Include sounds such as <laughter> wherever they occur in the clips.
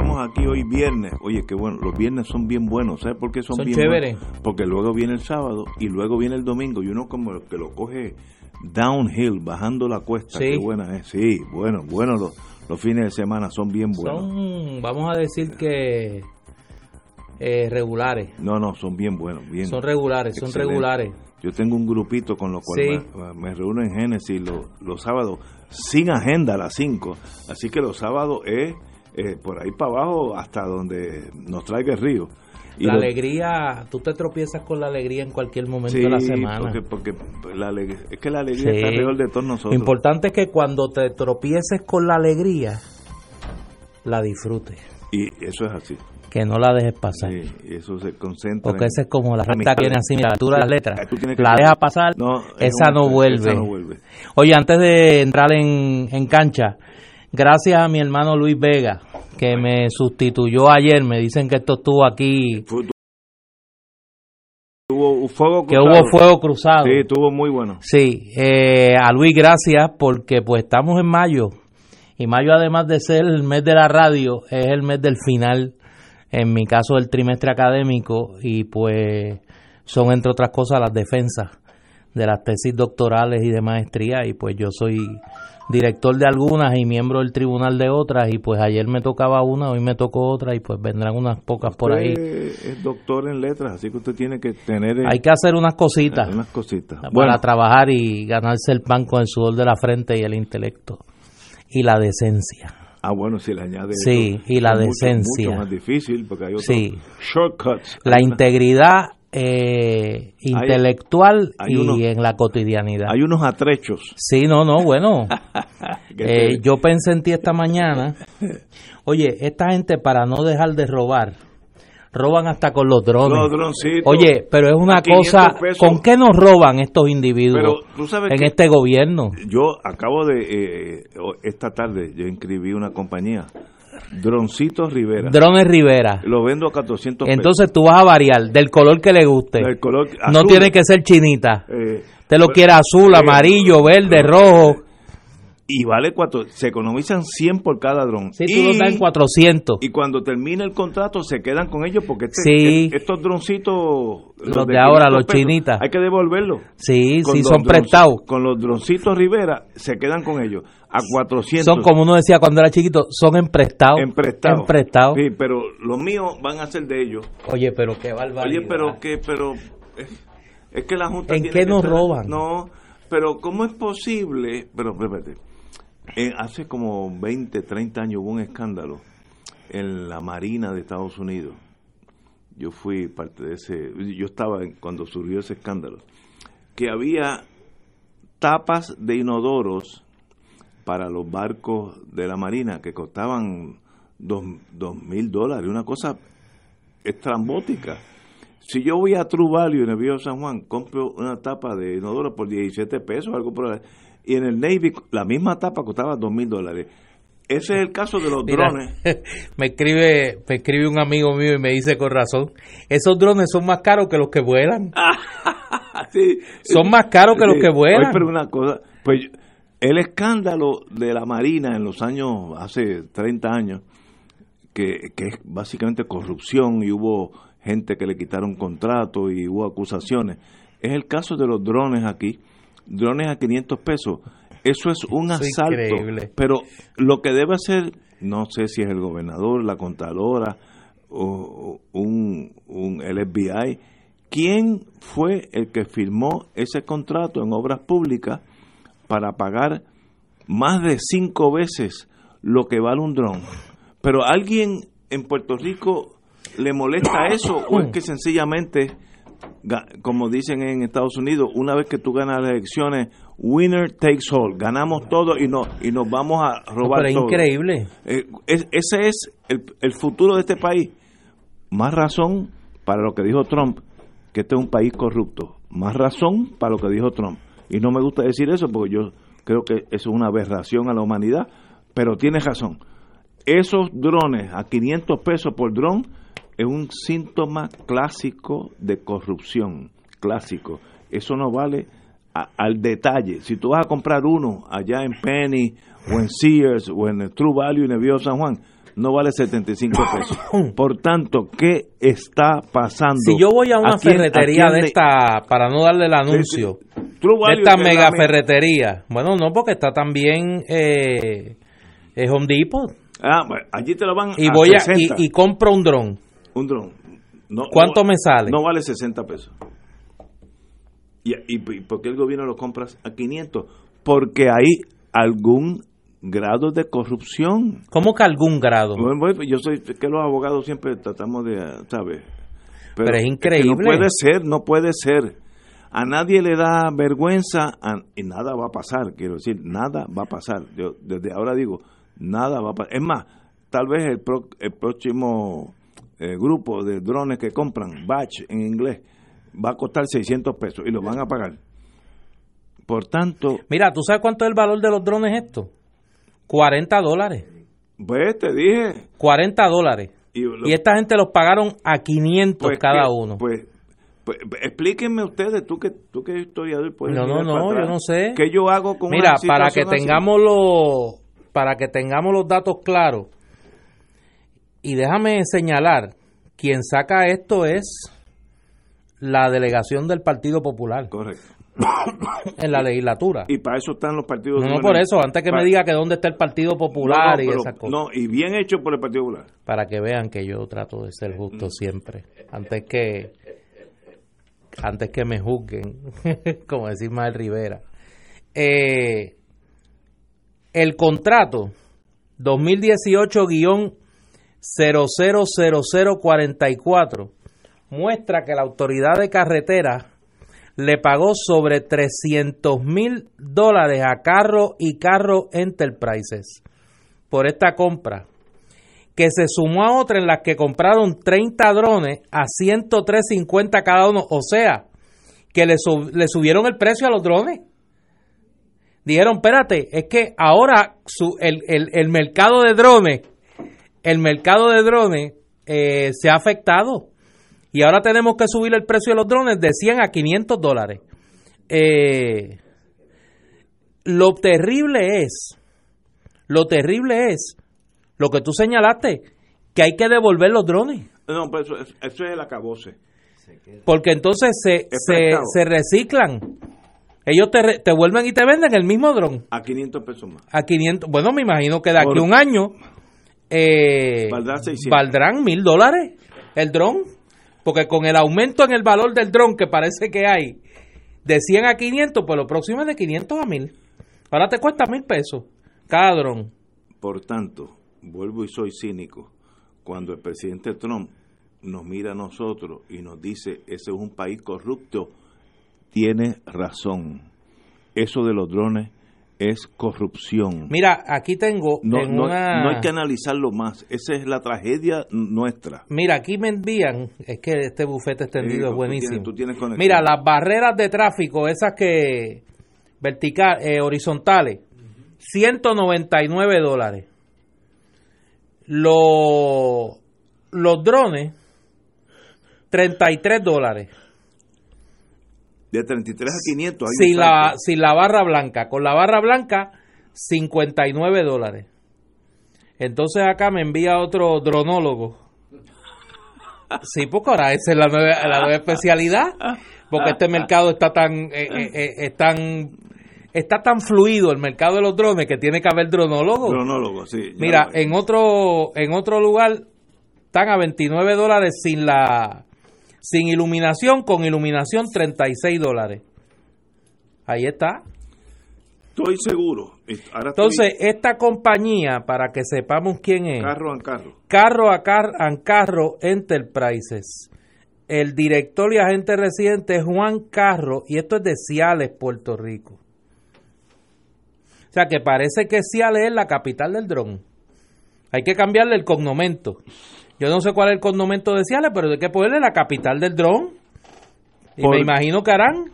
estamos aquí hoy viernes. Oye, qué bueno, los viernes son bien buenos. ¿Sabes por qué son, Son bien chéveres. buenos? Porque luego viene el sábado y luego viene el domingo y uno como que lo coge downhill, bajando la cuesta. Sí. Qué buena es. Sí, bueno, bueno, los, los fines de semana son bien buenos. Son, vamos a decir que eh, regulares. No, no, son bien buenos. Bien, Son regulares, son regulares. Yo tengo un grupito con lo cual Sí. me, me reúno en Génesis los, los sábados sin agenda a las 5. Así que los sábados es eh, por ahí para abajo hasta donde nos traiga el río. Y la lo- alegría, tú te tropiezas con la alegría en cualquier momento Sí, de la semana. porque, porque la alegría- es que la alegría Sí. está alrededor de todos Lo nosotros. importante es que cuando te tropieces con la alegría, la disfrutes, y eso es así. que no la dejes pasar. Sí, eso se concentra. Porque esa es como la recta que viene así, mira, la altura de las letras. La dejas pasar, No, es esa no vuelve. esa no vuelve. Oye, antes de entrar en, en cancha, gracias a mi hermano Luis Vega, que me sustituyó ayer. Me dicen que esto estuvo aquí, Hubo fuego que cruzado. hubo fuego cruzado. Sí, estuvo muy bueno. Sí, eh, a Luis gracias porque pues estamos en mayo y mayo además de ser el mes de la radio es el mes del final, en mi caso del trimestre académico y pues son entre otras cosas las defensas de las tesis doctorales y de maestría y pues yo soy director de algunas y miembro del tribunal de otras y pues ayer me tocaba una, hoy me tocó otra y pues vendrán unas pocas por ahí. Usted es doctor en letras, así que usted tiene que tener eh, Hay que hacer unas cositas. unas cositas. para Bueno, trabajar y ganarse el pan con el sudor de la frente y el intelecto y la decencia. ah, bueno, si le añade Sí, eso, y la es decencia. Mucho más difícil porque hay otros Sí. shortcuts. La integridad eh, intelectual hay y unos- en la cotidianidad. Hay unos atrechos. Sí, no, no, bueno. <laughs> Eh, yo pensé en ti esta mañana. Oye, esta gente para no dejar de robar, roban hasta con los drones. Los. Oye, pero es una a 500 cosa, pesos. ¿con qué nos roban estos individuos Pero tú sabes en que este gobierno? yo acabo de, eh, esta tarde, yo inscribí una compañía, Droncitos Rivera. Drones Rivera. Lo vendo a 400 pesos. Entonces tú vas a variar del color que le guste. El color No tiene que ser chinita. Eh, Te lo pues, quiere azul, eh, amarillo, verde, rojo. Y vale cuatro, se economizan 100 por cada dron. Sí, tú y, lo das en 400. y cuando termina el contrato se quedan con ellos porque este- Sí. estos droncitos, Los de ahora, 500 los pesos, chinitas. hay que devolverlos. Sí, Con sí, son prestados. Con los droncitos Rivera se quedan con ellos a 400. Son como uno decía cuando era chiquito, son emprestados. emprestados. Emprestados. Sí, pero los míos van a ser de ellos. Oye, pero qué barbaridad. Oye, pero que, pero es, que la Junta ¿En tiene qué nos roban? No, pero ¿cómo es posible? Pero, espérate, eh, hace como 20, 30 años hubo un escándalo en la Marina de Estados Unidos. Yo fui parte de ese, yo estaba cuando surgió ese escándalo, que había tapas de inodoros para los barcos de la Marina que costaban dos, dos mil dólares, una cosa estrambótica. Si yo voy a True Value en el Viejo San Juan, compro una tapa de inodoro por 17 pesos, algo por ahí, y en el Navy la misma tapa costaba dos mil dólares. Ese es el caso de los <laughs> Mira, drones. <laughs> me escribe, me escribe un amigo mío y me dice con razón, esos drones son más caros que los que vuelan. <laughs> Sí. Son más caros que los que vuelan. Oye, pero una cosa, pues el escándalo de la Marina en los años, hace 30 años, que, que es básicamente corrupción y hubo gente que le quitaron contrato y hubo acusaciones, es el caso de los drones aquí, drones a 500 pesos. Eso es un es asalto. increíble. Pero lo que debe hacer, no sé si es el gobernador, la contadora o un, un el FBI, ¿quién fue el que firmó ese contrato en obras públicas para pagar más de cinco veces lo que vale un dron? Pero alguien en Puerto Rico le molesta eso o es que sencillamente como dicen en Estados Unidos, una vez que tú ganas las elecciones, winner takes all, ganamos todo y, no, y nos vamos a robar pero todo. increíble. Eh, ese es el, el futuro de este país. Más razón para lo que dijo Trump, que este es un país corrupto. Más razón para lo que dijo Trump. Y no me gusta decir eso porque yo creo que eso es una aberración a la humanidad, pero tiene razón. Esos drones a 500 pesos por dron es un síntoma clásico de corrupción, clásico. Eso no vale al detalle. Si tú vas a comprar uno allá en Penny o en Sears o en el True Value en el Viejo San Juan, no vale 75 pesos. <coughs> Por tanto, ¿qué está pasando? Si yo voy a una ferretería de esta, para no darle el anuncio, de esta mega ferretería, bueno, no, porque está también eh, Home Depot. Ah, bueno, allí te lo van y voy A, y, compro un dron. Un dron. No, ¿Cuánto me sale? No vale 60 pesos. ¿Y, y, por qué el gobierno lo compra a 500? Porque hay algún grado de corrupción. ¿Cómo que algún grado? Bueno, yo soy que los abogados siempre tratamos de, ¿sabes? Pero, es increíble. no puede ser, no puede ser. A nadie le da vergüenza y nada va a pasar, quiero decir, nada va a pasar. Yo desde ahora digo, nada va a pasar. Es más, tal vez el, el próximo eh, grupo de drones que compran, batch en inglés, va a costar 600 pesos y lo van a pagar. Por tanto... Mira, ¿tú sabes cuánto es el valor de los drones estos? 40 dólares. Pues te dije. 40 dólares. Y, esta gente los pagaron a 500 pues cada uno. Pues, pues, explíquenme ustedes, tú que tú que historiador pues No, no, no, yo no sé. ¿Qué yo hago con Mira, para que tengamos los para que tengamos los datos claros. Y déjame señalar, quien saca esto es la delegación del Partido Popular. Correcto. <coughs> en la legislatura. Y para eso están los partidos. No, no por eso, antes que me diga que dónde está el Partido Popular y esas cosas. No, y bien hecho por el Partido Popular. Para que vean que yo trato de ser justo mm. siempre. Antes que antes que me juzguen, <laughs> como decir Mael Rivera. Eh, el contrato 2018-000044 muestra que la autoridad de carretera le pagó sobre 300 mil dólares a Carro y Carro Enterprises por esta compra, que se sumó a otra en las que compraron 30 drones a 103.50 cada uno, o sea, que le, subieron el precio a los drones. Dijeron, espérate, es que ahora el, mercado de drones, el mercado de drones eh, se ha afectado y ahora tenemos que subir el precio de los drones de 100 a 500 dólares. Eh, lo terrible es, lo terrible es lo que tú señalaste, que hay que devolver los drones. No, pero eso, es el acabose. Porque entonces se, se, reciclan. Ellos te, te, vuelven y te venden el mismo dron. A 500 pesos más. A 500. Bueno, me imagino que de aquí a un año eh, valdrán mil dólares el dron. Porque con el aumento en el valor del dron que parece que hay de 100 a 500, pues lo próximo es de 500 a 1000. Ahora te cuesta mil pesos cada dron. Por tanto, vuelvo y soy cínico. Cuando el presidente Trump nos mira a nosotros y nos dice, ese es un país corrupto, tiene razón. Eso de los drones es corrupción. Mira, aquí tengo no, hay que analizarlo más. Esa es la tragedia nuestra. Mira, aquí me envían, es que este bufete extendido es buenísimo. Mira, las barreras de tráfico, esas que vertical, eh, horizontales, 199 dólares. Los, los drones, 33 dólares. De 33 a 500. sin, la, sin la barra blanca. Con la barra blanca, 59 dólares. Entonces acá me envía otro dronólogo. Sí, porque ahora esa es la nueva, la nueva especialidad. Porque este mercado está tan, eh, eh, eh está tan fluido el mercado de los drones que tiene que haber dronólogos. Dronólogos, sí. Mira, en otro, en otro lugar están a 29 dólares sin la sin iluminación, con iluminación 36 dólares. Ahí está. Estoy seguro. Entonces, esta compañía, para que sepamos quién es. Carro a carro. Carro a, car carro Enterprises. el director y agente residente es Juan Carro, y esto es de Ciales, Puerto Rico. O sea que parece que Ciales es la capital del dron. Hay que cambiarle el cognomento. Yo no sé cuál es el cognomento de Ciales, pero hay que ponerle la capital del dron. Y me imagino que harán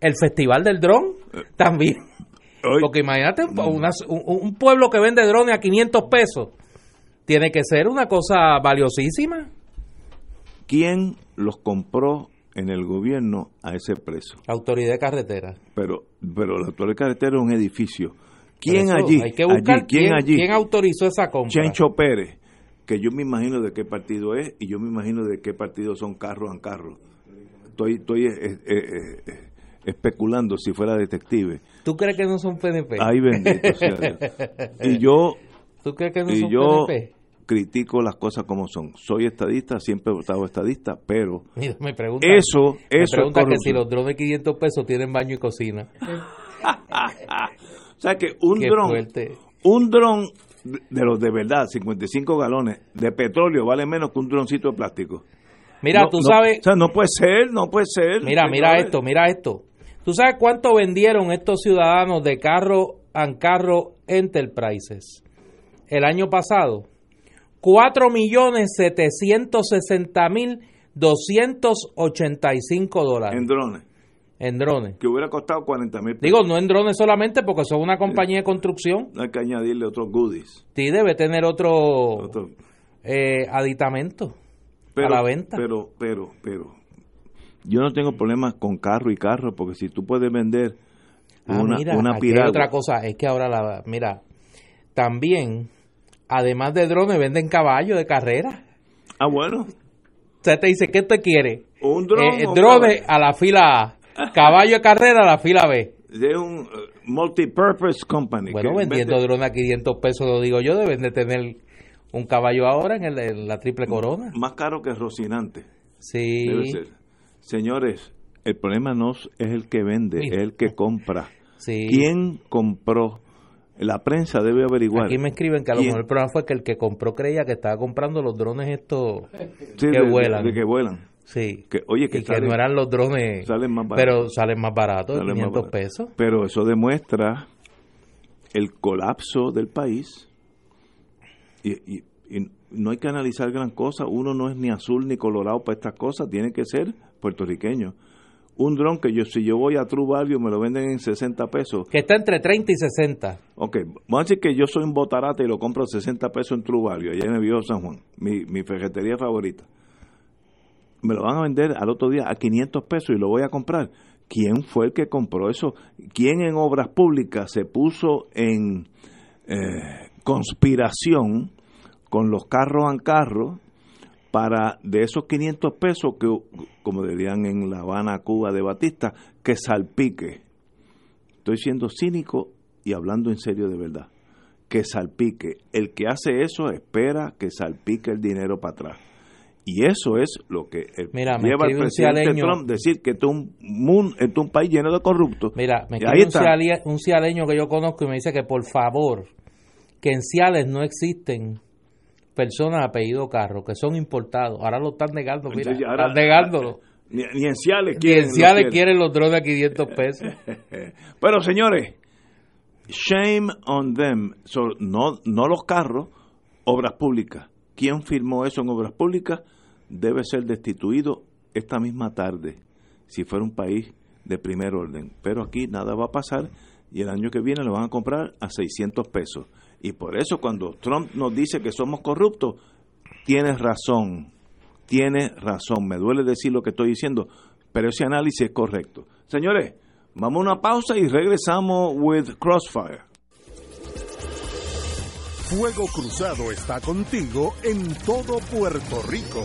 el festival del dron también. Porque imagínate un, pueblo que vende drones a 500 pesos. Tiene que ser una cosa valiosísima. ¿Quién los compró en el gobierno a ese precio? Autoridad de carretera. Pero, pero la autoridad de carretera es un edificio. ¿Quién allí? Hay que buscar ¿quién, allí? ¿quién autorizó esa compra? Chencho Pérez, que yo me imagino de qué partido es y yo me imagino de qué partido son carro a carro. Estoy, estoy eh, eh, eh, especulando si fuera detective. ¿Tú crees que no son PNP? Ay, bendito sea <laughs> Y yo, ¿Tú crees que no y son yo critico las cosas como son. Soy estadista, siempre he estado estadista, pero Mira, me pregunta, eso, me eso pregunta que si los drones de 500 pesos tienen baño y cocina. <laughs> o sea que un dron, un dron de los de verdad, 55 galones de petróleo vale menos que un droncito de plástico. Mira, tú sabes. O sea, no puede ser, no puede ser. Mira, mira esto, mira esto. ¿Tú sabes cuánto vendieron estos ciudadanos de carro a carro Enterprises el año pasado? 4.760.285 dólares. En drones. En drones. Que hubiera costado 40 mil Digo, no en drones solamente porque son una compañía de construcción. No hay que añadirle otros goodies. Sí, debe tener otro, Eh, aditamento a la venta. Pero, pero, pero, yo no tengo problemas con carro y carro porque si tú puedes vender ah, una, mira, una otra cosa, es que ahora la, mira, también además de drones, venden caballos de carrera. Ah, bueno. Usted te dice, ¿qué te quiere? Un drone. Eh, drone a la fila A, caballo de carrera la fila B. De un uh, multipurpose company. Bueno, vendiendo drones a 500 pesos, lo digo yo, deben de tener un caballo ahora en, el, la triple corona. Más caro que Rocinante. Sí. Debe ser. Señores, el problema no es el que vende, es el que compra. Sí. ¿Quién compró la prensa debe averiguar. Aquí me escriben que a lo mejor el problema fue que el que compró creía que estaba comprando los drones estos que vuelan. De, que vuelan. Sí. Que, oye, que, y que no eran los drones. Salen más. Pero salen más baratos, salen 500 pesos. Pero eso demuestra el colapso del país. Y, y, y, no hay que analizar gran cosa. Uno no es ni azul ni colorado para estas cosas. Tiene que ser puertorriqueño un dron que yo si yo voy a True Value me lo venden en 60 pesos. Que está entre 30 y 60. Ok, vamos a decir que yo soy un botarate y lo compro 60 pesos en True Value, allá en el Viejo San Juan, mi, mi ferretería favorita. Me lo van a vender al otro día a 500 pesos y lo voy a comprar. ¿Quién fue el que compró eso? ¿Quién en obras públicas se puso en eh, conspiración con los carros en carro para de esos 500 pesos que, como dirían en La Habana, Cuba de Batista, que salpique. Estoy siendo cínico y hablando en serio de verdad. Que salpique. El que hace eso espera que salpique el dinero para atrás. Y eso es lo que lleva al presidente Trump decir que esto es un, es un país lleno de corruptos. Mira, me escribe un, un cialeño que yo conozco y me dice que por favor, que en Ciales no existen personas de apellido Carro que son importados. Ahora lo están negando, mira, están negándolo. Ni, en Ciales quieren, quieren. los drones a <laughs> 500 pesos. Pero señores, shame on them. no, no los carros, obras públicas. ¿Quién firmó eso en obras públicas? Debe ser destituido esta misma tarde, si fuera un país de primer orden. Pero aquí nada va a pasar y el año que viene lo van a comprar a 600 pesos. Y por eso cuando Trump nos dice que somos corruptos, tiene razón, tiene razón. Me duele decir lo que estoy diciendo, pero ese análisis es correcto. Señores, vamos a una pausa y regresamos with Crossfire. Fuego Cruzado está contigo en todo Puerto Rico.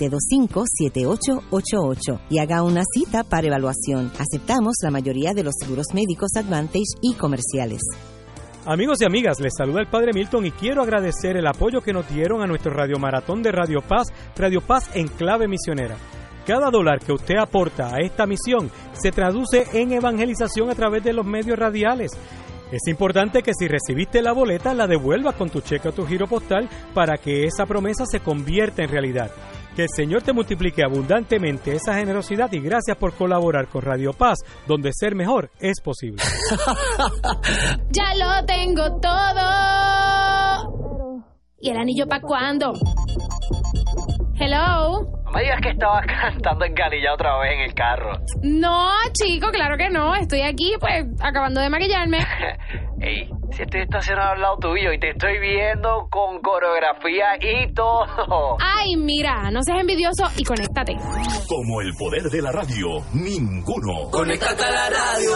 725-7888 y haga una cita para evaluación. Aceptamos la mayoría de los seguros médicos Advantage y comerciales. Amigos y amigas, les saluda el Padre Milton y quiero agradecer el apoyo que nos dieron a nuestro Radio Maratón de Radio Paz, Radio Paz en clave misionera. Cada dólar que usted aporta a esta misión se traduce en evangelización a través de los medios radiales. Es importante que si recibiste la boleta la devuelvas con tu cheque o tu giro postal para que esa promesa se convierta en realidad. Que el Señor te multiplique abundantemente esa generosidad y gracias por colaborar con Radio Paz, donde ser mejor es posible. <laughs> ya lo tengo todo. ¿Y el anillo para cuándo? Hello. No me digas que estabas cantando en Galilla otra vez en el carro. No, chico, claro que no. Estoy aquí, pues, acabando de maquillarme. <laughs> Ey, si estoy estacionado al lado tuyo y te estoy viendo con coreografía y todo. Ay, mira, no seas envidioso y conéctate. Como el poder de la radio, ninguno. Conéctate a la radio.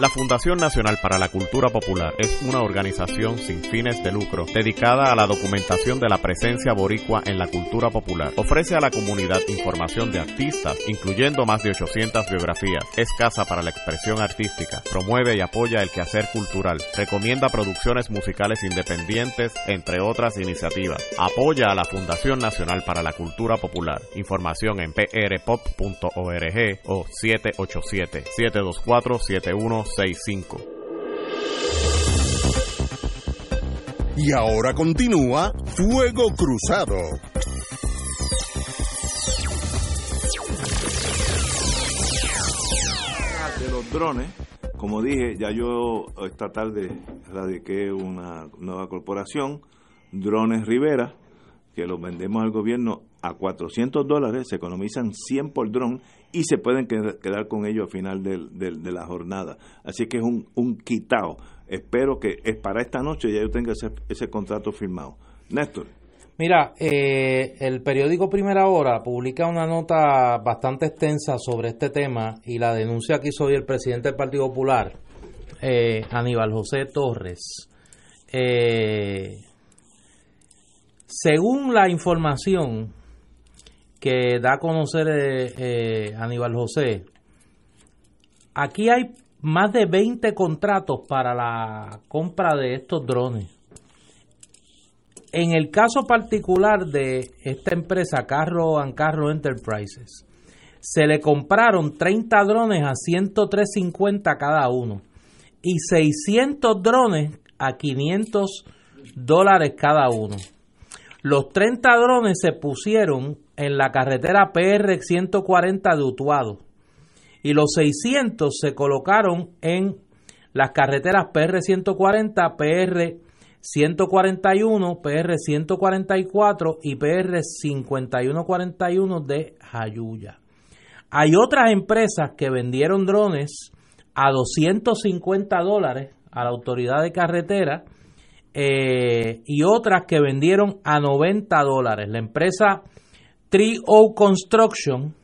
La Fundación Nacional para la Cultura Popular es una organización sin fines de lucro dedicada a la documentación de la presencia boricua en la cultura popular. Ofrece a la comunidad información de artistas, incluyendo más de 800 biografías. Es casa para la expresión artística. Promueve y apoya el quehacer cultural. Recomienda producciones musicales independientes, entre otras iniciativas. Apoya a la Fundación Nacional para la Cultura Popular. Información en prpop.org o 787-724-7165. Y ahora continúa Fuego Cruzado. De los drones como dije, ya yo esta tarde radiqué una nueva corporación, Drones Rivera, que los vendemos al gobierno a 400 dólares, se economizan 100 por dron y se pueden quedar con ellos al final de la jornada. Así que es un, un quitado. Espero que es para esta noche ya yo tenga ese, ese contrato firmado. Néstor. Mira, eh, el periódico Primera Hora publica una nota bastante extensa sobre este tema y la denuncia que hizo el presidente del Partido Popular, eh, Aníbal José Torres. Eh, según la información que da a conocer Aníbal José, aquí hay más de 20 contratos para la compra de estos drones en el caso particular de esta empresa, Carro and Carro Enterprises, se le compraron 30 drones a 103.50 cada uno y 600 drones a 500 dólares cada uno. Los 30 drones se pusieron en la carretera PR 140 de Utuado y los 600 se colocaron en las carreteras PR 140, PR 141, PR 144 y PR 5141 de Jayuya. Hay otras empresas que vendieron drones a 250 dólares a la autoridad de carretera eh, y otras que vendieron a 90 dólares. La empresa Trio Construction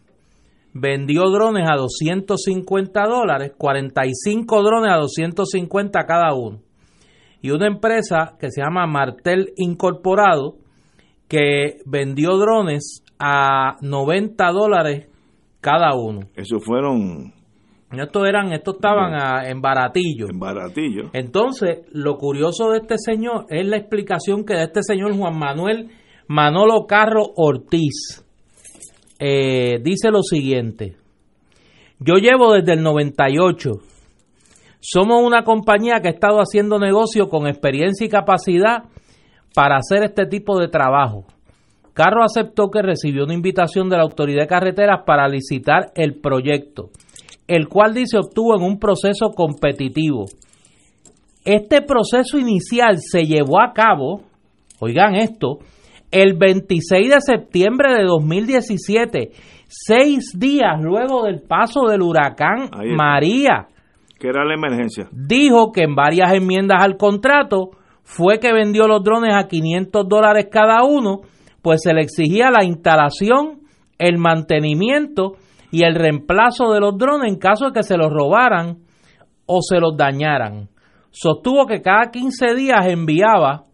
vendió drones a 250 dólares, 45 drones a 250 cada uno y una empresa que se llama Martel Incorporado que vendió drones a 90 dólares cada uno. Eso fueron... Estos eran, estos estaban en baratillo. En baratillo. Entonces, lo curioso de este señor es la explicación que da este señor Juan Manuel Manolo Carro Ortiz. Eh, dice lo siguiente. Yo llevo desde el 98 somos una compañía que ha estado haciendo negocio con experiencia y capacidad para hacer este tipo de trabajo. Carro aceptó que recibió una invitación de la Autoridad de Carreteras para licitar el proyecto, el cual dice obtuvo en un proceso competitivo. Este proceso inicial se llevó a cabo, oigan esto, el 26 de septiembre de 2017, seis días luego del paso del huracán María era la emergencia. Dijo que en varias enmiendas al contrato fue que vendió los drones a 500 dólares cada uno, pues se le exigía la instalación, el mantenimiento y el reemplazo de los drones en caso de que se los robaran o se los dañaran. Sostuvo que cada 15 días enviaba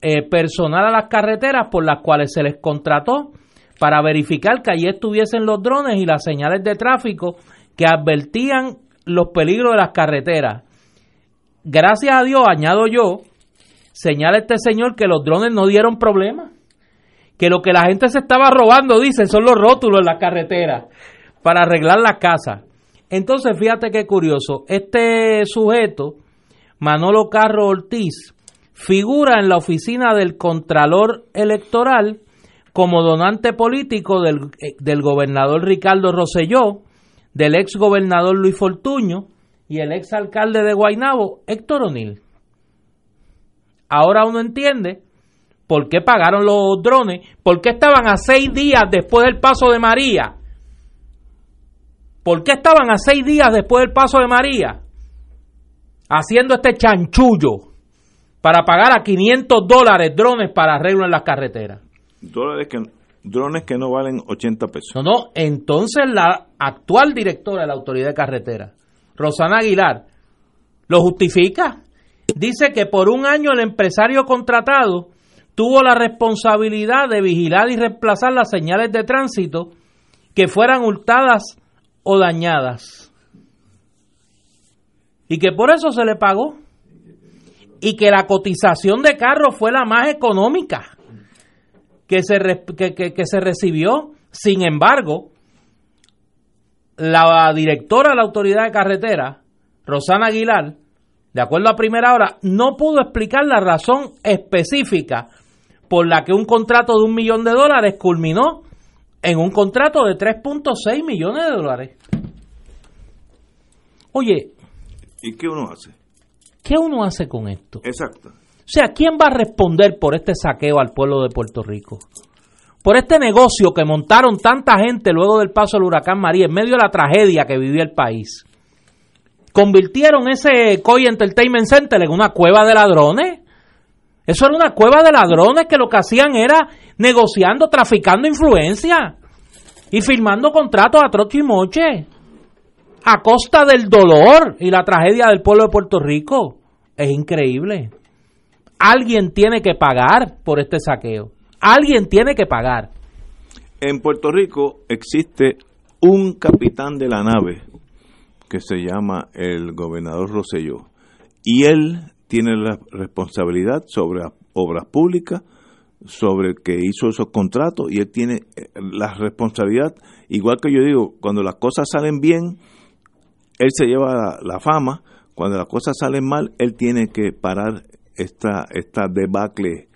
eh, personal a las carreteras por las cuales se les contrató para verificar que allí estuviesen los drones y las señales de tráfico que advertían los peligros de las carreteras. Gracias a Dios, añado yo, señala este señor que los drones no dieron problema, que lo que la gente se estaba robando, dice, son los rótulos en las carreteras para arreglar las casas. Entonces, fíjate qué curioso, este sujeto, Manolo Carro Ortiz, figura en la oficina del Contralor Electoral como donante político del, del gobernador Ricardo Rosselló, del ex gobernador Luis Fortuño y el ex alcalde de Guaynabo, Héctor O'Neill. Ahora uno entiende por qué pagaron los drones, por qué estaban a seis días después del paso de María. ¿Por qué estaban a seis días después del paso de María? Haciendo este chanchullo para pagar a 500 dólares drones para arreglo en las carreteras. Dólares que, drones que no valen 80 pesos. No, no, entonces la actual directora de la Autoridad de Carretera, Rosana Aguilar, lo justifica. Dice que por un año el empresario contratado tuvo la responsabilidad de vigilar y reemplazar las señales de tránsito que fueran hurtadas o dañadas. Y que por eso se le pagó. Y que la cotización de carro fue la más económica que se, que, que se recibió. Sin embargo, la directora de la Autoridad de Carretera, Rosana Aguilar, de acuerdo a primera hora, no pudo explicar la razón específica por la que un contrato de un millón de dólares culminó en un contrato de 3.6 millones de dólares. Oye. ¿Y qué uno hace? ¿Qué uno hace con esto? Exacto. O sea, ¿quién va a responder por este saqueo al pueblo de Puerto Rico? Por este negocio que montaron tanta gente luego del paso del huracán María, en medio de la tragedia que vivía el país. Convirtieron ese Coy Entertainment Center en una cueva de ladrones. Eso era una cueva de ladrones que lo que hacían era negociando, traficando influencia y firmando contratos a troche y moche a costa del dolor y la tragedia del pueblo de Puerto Rico. Es increíble. Alguien tiene que pagar por este saqueo. Alguien tiene que pagar. En Puerto Rico existe un capitán de la nave que se llama el gobernador Roselló y él tiene la responsabilidad sobre obras públicas, sobre que hizo esos contratos y él tiene eh, la responsabilidad, igual que yo digo, cuando las cosas salen bien, él se lleva la, la fama, cuando las cosas salen mal, él tiene que parar esta, esta debacle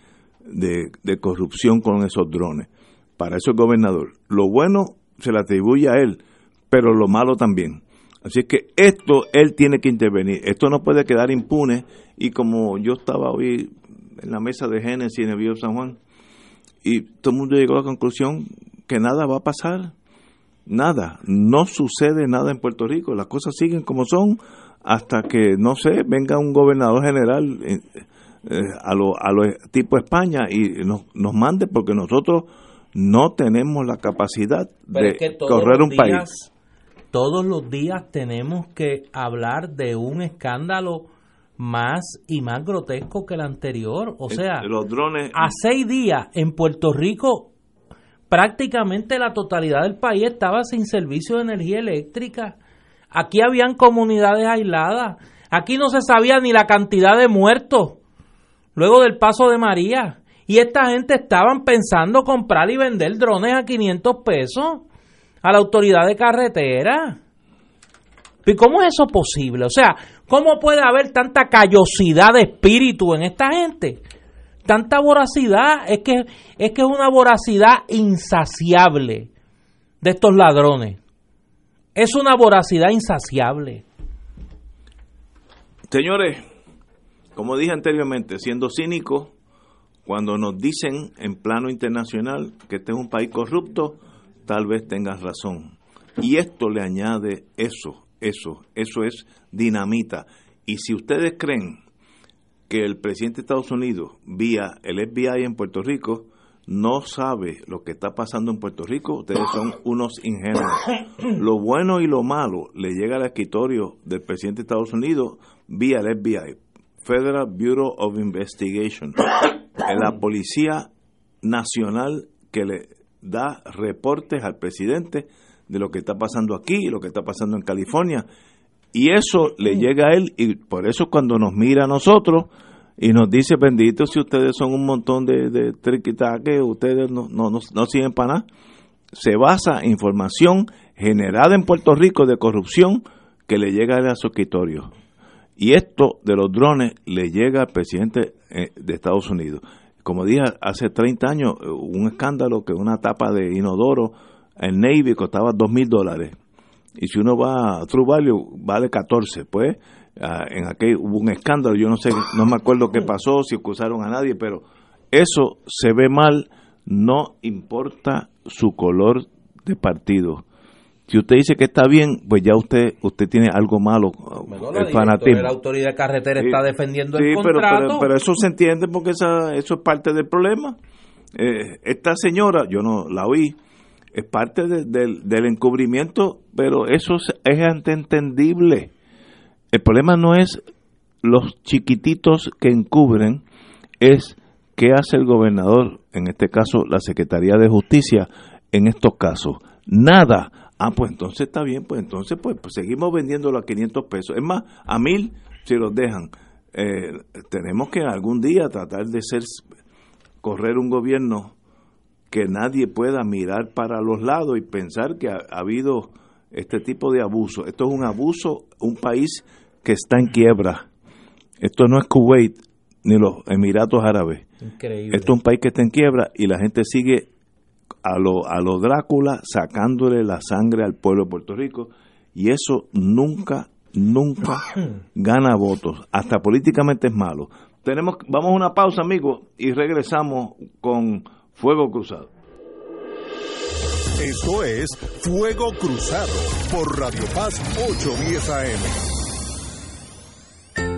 de, de corrupción con esos drones. Para eso el gobernador. Lo bueno se le atribuye a él, pero lo malo también. Así es que esto él tiene que intervenir. Esto no puede quedar impune. Y como yo estaba hoy en la mesa de Génesis en el Vío San Juan, y todo el mundo llegó a la conclusión que nada va a pasar. Nada. No sucede nada en Puerto Rico. Las cosas siguen como son hasta que, no sé, venga un gobernador general eh, eh, a lo, a lo tipo España y nos, nos mande porque nosotros no tenemos la capacidad Pero de es que todos correr los un país. Todos los días tenemos que hablar de un escándalo más y más grotesco que el anterior. O sea, Eh, los drones a seis días en Puerto Rico prácticamente la totalidad del país estaba sin servicio de energía eléctrica. Aquí habían comunidades aisladas. Aquí no se sabía ni la cantidad de muertos luego del paso de María. Y esta gente estaban pensando comprar y vender drones a 500 pesos a la autoridad de carretera. ¿Y cómo es eso posible? O sea, ¿cómo puede haber tanta callosidad de espíritu en esta gente? Tanta voracidad, es que es que es una voracidad insaciable de estos ladrones. Es una voracidad insaciable. Señores, como dije anteriormente, siendo cínico, cuando nos dicen en plano internacional que este es un país corrupto, tal vez tengas razón. Y esto le añade eso, eso, eso es dinamita. Y si ustedes creen que el presidente de Estados Unidos, vía el FBI en Puerto Rico, no sabe lo que está pasando en Puerto Rico, ustedes son unos ingenuos. Lo bueno y lo malo le llega al escritorio del presidente de Estados Unidos vía el FBI, Federal Bureau of Investigation, la policía nacional que le da reportes al presidente de lo que está pasando aquí, lo que está pasando en California. Y eso le llega a él y por eso cuando nos mira a nosotros y nos dice, bendito si ustedes son un montón de, de triquitaques, ustedes no, no, no, siguen para nada. Se basa en información generada en Puerto Rico de corrupción que le llega a su escritorio. Y esto de los drones le llega al presidente eh, de Estados Unidos. Como dije, hace 30 años eh, un escándalo que una tapa de inodoro en Navy costaba dos mil dólares. Y si uno va a True Value, vale 14. Pues ah, en aquel hubo un escándalo, yo no sé, no me acuerdo qué pasó, si acusaron a nadie, pero eso se ve mal, no importa su color de partido. Si usted dice que está bien, pues ya usted usted tiene algo malo. el fanatismo. La autoridad carretera Sí. está defendiendo Sí, el contrato. pero, pero eso se entiende porque esa, eso es parte del problema. Eh, esta señora, yo no la oí, es parte de- del- del encubrimiento, pero eso es, es entendible. El problema no es los chiquititos que encubren, es qué hace el gobernador, en este caso la Secretaría de Justicia, en estos casos. Nada. Ah, pues entonces está bien, pues entonces pues, pues seguimos vendiéndolo a 500 pesos. Es más, a mil si los dejan. Eh, tenemos que algún día tratar de ser correr un gobierno que nadie pueda mirar para los lados y pensar que ha, ha habido este tipo de abuso. Esto es un abuso, un país que está en quiebra. Esto no es Kuwait ni los Emiratos Árabes. Increíble. Esto es un país que está en quiebra y la gente sigue a lo, a lo Drácula sacándole la sangre al pueblo de Puerto Rico y eso nunca, nunca <coughs> gana votos. Hasta políticamente es malo. Tenemos, vamos a una pausa, amigos, y regresamos con Fuego Cruzado. Esto es Fuego Cruzado por Radio Paz 810 AM.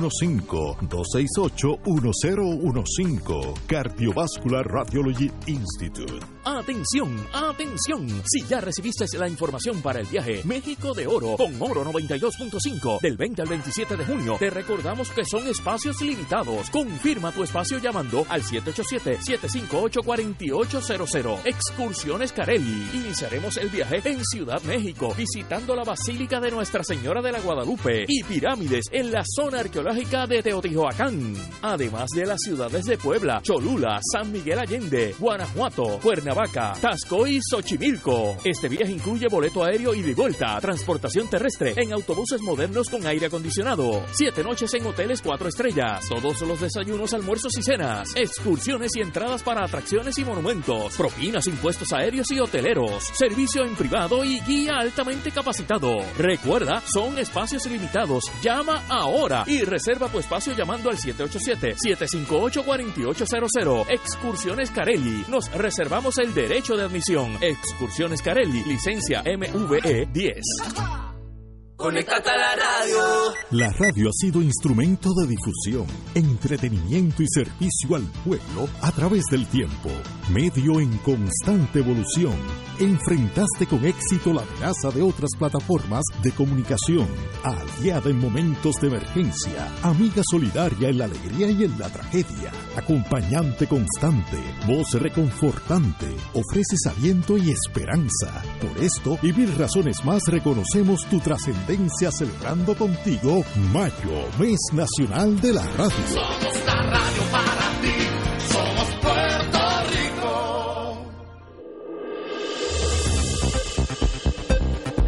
268-1015 Cardiovascular Radiology Institute. Atención, atención. Si ya recibiste la información para el viaje México de Oro con Oro 92.5 del 20 al 27 de junio, te recordamos que son espacios limitados. Confirma tu espacio llamando al 787-758-4800. Excursiones Carelli. Iniciaremos el viaje en Ciudad México, visitando la Basílica de Nuestra Señora de la Guadalupe y pirámides en la zona arqueológica de Teotihuacán. Además de las ciudades de Puebla, Cholula, San Miguel Allende, Guanajuato, Cuernavaca, Tasco y Xochimilco. Este viaje incluye boleto aéreo y de vuelta, transportación terrestre en autobuses modernos con aire acondicionado, siete noches en hoteles cuatro estrellas, todos los desayunos, almuerzos y cenas, excursiones y entradas para atracciones y monumentos, propinas, impuestos aéreos y hoteleros, servicio en privado y guía altamente capacitado. Recuerda, son espacios limitados. Llama ahora y reserva tu espacio llamando al 787-758-4800. Excursiones Carelli. Nos reservamos el derecho de admisión. Excursiones Carelli. Licencia MVE 10. Conéctate a la radio. La radio ha sido instrumento de difusión, entretenimiento y servicio al pueblo a través del tiempo. medio en constante evolución, enfrentaste con éxito la amenaza de otras plataformas de comunicación, aliada en momentos de emergencia, amiga solidaria en la alegría y en la tragedia, acompañante constante, voz reconfortante, ofreces aliento y esperanza. Por esto y mil razones más reconocemos tu trascendencia celebrando contigo Mayo, mes nacional de la radio. Somos la radio para ti, somos Puerto Rico.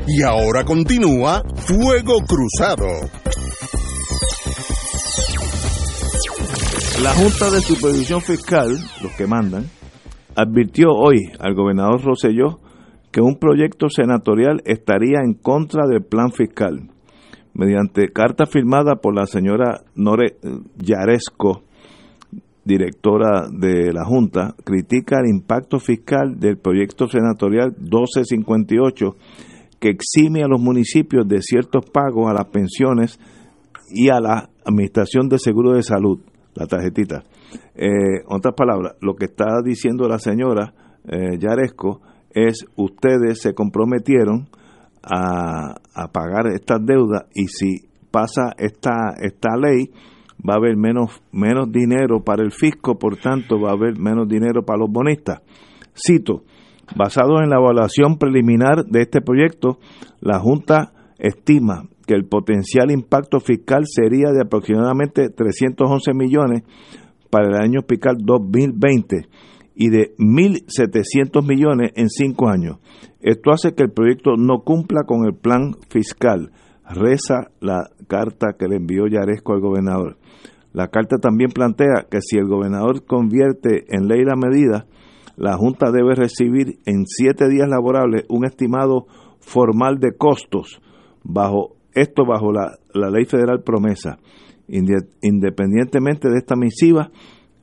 Y ahora continúa Fuego Cruzado. La Junta de Supervisión Fiscal, los que mandan, advirtió hoy al gobernador Rosselló que un proyecto senatorial estaría en contra del plan fiscal. Mediante carta firmada por la señora Nore Yaresco, directora de la Junta, critica el impacto fiscal del proyecto senatorial 1258 que exime a los municipios de ciertos pagos a las pensiones y a la Administración de Seguro de Salud, la tarjetita. Eh, otras palabras, lo que está diciendo la señora eh, Yaresco es ustedes se comprometieron a, a, pagar estas deudas y si pasa esta, esta ley va a haber menos, menos dinero para el fisco, por tanto va a haber menos dinero para los bonistas. Cito, basado en la evaluación preliminar de este proyecto, la Junta estima que el potencial impacto fiscal sería de aproximadamente 311 millones para el año fiscal 2020 y de 1.700 millones en cinco años. Esto hace que el proyecto no cumpla con el plan fiscal. Reza la carta que le envió Yaresco al gobernador. La carta también plantea que si el gobernador convierte en ley la medida, la Junta debe recibir en siete días laborables un estimado formal de costos, bajo esto bajo la, la ley federal promesa. Independientemente de esta misiva,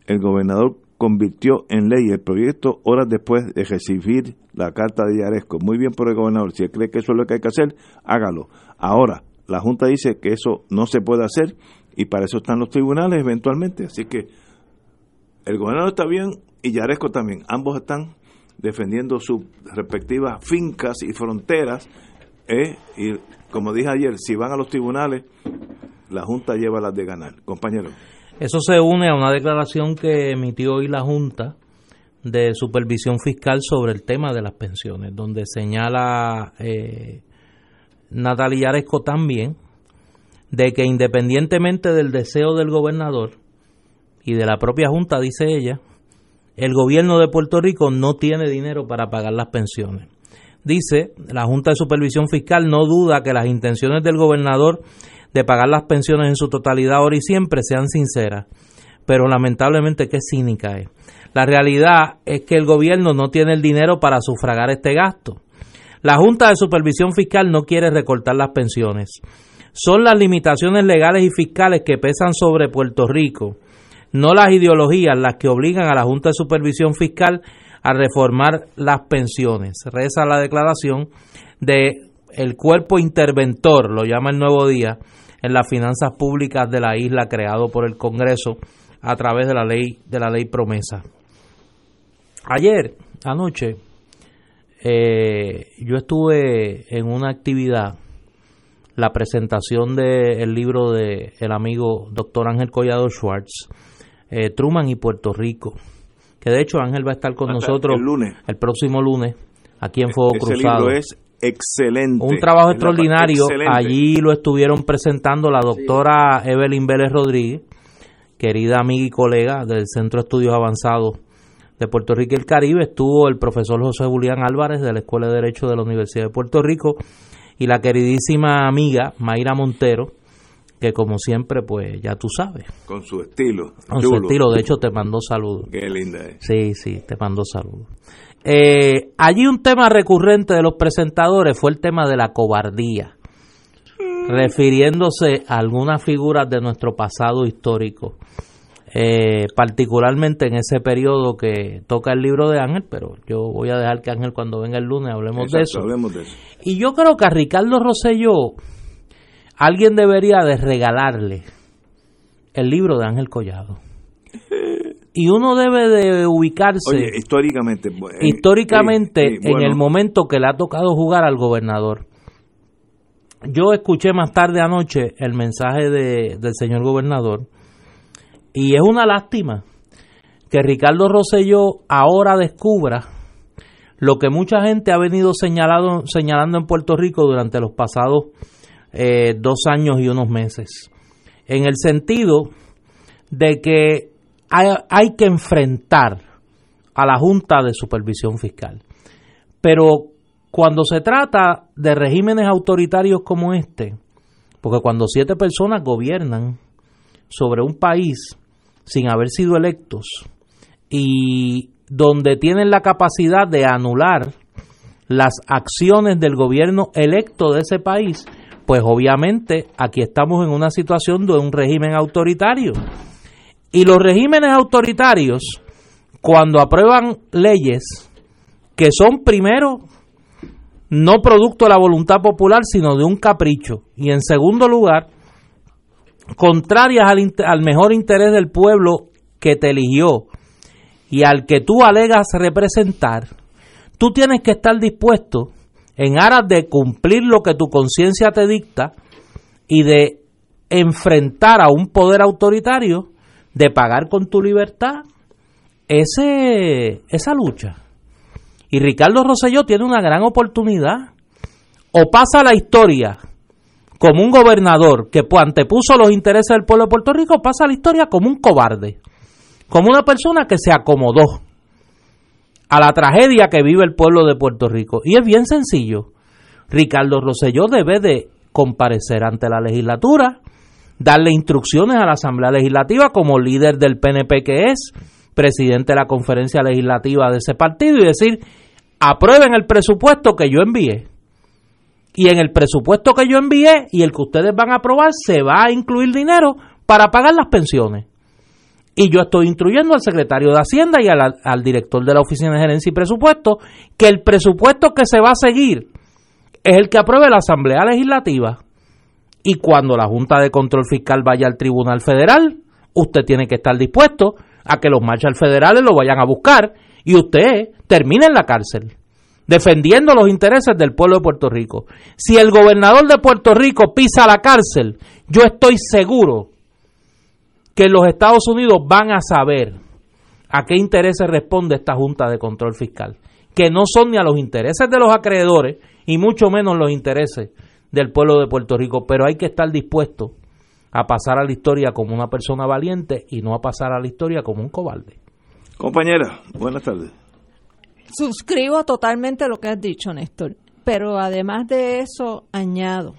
el gobernador convirtió en ley el proyecto horas después de recibir la carta de Yaresco. Muy bien por el gobernador. Si él cree que eso es lo que hay que hacer, hágalo. Ahora, la Junta dice que eso no se puede hacer y para eso están los tribunales eventualmente. Así que el gobernador está bien y Yaresco también. Ambos están defendiendo sus respectivas fincas y fronteras. ¿eh? Y como dije ayer, si van a los tribunales, la Junta lleva las de ganar. Compañero. Eso se une a una declaración que emitió hoy la Junta de Supervisión Fiscal sobre el tema de las pensiones, donde señala eh, Natalia Yaresco también de que independientemente del deseo del gobernador y de la propia Junta, dice ella, el gobierno de Puerto Rico no tiene dinero para pagar las pensiones. Dice, la Junta de Supervisión Fiscal no duda que las intenciones del gobernador de pagar las pensiones en su totalidad ahora y siempre sean sinceras, pero lamentablemente qué cínica es. La realidad es que el gobierno no tiene el dinero para sufragar este gasto. La Junta de Supervisión Fiscal no quiere recortar las pensiones. Son las limitaciones legales y fiscales que pesan sobre Puerto Rico, no las ideologías las que obligan a la Junta de Supervisión Fiscal a reformar las pensiones. Reza la declaración de el cuerpo interventor, lo llama el Nuevo Día, en las finanzas públicas de la isla creado por el Congreso a través de la ley de la ley promesa. Ayer anoche eh, yo estuve en una actividad, la presentación del libro de el amigo doctor Ángel Collado Schwartz, eh, Truman y Puerto Rico, que de hecho Ángel va a estar con nosotros el, lunes. el próximo lunes aquí en Fuego Ese Cruzado. libro es excelente. Un trabajo extraordinario. Allí lo estuvieron presentando la doctora Evelyn Vélez Rodríguez, querida amiga y colega del Centro de Estudios Avanzados de Puerto Rico y el Caribe. Estuvo el profesor José Julián Álvarez de la Escuela de Derecho de la Universidad de Puerto Rico y la queridísima amiga Mayra Montero, que como siempre, pues ya tú sabes, Con su estilo. con su estilo, de hecho te mandó saludos. Qué linda es. Sí, sí, te mando saludos. Eh, allí un tema recurrente de los presentadores fue el tema de la cobardía, refiriéndose a algunas figuras de nuestro pasado histórico, eh, particularmente en ese periodo que toca el libro de Ángel, pero yo voy a dejar que Ángel cuando venga el lunes hablemos de eso. hablemos de eso. Y yo creo que a Ricardo Rosselló alguien debería de regalarle el libro de Ángel Collado. Y uno debe de ubicarse Oye, históricamente. eh, históricamente sí, en el momento que le ha tocado jugar al gobernador. Yo escuché más tarde anoche el mensaje de- del señor gobernador y es una lástima que Ricardo Rosselló ahora descubra lo que mucha gente ha venido señalado, señalando en Puerto Rico durante los pasados eh, dos años y unos meses. En el sentido de que hay, que enfrentar a la Junta de Supervisión Fiscal. Pero cuando se trata de regímenes autoritarios como este, porque cuando siete personas gobiernan sobre un país sin haber sido electos y donde tienen la capacidad de anular las acciones del gobierno electo de ese país, pues obviamente aquí estamos en una situación de un régimen autoritario. Y los regímenes autoritarios, cuando aprueban leyes que son primero no producto de la voluntad popular, sino de un capricho, y en segundo lugar, contrarias al, al mejor interés del pueblo que te eligió y al que tú alegas representar, tú tienes que estar dispuesto en aras de cumplir lo que tu conciencia te dicta y de enfrentar a un poder autoritario, de pagar con tu libertad ese, esa lucha. Y Ricardo Rosselló tiene una gran oportunidad. O pasa la historia como un gobernador que antepuso los intereses del pueblo de Puerto Rico, pasa la historia como un cobarde, como una persona que se acomodó a la tragedia que vive el pueblo de Puerto Rico. Y es bien sencillo. Ricardo Rosselló debe de comparecer ante la legislatura, darle instrucciones a la Asamblea Legislativa como líder del PNP que es, presidente de la conferencia legislativa de ese partido y decir, aprueben el presupuesto que yo envié. Y en el presupuesto que yo envié y el que ustedes van a aprobar se va a incluir dinero para pagar las pensiones. Y yo estoy instruyendo al secretario de Hacienda y al, al director de la Oficina de Gerencia y Presupuesto que el presupuesto que se va a seguir es el que apruebe la Asamblea Legislativa. Y cuando la Junta de Control Fiscal vaya al Tribunal Federal, usted tiene que estar dispuesto a que los marchas federales lo vayan a buscar y usted termine en la cárcel defendiendo los intereses del pueblo de Puerto Rico. Si el gobernador de Puerto Rico pisa la cárcel, yo estoy seguro que los Estados Unidos van a saber a qué intereses responde esta Junta de Control Fiscal, que no son ni a los intereses de los acreedores y mucho menos los intereses del pueblo de Puerto Rico, pero hay que estar dispuesto a pasar a la historia como una persona valiente y no a pasar a la historia como un cobarde. Compañera, buenas tardes. Suscribo totalmente lo que has dicho, Néstor. Pero además de eso, añado,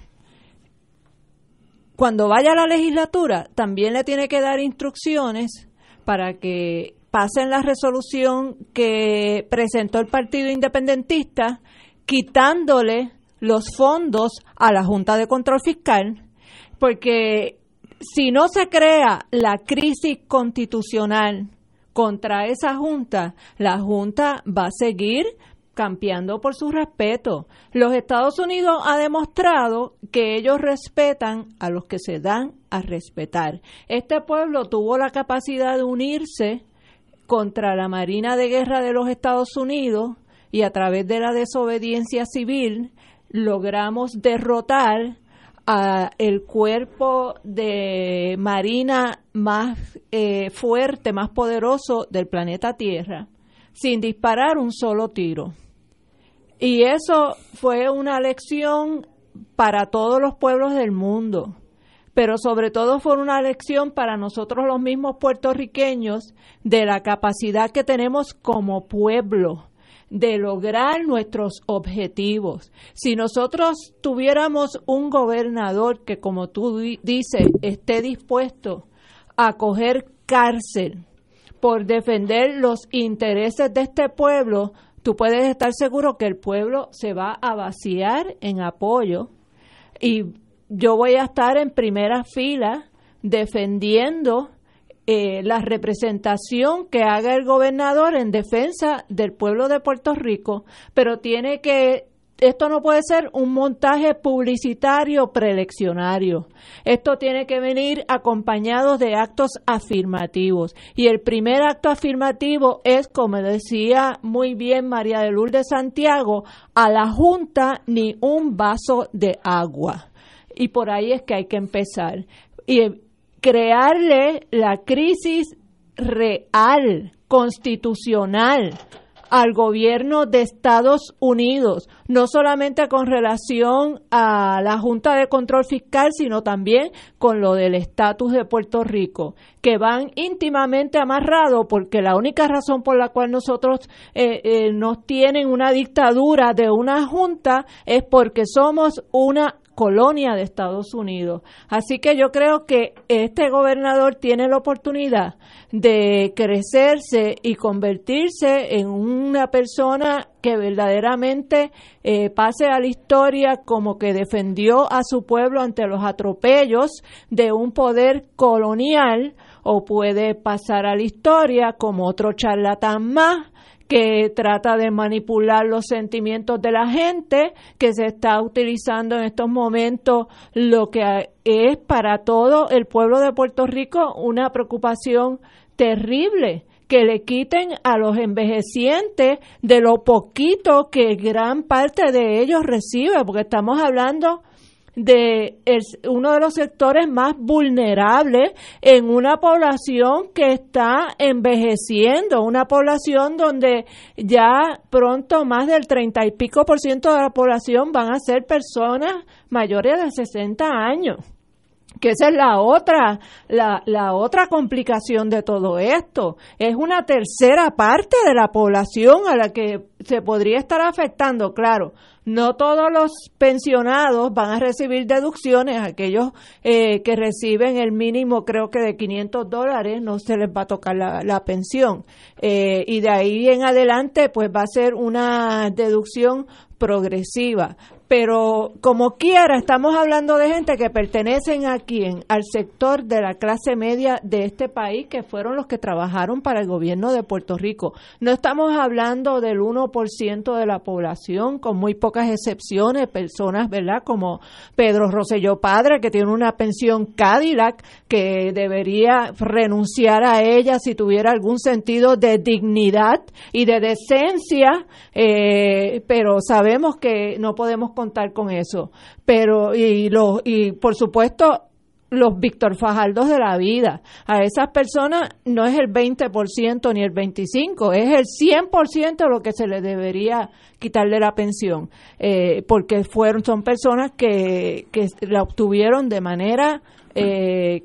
cuando vaya a la legislatura, también le tiene que dar instrucciones para que pasen la resolución que presentó el Partido Independentista, quitándole los fondos a la Junta de Control Fiscal, porque si no se crea la crisis constitucional contra esa junta, la junta va a seguir campeando por su respeto. Los Estados Unidos ha demostrado que ellos respetan a los que se dan a respetar. Este pueblo tuvo la capacidad de unirse contra la Marina de Guerra de los Estados Unidos y a través de la desobediencia civil logramos derrotar a el cuerpo de marina más eh, fuerte, más poderoso del planeta Tierra, sin disparar un solo tiro. Y eso fue una lección para todos los pueblos del mundo, pero sobre todo fue una lección para nosotros los mismos puertorriqueños de la capacidad que tenemos como pueblo de lograr nuestros objetivos. Si nosotros tuviéramos un gobernador que, como tú di- dices, esté dispuesto a coger cárcel por defender los intereses de este pueblo, tú puedes estar seguro que el pueblo se va a vaciar en apoyo y yo voy a estar en primera fila defendiendo eh, la representación que haga el gobernador en defensa del pueblo de Puerto Rico, pero tiene que esto no puede ser un montaje publicitario preeleccionario. Esto tiene que venir acompañado de actos afirmativos. Y el primer acto afirmativo es, como decía muy bien María de Lourdes Santiago, a la Junta ni un vaso de agua. Y por ahí es que hay que empezar. Y crearle la crisis real, constitucional, al gobierno de Estados Unidos, no solamente con relación a la Junta de Control Fiscal, sino también con lo del estatus de Puerto Rico, que van íntimamente amarrados porque la única razón por la cual nosotros eh, eh, nos tienen una dictadura de una junta es porque somos una colonia de Estados Unidos. Así que yo creo que este gobernador tiene la oportunidad de crecerse y convertirse en una persona que verdaderamente eh, pase a la historia como que defendió a su pueblo ante los atropellos de un poder colonial o puede pasar a la historia como otro charlatán más que trata de manipular los sentimientos de la gente, que se está utilizando en estos momentos lo que es para todo el pueblo de Puerto Rico una preocupación terrible que le quiten a los envejecientes de lo poquito que gran parte de ellos recibe, porque estamos hablando de uno de los sectores más vulnerables en una población que está envejeciendo, una población donde ya pronto más del treinta y pico por ciento de la población van a ser personas mayores de 60 años que esa es la otra, la, la, otra complicación de todo esto. Es una tercera parte de la población a la que se podría estar afectando, claro. No todos los pensionados van a recibir deducciones, aquellos eh, que reciben el mínimo creo que de 500 dólares no se les va a tocar la, la pensión. Eh, y de ahí en adelante pues va a ser una deducción progresiva pero como quiera, estamos hablando de gente que pertenecen a quién, al sector de la clase media de este país, que fueron los que trabajaron para el gobierno de Puerto Rico. No estamos hablando del 1% de la población, con muy pocas excepciones, personas, ¿verdad? Como Pedro Rosselló Padre, que tiene una pensión Cadillac, que debería renunciar a ella si tuviera algún sentido de dignidad y de decencia, eh, pero sabemos que no podemos contar con eso. Pero, y, los, y por supuesto, los Víctor Fajardos de la vida. A esas personas no es el 20% ni el 25%, es el 100% lo que se les debería quitarle la pensión, eh, porque fueron son personas que, que la obtuvieron de manera eh,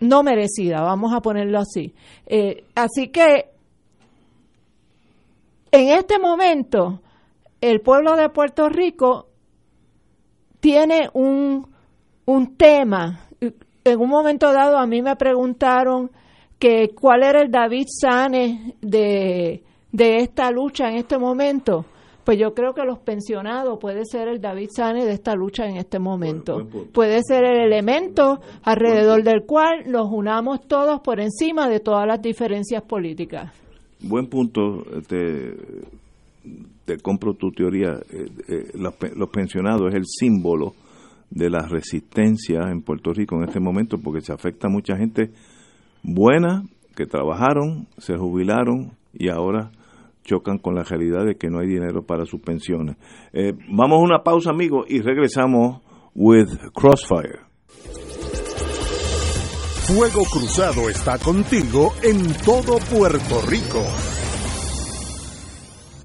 no merecida, vamos a ponerlo así. Eh, así que en este momento el pueblo de Puerto Rico tiene un, un tema. En un momento dado a mí me preguntaron que cuál era el David Sanes de, de esta lucha en este momento. Pues yo creo que los pensionados puede ser el David Sanes de esta lucha en este momento. puede ser el elemento alrededor del cual nos unamos todos por encima de todas las diferencias políticas. Buen punto. Este, te compro tu teoría, eh, eh, los, pensionados es el símbolo de la resistencia en Puerto Rico en este momento porque se afecta a mucha gente buena que trabajaron, se jubilaron y ahora chocan con la realidad de que no hay dinero para sus pensiones. Eh, vamos a una pausa, amigos, y regresamos with Crossfire. Fuego Cruzado está contigo en todo Puerto Rico.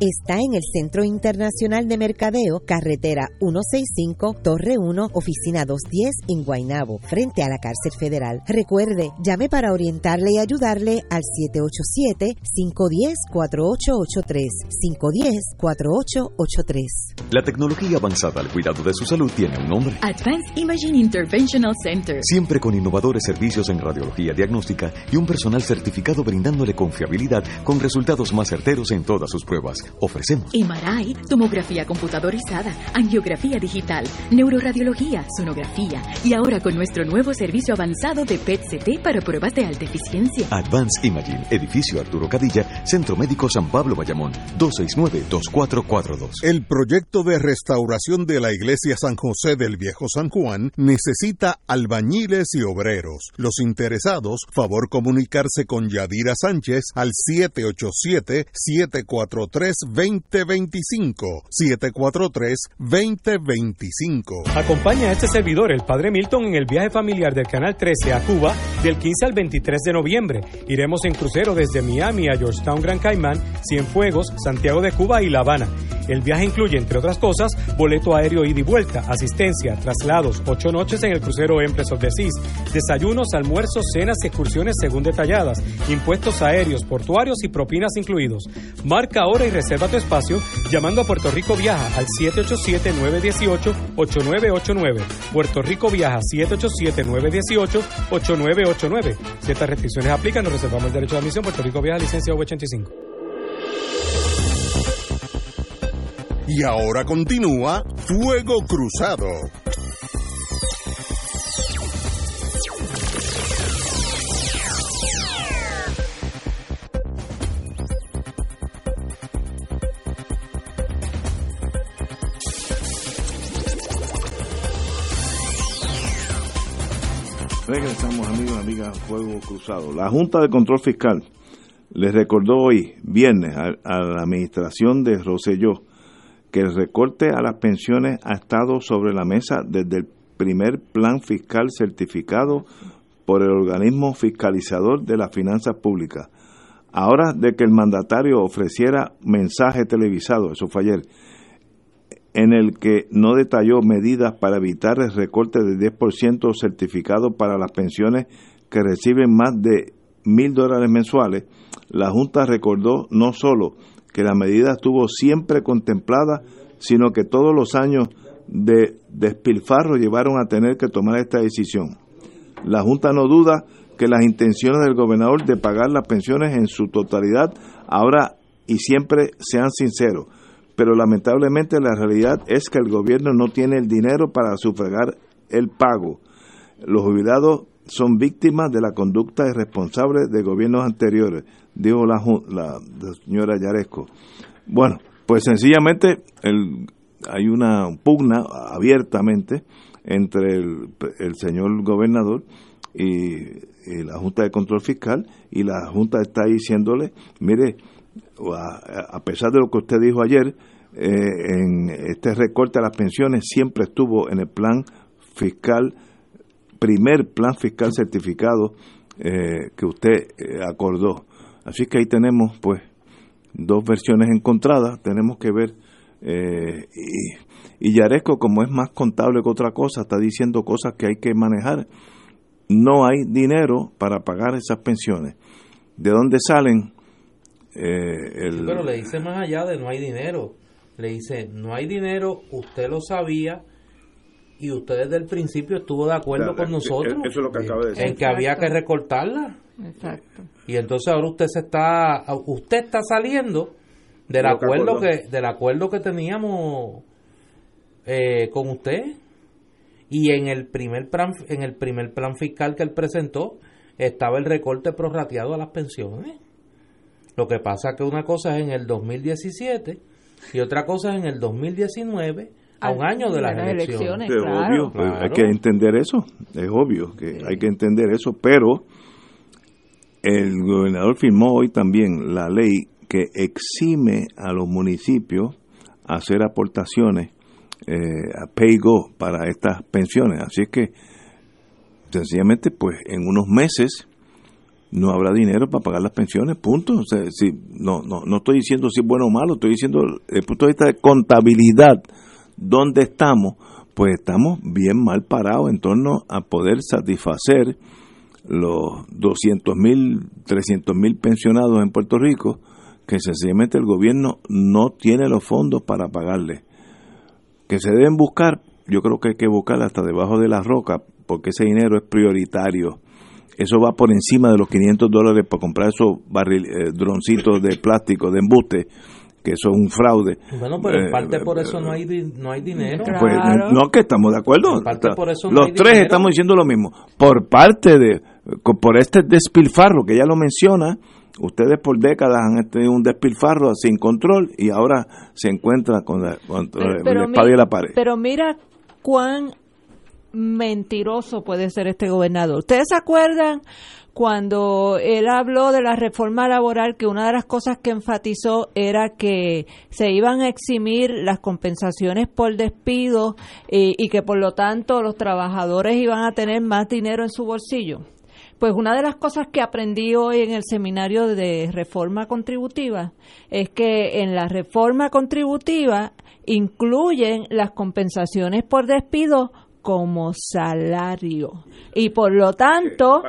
está en el Centro Internacional de Mercadeo, carretera 165, Torre 1, oficina 210 en Guaynabo, frente a la cárcel federal. Recuerde, llame para orientarle y ayudarle al 787-510-4883. 510-4883. La tecnología avanzada al cuidado de su salud tiene un nombre. Advanced Imaging Interventional Center. Siempre con innovadores servicios en radiología diagnóstica y un personal certificado brindándole confiabilidad con resultados más certeros en todas sus pruebas. Ofrecemos MRI, tomografía computadorizada, angiografía digital, neuroradiología, sonografía y ahora con nuestro nuevo servicio avanzado de PET-CT para pruebas de alta eficiencia. Advanced Imaging, edificio Arturo Cadilla, Centro Médico San Pablo Bayamón, 269-2442. El proyecto de restauración de la iglesia San José del Viejo San Juan necesita albañiles y obreros. Los interesados, favor comunicarse con Yadira Sánchez al 787-743-2025. 743-2025. Acompaña a este servidor, el Padre Milton, en el viaje familiar del Canal 13 a Cuba del 15 al 23 de noviembre. Iremos en crucero desde Miami a Georgetown, Gran Caimán, Cienfuegos, Santiago de Cuba y La Habana. El viaje incluye, entre otras cosas, boleto aéreo ida y vuelta, asistencia, traslados, ocho noches en el crucero Empress of the Seas, desayunos, almuerzos, cenas excursiones según detalladas, impuestos aéreos, portuarios y propinas incluidos. Marca ahora y reserva tu espacio llamando a Puerto Rico Viaja al 787-918-8989. Puerto Rico Viaja 787-918-8989. Si estas restricciones aplican, nos reservamos el derecho de admisión. Puerto Rico Viaja, licencia V85. Y ahora continúa Fuego Cruzado. Regresamos, amigos, amigas, Fuego Cruzado. La Junta de Control Fiscal les recordó hoy, viernes, a, a la administración de Roselló que el recorte a las pensiones ha estado sobre la mesa desde el primer plan fiscal certificado por el organismo fiscalizador de las finanzas públicas. Ahora de que el mandatario ofreciera mensaje televisado, eso fue ayer, en el que no detalló medidas para evitar el recorte del 10% certificado para las pensiones que reciben más de mil dólares mensuales, la Junta recordó no solo que la medida estuvo siempre contemplada, sino que todos los años de despilfarro llevaron a tener que tomar esta decisión. La Junta no duda que las intenciones del gobernador de pagar las pensiones en su totalidad ahora y siempre sean sinceros, pero lamentablemente la realidad es que el gobierno no tiene el dinero para sufragar el pago. Los jubilados son víctimas de la conducta irresponsable de gobiernos anteriores, dijo la, señora Yaresco. Bueno, pues sencillamente hay una pugna abiertamente entre el, el señor gobernador y, y, la Junta de Control Fiscal y la Junta está diciéndole, mire, a, pesar de lo que usted dijo ayer, eh, en este recorte a las pensiones siempre estuvo en el plan fiscal, primer plan fiscal certificado eh, que usted eh, acordó. Así que ahí tenemos pues dos versiones encontradas, tenemos que ver y, y Yaresco como es más contable que otra cosa, está diciendo cosas que hay que manejar. No hay dinero para pagar esas pensiones. ¿De dónde salen? Eh, el... sí, pero le dice más allá de no hay dinero. Le dice, no hay dinero, usted lo sabía, y usted desde el principio estuvo de acuerdo claro, con nosotros eso es lo que acaba de decir. en que había que recortarla. Exacto. Y entonces ahora usted se está usted está saliendo del acuerdo que del acuerdo que teníamos eh, con usted y en el primer plan en el primer plan fiscal que él presentó estaba el recorte prorrateado a las pensiones. Lo que pasa que una cosa es en el 2017 y otra cosa es en el 2019 a un año de las, las elecciones. elecciones claro. obvio, claro. hay que entender eso, es obvio que hay que entender eso, pero el gobernador firmó hoy también la ley que exime a los municipios a hacer aportaciones eh, a PayGo para estas pensiones. Así es que, sencillamente, pues en unos meses no habrá dinero para pagar las pensiones, punto. O sea, si, no, no, no estoy diciendo si es bueno o malo, estoy diciendo desde el punto de vista de contabilidad, ¿dónde estamos? Pues estamos bien mal parados en torno a poder satisfacer los 200 mil, 300 mil pensionados en Puerto Rico, que sencillamente el gobierno no tiene los fondos para pagarle. Que se deben buscar, yo creo que hay que buscar hasta debajo de la roca, porque ese dinero es prioritario eso va por encima de los 500 dólares para comprar esos barril, eh, droncitos de plástico, de embuste, que eso es un fraude. Bueno, pero en parte por eso no hay, no hay dinero. Pues, no, que estamos de acuerdo. los tres estamos diciendo lo mismo. Por parte de, por este despilfarro que ya lo menciona, ustedes por décadas han tenido un despilfarro sin control y ahora se encuentra con la, espada y la pared. Pero mira cuán mentiroso puede ser este gobernador. ¿Ustedes se acuerdan cuando él habló de la reforma laboral que una de las cosas que enfatizó era que se iban a eximir las compensaciones por despido y, y que por lo tanto los trabajadores iban a tener más dinero en su bolsillo? Pues una de las cosas que aprendí hoy en el seminario de reforma contributiva es que en la reforma contributiva incluyen las compensaciones por despido como salario. Y por lo tanto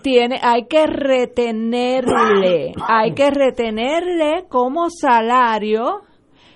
tiene hay que retenerle hay que retenerle como salario.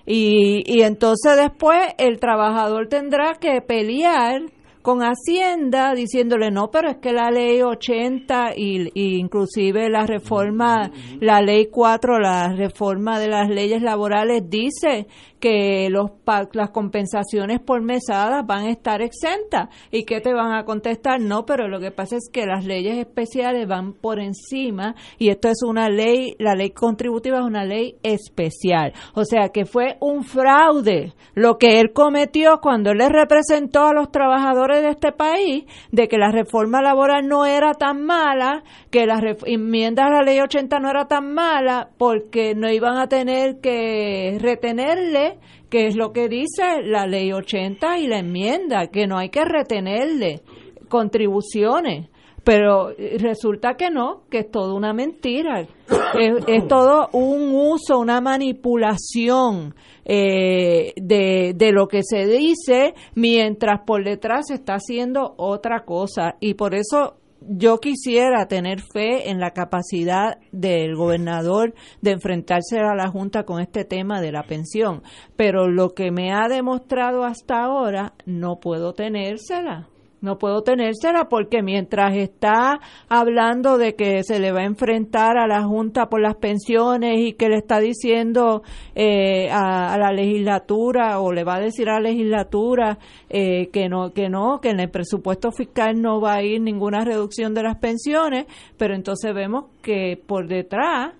Y, y entonces después el trabajador tendrá que pelear con Hacienda diciéndole no, pero es que la ley 80 y, y, inclusive la reforma, la ley 4, la reforma de las leyes laborales dice que los las compensaciones por mesadas van a estar exentas y que te van a contestar no pero lo que pasa es que las leyes especiales van por encima y esto es una ley la ley contributiva es una ley especial o sea que fue un fraude lo que él cometió cuando él le representó a los trabajadores de este país de que la reforma laboral no era tan mala que las enmiendas a la ley 80 no era tan mala porque no iban a tener que retenerle que es lo que dice la ley 80 y la enmienda, que no hay que retenerle contribuciones. Pero resulta que no, que es todo una mentira. Es, todo un uso, una manipulación eh, de, de lo que se dice, mientras por detrás se está haciendo otra cosa. Y por eso yo quisiera tener fe en la capacidad del gobernador de enfrentarse a la Junta con este tema de la pensión, pero lo que me ha demostrado hasta ahora no puedo tenérsela. No puedo tenérsela porque mientras está hablando de que se le va a enfrentar a la Junta por las pensiones y que le está diciendo eh, a, la legislatura o le va a decir a la legislatura eh, que no, que no, que en el presupuesto fiscal no va a ir ninguna reducción de las pensiones, pero entonces vemos que por detrás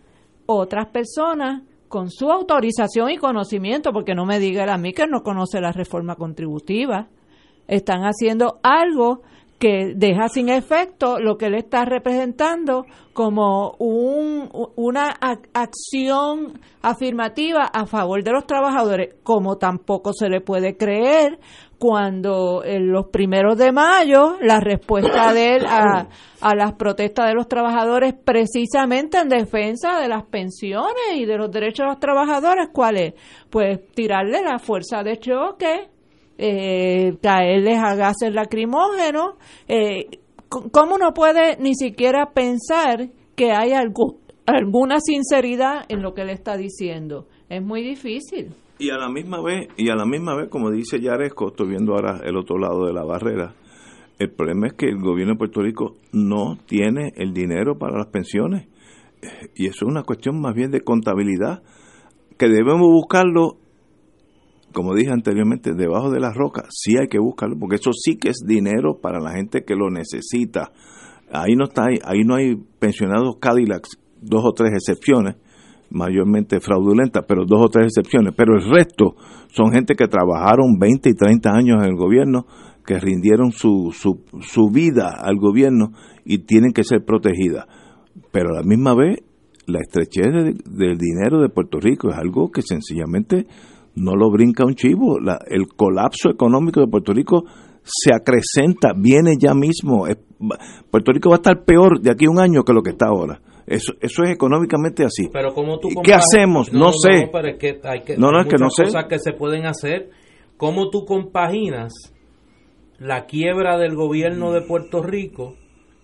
otras personas con su autorización y conocimiento, porque no me diga a mí que no conoce la reforma contributiva, están haciendo algo que deja sin efecto lo que él está representando como un, una acción afirmativa a favor de los trabajadores, como tampoco se le puede creer cuando en los primeros de mayo la respuesta de él a, a las protestas de los trabajadores precisamente en defensa de las pensiones y de los derechos de los trabajadores, ¿cuál es? Pues tirarle la fuerza de choque eh, caerles a gases lacrimógenos. Eh, ¿Cómo uno puede ni siquiera pensar que hay algo, alguna sinceridad en lo que le está diciendo? Es muy difícil. Y a la misma vez, y a la misma vez, como dice Yaresco, estoy viendo ahora el otro lado de la barrera, el problema es que el gobierno de Puerto Rico no tiene el dinero para las pensiones. Y eso es una cuestión más bien de contabilidad, que debemos buscarlo como dije anteriormente, debajo de las rocas, sí hay que buscarlo, porque eso sí que es dinero para la gente que lo necesita. Ahí no está, ahí no hay pensionados Cadillacs, dos o tres excepciones, mayormente fraudulentas, pero dos o tres excepciones, pero el resto son gente que trabajaron 20 y 30 años en el gobierno, que rindieron su, su, su vida al gobierno y tienen que ser protegidas. Pero a la misma vez, la estrechez del dinero de Puerto Rico es algo que sencillamente no lo brinca un chivo. el colapso económico de Puerto Rico se acrecenta, viene ya mismo. Puerto Rico va a estar peor de aquí a un año que lo que está ahora. Eso, eso es económicamente así. Pero ¿cómo tú ¿Y ¿Qué hacemos? No, sé. pero es que hay que, No, no, hay es que no muchas sé. cosas que se pueden hacer. ¿Cómo tú compaginas la quiebra del gobierno de Puerto Rico,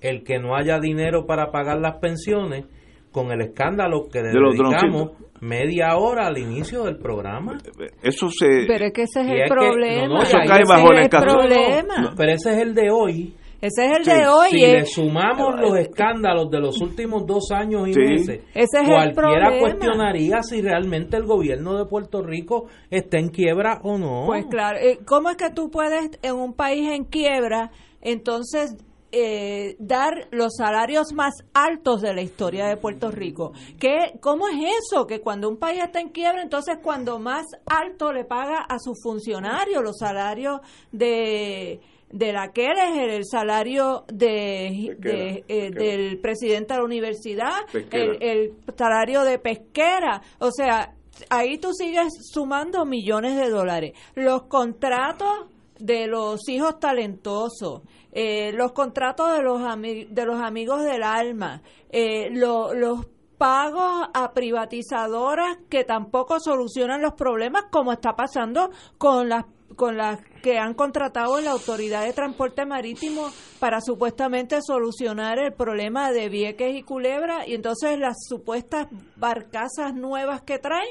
el que no haya dinero para pagar las pensiones, con el escándalo que le De los dedicamos media hora al inicio del programa? Eso se... Pero es que ese es Y el es que- problema. no, no, Eso cae bajo el problema. No, pero ese es el de hoy. Ese es el Sí, de hoy. Si eh. le sumamos los escándalos de los últimos dos años y Sí. meses, Ese es el cualquiera problema. cuestionaría si realmente el gobierno de Puerto Rico está en quiebra o no. Pues claro, eh, ¿cómo es que tú puedes en un país en quiebra entonces eh, dar los salarios más altos de la historia de Puerto Rico? ¿Qué, ¿Cómo es eso? Que cuando un país está en quiebra, entonces cuando más alto le paga a sus funcionarios, los salarios de de la que es el, el salario de, de, eh, del presidente de la universidad, el, el salario de pesquera, o sea, ahí tú sigues sumando millones de dólares. Los contratos de los hijos talentosos, eh, los contratos de los, de los amigos del alma, eh, lo- los pagos a privatizadoras que tampoco solucionan los problemas como está pasando con las con las que han contratado en la Autoridad de Transporte Marítimo para supuestamente solucionar el problema de Vieques y Culebra y entonces las supuestas barcazas nuevas que traen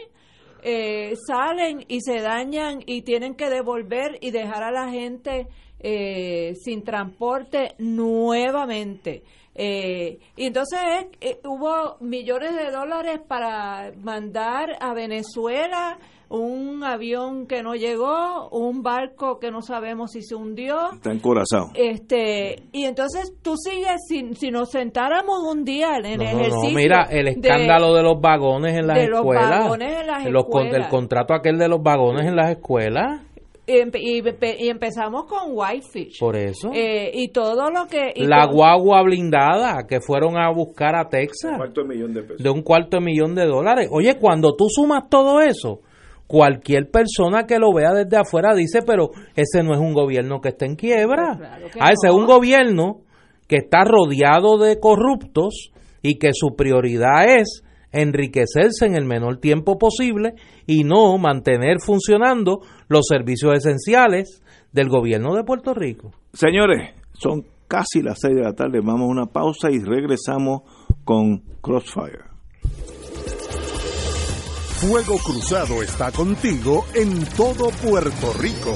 eh, salen y se dañan y tienen que devolver y dejar a la gente eh, sin transporte nuevamente. Eh, y entonces eh, hubo millones de dólares para mandar a Venezuela un avión que no llegó, un barco que no sabemos si se hundió. Está encorazado. Este, y entonces tú sigues, si, si nos sentáramos un día en el No, no, no, ejercicio. mira, el de- escándalo de, los vagones en las de los escuelas. vagones en las los el contrato aquel de los vagones en las escuelas. Y, empe- y empe- y empezamos con Whitefish. Por eso. Eh, y todo lo que. y la to- guagua blindada que fueron a buscar a Texas Cuarto de millón de pesos. de un cuarto de millón de dólares. Oye, cuando tú sumas todo eso, cualquier persona que lo vea desde afuera dice, pero ese no es un gobierno que está en quiebra. Pues que ah, ese es un gobierno que está rodeado de corruptos y que su prioridad es enriquecerse en el menor tiempo posible y no mantener funcionando los servicios esenciales del gobierno de Puerto Rico. Señores, son casi las 6 de la tarde. Vamos a una pausa y regresamos con Crossfire. Fuego Cruzado está contigo en todo Puerto Rico.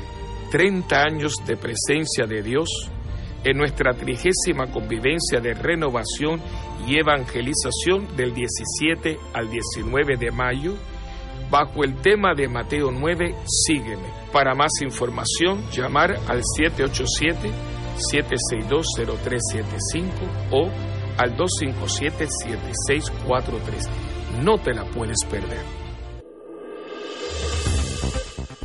30 años de presencia de Dios en nuestra trigésima convivencia de renovación y evangelización del 17 al 19 de mayo bajo el tema de Mateo 9, sígueme. Para más información, llamar al 787-762-0375 o al 257-7643. No te la puedes perder.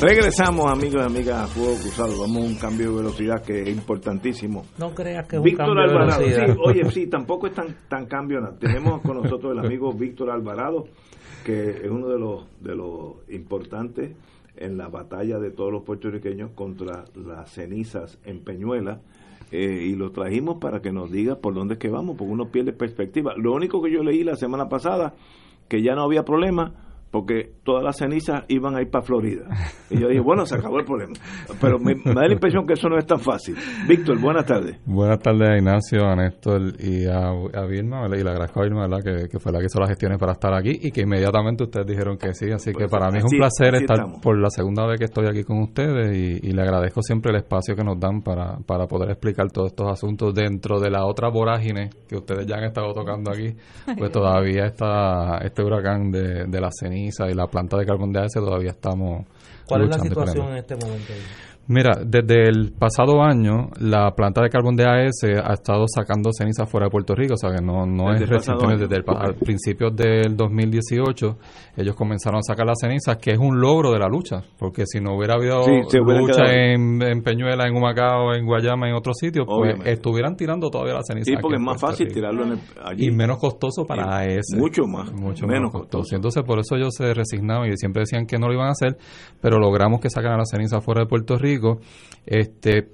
Regresamos, amigos y amigas, a Fuego Cruzado. Vamos a un cambio de velocidad que es importantísimo. No creas que es un Víctor de Alvarado. velocidad. Sí, oye, sí, tampoco es tan, tan cambio. Tenemos con nosotros el amigo Víctor Alvarado, que es uno de los, de los importantes en la batalla de todos los puertorriqueños contra las cenizas en Peñuela. eh, y lo trajimos para que nos diga por dónde es que vamos, porque uno pierde perspectiva. Lo único que yo leí la semana pasada, que ya no había problema, porque todas las cenizas iban a ir para Florida. Y yo dije, bueno, se acabó el problema. Pero me, me da la impresión que eso no es tan fácil. Víctor, buenas tardes. Buenas tardes a Ignacio, a Néstor y a, a Vilma, ¿verdad? y le agradezco a Vilma, ¿verdad? Que, que fue la que hizo las gestiones para estar aquí y que inmediatamente ustedes dijeron que sí, así que para mí es un así- placer así estar estamos. por la segunda vez que estoy aquí con ustedes y, y le agradezco siempre el espacio que nos dan para, para poder explicar todos estos asuntos dentro de la otra vorágine que ustedes ya han estado tocando aquí, pues <laughs> todavía está este huracán de, de la ceniza y la planta de carbón de AS todavía estamos ¿Cuál es la situación en este momento? Mira, desde el pasado año, la planta de carbón de AES ha estado sacando cenizas fuera de Puerto Rico, o sea que no, no Desde es reciente, desde el a principios del 2018, ellos comenzaron a sacar las cenizas, que es un logro de la lucha, porque si no hubiera habido Sí, lucha en, en Peñuela, en Humacao, en Guayama, en otros sitios, pues Obviamente. estuvieran tirando todavía las cenizas. Sí, porque es más fácil Rico. tirarlo en el- allí. Y menos costoso para Y AES. mucho más, Mucho menos costoso. Entonces, por eso ellos se resignaban y siempre decían que no lo iban a hacer, pero logramos que sacaran la ceniza fuera de Puerto Rico. Este,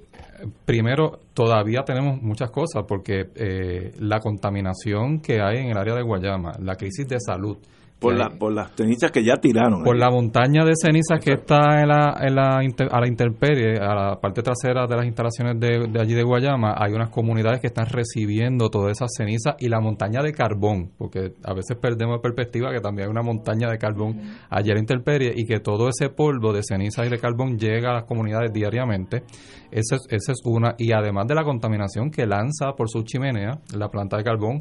primero, todavía tenemos muchas cosas porque eh, la contaminación que hay en el área de Guayama, la crisis de salud. Por, la, por las cenizas que ya tiraron. por ahí. la montaña de cenizas que está en la, en la inter- a la intemperie, a la parte trasera de las instalaciones de, de allí de Guayama, hay unas comunidades que están recibiendo todas esas cenizas y la montaña de carbón, porque a veces perdemos de perspectiva que también hay una montaña de carbón allí a la intemperie y que todo ese polvo de ceniza y de carbón llega a las comunidades diariamente. Esa es, esa es una. Y además de la contaminación que lanza por su chimenea, la planta de carbón,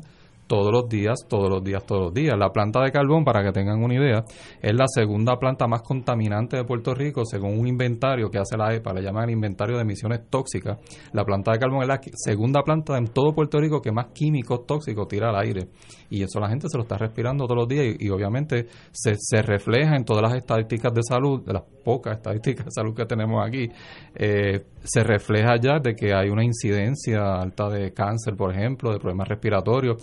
todos los días, todos los días, todos los días. La planta de carbón, para que tengan una idea, es la segunda planta más contaminante de Puerto Rico, según un inventario que hace la EPA, le llaman el inventario de emisiones tóxicas. La planta de carbón es la segunda planta en todo Puerto Rico que más químicos tóxicos tira al aire. Y eso la gente se lo está respirando todos los días y, obviamente se, refleja en todas las estadísticas de salud, de las pocas estadísticas de salud que tenemos aquí, eh, se refleja ya de que hay una incidencia alta de cáncer, por ejemplo, de problemas respiratorios.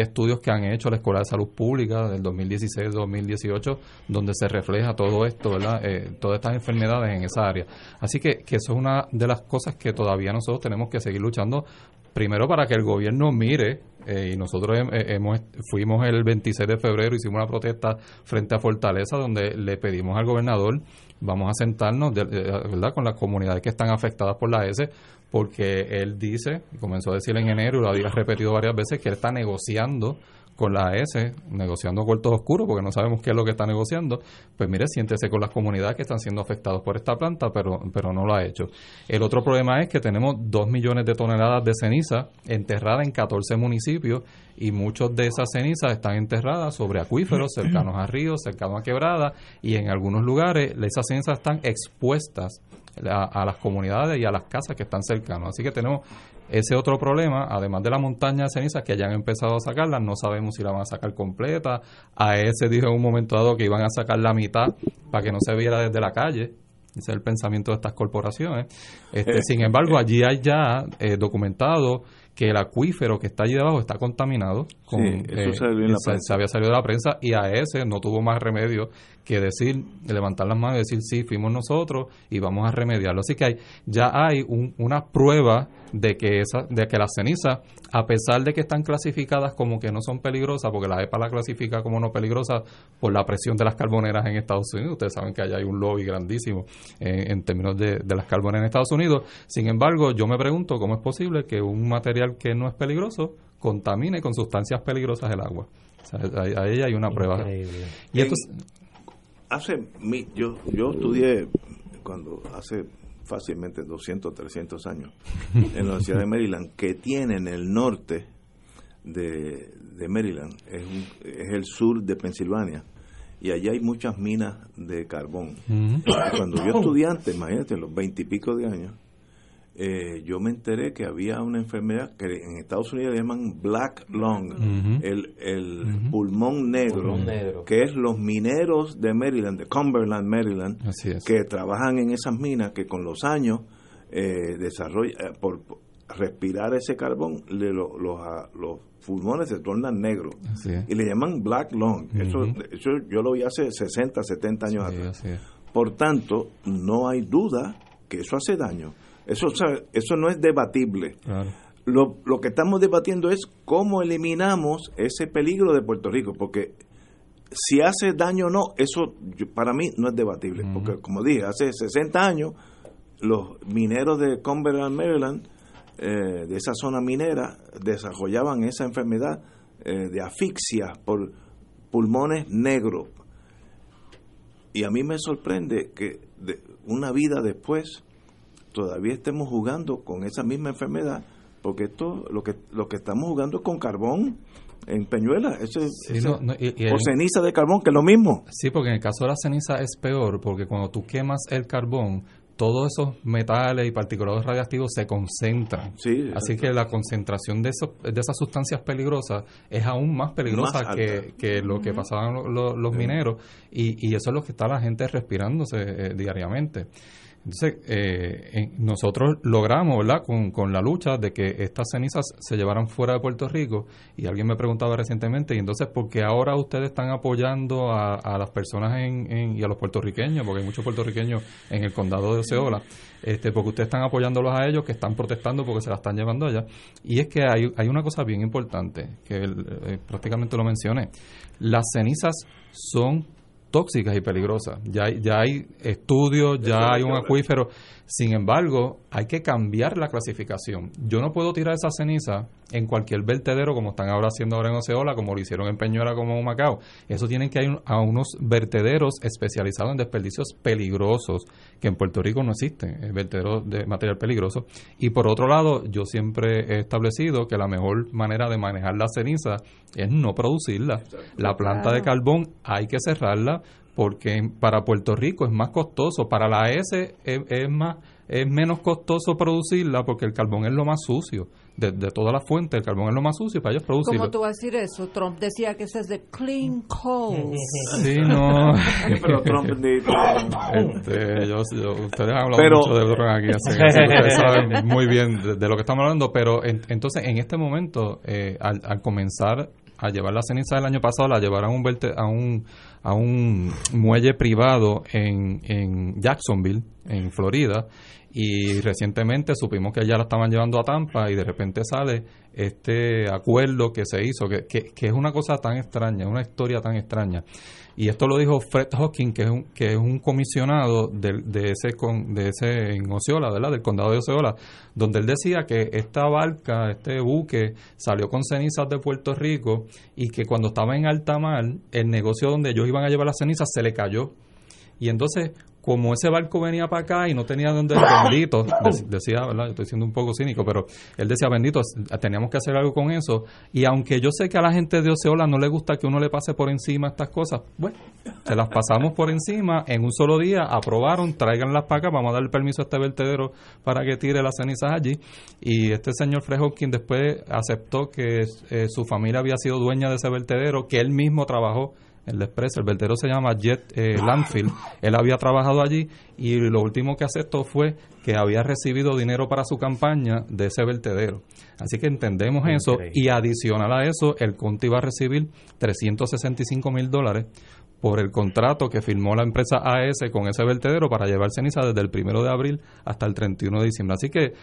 Estudios que han hecho la Escuela de Salud Pública del 2016-2018 donde se refleja todo esto, ¿verdad? Eh, todas estas enfermedades en esa área. Así que, eso es una de las cosas que todavía nosotros tenemos que seguir luchando. Primero para que el gobierno mire, eh, y nosotros eh, hemos, fuimos el 26 de febrero, hicimos una protesta frente a Fortaleza donde le pedimos al gobernador, vamos a sentarnos, ¿verdad?, con las comunidades que están afectadas por la S, porque él dice, comenzó a decir en enero y lo había repetido varias veces, que él está negociando con la AS, negociando cuartos oscuros, porque no sabemos qué es lo que está negociando, pues mire, siéntese con las comunidades que están siendo afectadas por esta planta, pero, pero no lo ha hecho. El otro problema es que tenemos dos millones de toneladas de ceniza enterradas en 14 municipios y muchos de esas cenizas están enterradas sobre acuíferos <clears throat> cercanos a ríos, cercanos a quebradas y en algunos lugares esas cenizas están expuestas a, a las comunidades y a las casas que están cercanos. Así que tenemos ese otro problema, además de la montaña de cenizas que ya han empezado a sacarla, no sabemos si la van a sacar completa. A ese dijo en un momento dado que iban a sacar la mitad para que no se viera desde la calle. Ese es el pensamiento de estas corporaciones. Este, sin embargo, allí hay ya eh, documentado que el acuífero que está allí debajo está contaminado. Con, Sí, eso eh, salió en la se- se había salido de la prensa y a ese no tuvo más remedio que decir, levantar las manos y decir sí, fuimos nosotros y vamos a remediarlo. Así que hay, ya hay un- una prueba de que esa, de que las cenizas, a pesar de que están clasificadas como que no son peligrosas, porque la EPA la clasifica como no peligrosa por la presión de las carboneras en Estados Unidos, ustedes saben que allá hay un lobby grandísimo eh, en términos de, de las carboneras en Estados Unidos. Sin embargo, yo me pregunto cómo es posible que un material que no es peligroso contamine con sustancias peligrosas el agua. O sea, ahí, hay una prueba. Y esto es- hace mi- yo yo estudié cuando hace fácilmente 200 300 años <laughs> en la Universidad de Maryland que tiene en el norte de, de Maryland es, un- es el sur de Pensilvania y allí hay muchas minas de carbón. Ujú. Cuando yo estudiante, imagínate, los veintipico de años, eh, yo me enteré que había una enfermedad que en Estados Unidos llaman black lung, el, el pulmón, negro, Pulmón negro. que es los mineros de Maryland, de Cumberland, Maryland, Así es. que trabajan en esas minas que con los años eh, desarrolla eh, por, por respirar ese carbón le- lo- los, ah, los pulmones se tornan negros. Y le llaman black lung. Eso, eso yo lo vi hace 60 70 años Sí, atrás. por tanto no hay duda que eso hace daño eso eso no es debatible Claro. lo, lo que estamos debatiendo es cómo eliminamos ese peligro de Puerto Rico, porque si hace daño o no, eso para mí no es debatible, porque como dije, hace 60 años los mineros de Cumberland, Maryland, eh, de esa zona minera, desarrollaban esa enfermedad eh, de asfixia por pulmones negros. Y a mí me sorprende que de una vida después todavía estemos jugando con esa misma enfermedad, porque esto lo que lo que estamos jugando es con carbón en Peñuela, ese, Sí, ese- no, no, y- y o ceniza de carbón, que es lo mismo. Sí, porque en el caso de la ceniza es peor, porque cuando tú quemas el carbón, todos esos metales y partículas radiactivos se concentran. Sí, Así que la concentración de, esos, de esas sustancias peligrosas es aún más peligrosa Más que, que lo que pasaban lo- lo- los mineros y, y eso es lo que está la gente respirándose eh, diariamente. Entonces, eh, nosotros logramos, ¿verdad?, con, con la lucha de que estas cenizas se llevaran fuera de Puerto Rico. Y alguien me preguntaba recientemente, y entonces, ¿por qué ahora ustedes están apoyando a, las personas en, en- y a los puertorriqueños? Porque hay muchos puertorriqueños en el condado de Oceola. Este, porque ustedes están apoyándolos a ellos, que están protestando porque se la están llevando allá. Y es que hay, hay una cosa bien importante, que eh, prácticamente lo mencioné. Las cenizas son tóxicas y peligrosas. Ya hay, ya hay estudios, ya hay un acuífero. Sin embargo, hay que cambiar la clasificación. Yo no puedo tirar esa ceniza en cualquier vertedero como están ahora haciendo ahora en Oceola, como lo hicieron en Peñuela, como en Macao. Eso tienen que ir a unos vertederos especializados en desperdicios peligrosos, que en Puerto Rico no existen, vertederos de material peligroso. Y por otro lado, yo siempre he establecido que la mejor manera de manejar la ceniza es no producirla. La planta de carbón hay que cerrarla porque para Puerto Rico es más costoso, para la S es, es más es menos costoso producirla porque el carbón es lo más sucio de, de todas las fuentes, el carbón es lo más sucio y para ellos producirlo. ¿Cómo tú vas a decir eso? Trump decía que ese es de clean coal. <laughs> Sí, no. Pero Trump ni- Este, yo- yo- ustedes han hablado Pero- mucho de droga aquí, así que ustedes <laughs> saben muy bien de, de lo que estamos hablando, pero en- entonces en este momento, eh, al, al comenzar a llevar la ceniza del año pasado, la llevaron a un, verte- a un, a un muelle privado en, en Jacksonville, en Florida, y recientemente supimos que ya la estaban llevando a Tampa y de repente sale este acuerdo que se hizo, que, que, que es una cosa tan extraña, una historia tan extraña. Y esto lo dijo Fred Hawking, que es un, que es un comisionado de, de ese con, de ese en Osceola, ¿verdad? Del condado de Osceola, donde él decía que esta barca, este buque, salió con cenizas de Puerto Rico y que cuando estaba en alta mar, el negocio donde ellos iban a llevar las cenizas se le cayó. Y entonces, como ese barco venía para acá y no tenía donde bendito, dec- decía, ¿verdad? Estoy siendo un poco cínico, pero él decía, bendito, teníamos que hacer algo con eso. Y aunque yo sé que a la gente de Oceola no le gusta que uno le pase por encima estas cosas, bueno, se las pasamos por encima en un solo día, aprobaron, tráiganlas para acá, vamos a darle permiso a este vertedero para que tire las cenizas allí. Y este señor Fred Hawkins después aceptó que eh, su familia había sido dueña de ese vertedero, que él mismo trabajó el Express, el vertedero se llama Jet eh, Landfill. Él había trabajado allí y lo último que aceptó fue que había recibido dinero para su campaña de ese vertedero. Así que entendemos eso y adicional a eso, el Conti iba a recibir 365 mil dólares por el contrato que firmó la empresa AS con ese vertedero para llevar ceniza desde el primero de abril hasta el 31 de diciembre. Así que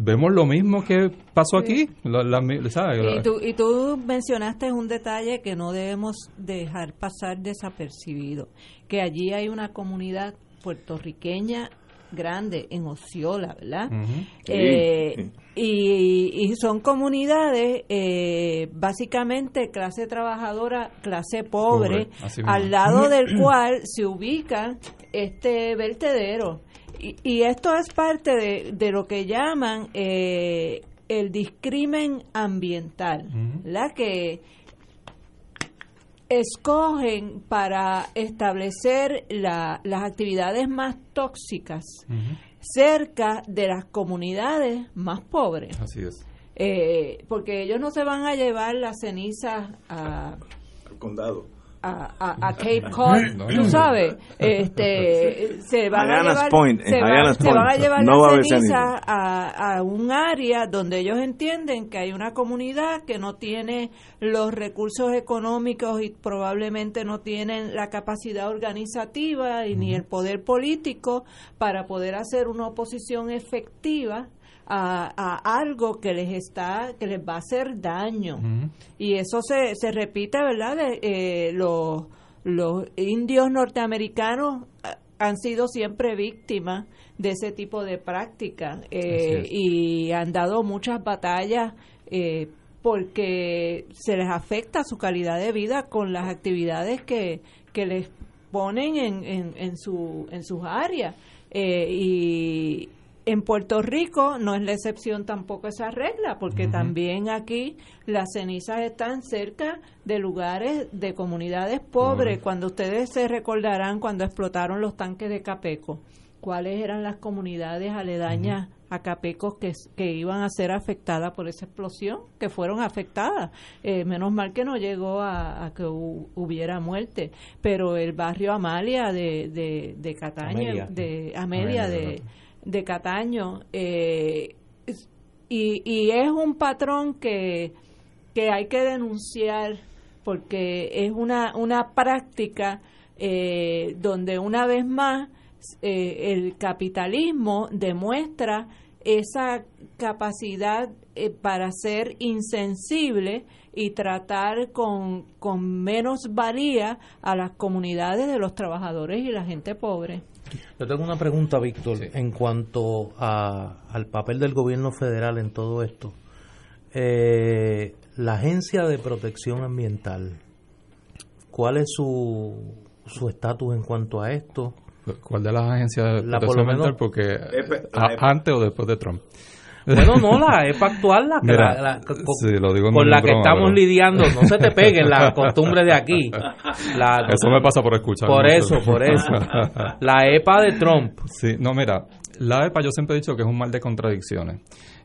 vemos lo mismo que pasó aquí. La- la- ¿sabes? Y tú, y tú mencionaste un detalle que no debemos dejar pasar desapercibido, que allí hay una comunidad puertorriqueña grande en Osceola, ¿verdad? Eh, Sí, sí. Y, y son comunidades eh, básicamente clase trabajadora, clase pobre, Pobre, al lado del <clears throat> cual se ubica este vertedero. Y, y esto es parte de, de lo que llaman eh, el discrimen ambiental, ¿verdad? Que escogen para establecer la- las actividades más tóxicas cerca de las comunidades más pobres. Así es. Eh, porque ellos no se van a llevar las cenizas a, Al condado. A, a- a Cape Cod, No. tú sabes, este, <laughs> se van a llevar, Point, se va- se van a llevar No las cenizas ceniza. a, a un área donde ellos entienden que hay una comunidad que no tiene los recursos económicos y probablemente no tienen la capacidad organizativa y ni el poder político para poder hacer una oposición efectiva a, a algo que les está que les va a hacer daño. Y eso se, se repite verdad de, eh, los los indios norteamericanos ah, han sido siempre víctimas de ese tipo de práctica eh, y han dado muchas batallas eh, porque se les afecta su calidad de vida con las actividades que, que les ponen en, en, en, su, en sus áreas. Eh, y en Puerto Rico no es la excepción tampoco esa regla, porque también aquí las cenizas están cerca de lugares de comunidades pobres. Cuando ustedes se recordarán cuando explotaron los tanques de Capeco, cuáles eran las comunidades aledañas a Capecos que, que iban a ser afectadas por esa explosión, que fueron afectadas. Eh, menos mal que no llegó a, a que hu- hubiera muerte, pero el barrio Amalia de, de, de Cataño, Amelia. de Amelia, Amelia, de. De Cataño, eh, y, y es un patrón que, que hay que denunciar porque es una, una práctica eh, donde una vez más eh, el capitalismo demuestra esa capacidad eh, para ser insensible y tratar con, con menos valía a las comunidades de los trabajadores y la gente pobre. Yo tengo una pregunta, Víctor, en cuanto a, al papel del gobierno federal en todo esto. Eh, la Agencia de Protección Ambiental, ¿cuál es su su estatus en cuanto a esto? ¿Cuál de las agencias de La, protección por lo menos- ambiental? Porque a- la Epe- antes o después de Trump. Bueno, no, la EPA actual, la, que Mira, la- la- con, sí, lo digo con en la broma, que estamos pero- lidiando, no se te peguen las <laughs> costumbres de aquí. La- Eso me pasa por escuchar. Por eso, por eso. <laughs> La EPA de Trump. Sí, no, mira, la EPA yo siempre he dicho que es un mal de contradicciones.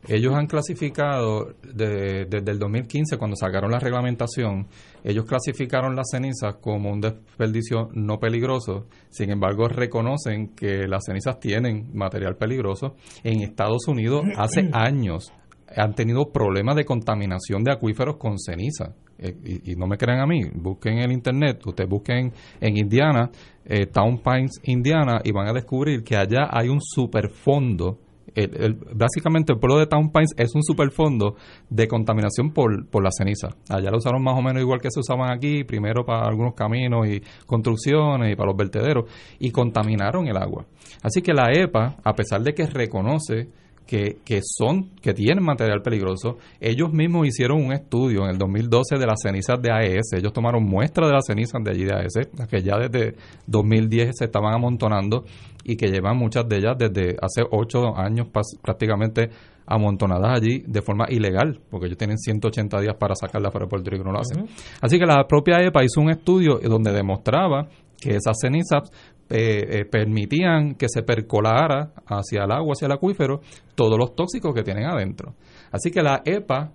Ellos han clasificado de- desde el 2015, cuando sacaron la reglamentación, ellos clasificaron las cenizas como un desperdicio no peligroso. Sin embargo, reconocen que las cenizas tienen material peligroso. En Estados Unidos, hace <clears throat> años, han tenido problemas de contaminación de acuíferos con ceniza. Eh, y, y no me crean a mí, busquen en el internet, ustedes busquen en Indiana, eh, Town Pines, Indiana, y van a descubrir que allá hay un superfondo. El, básicamente el pueblo de Town Pines es un superfondo de contaminación por, por la ceniza. Allá lo usaron más o menos igual que se usaban aquí, primero para algunos caminos y construcciones y para los vertederos, y contaminaron el agua. Así que la EPA, a pesar de que reconoce que, que son, que tienen material peligroso. Ellos mismos hicieron un estudio en el 2012 de las cenizas de AES. Ellos tomaron muestras de las cenizas de allí de AES, las que ya desde 2010 se estaban amontonando y que llevan muchas de ellas desde hace ocho años prácticamente amontonadas allí de forma ilegal, porque ellos tienen 180 días para sacarlas para Puerto Rico y no lo hacen. Así que la propia EPA hizo un estudio donde demostraba que esas cenizas eh, eh, permitían que se percolara hacia el agua, hacia el acuífero, todos los tóxicos que tienen adentro. Así que la EPA,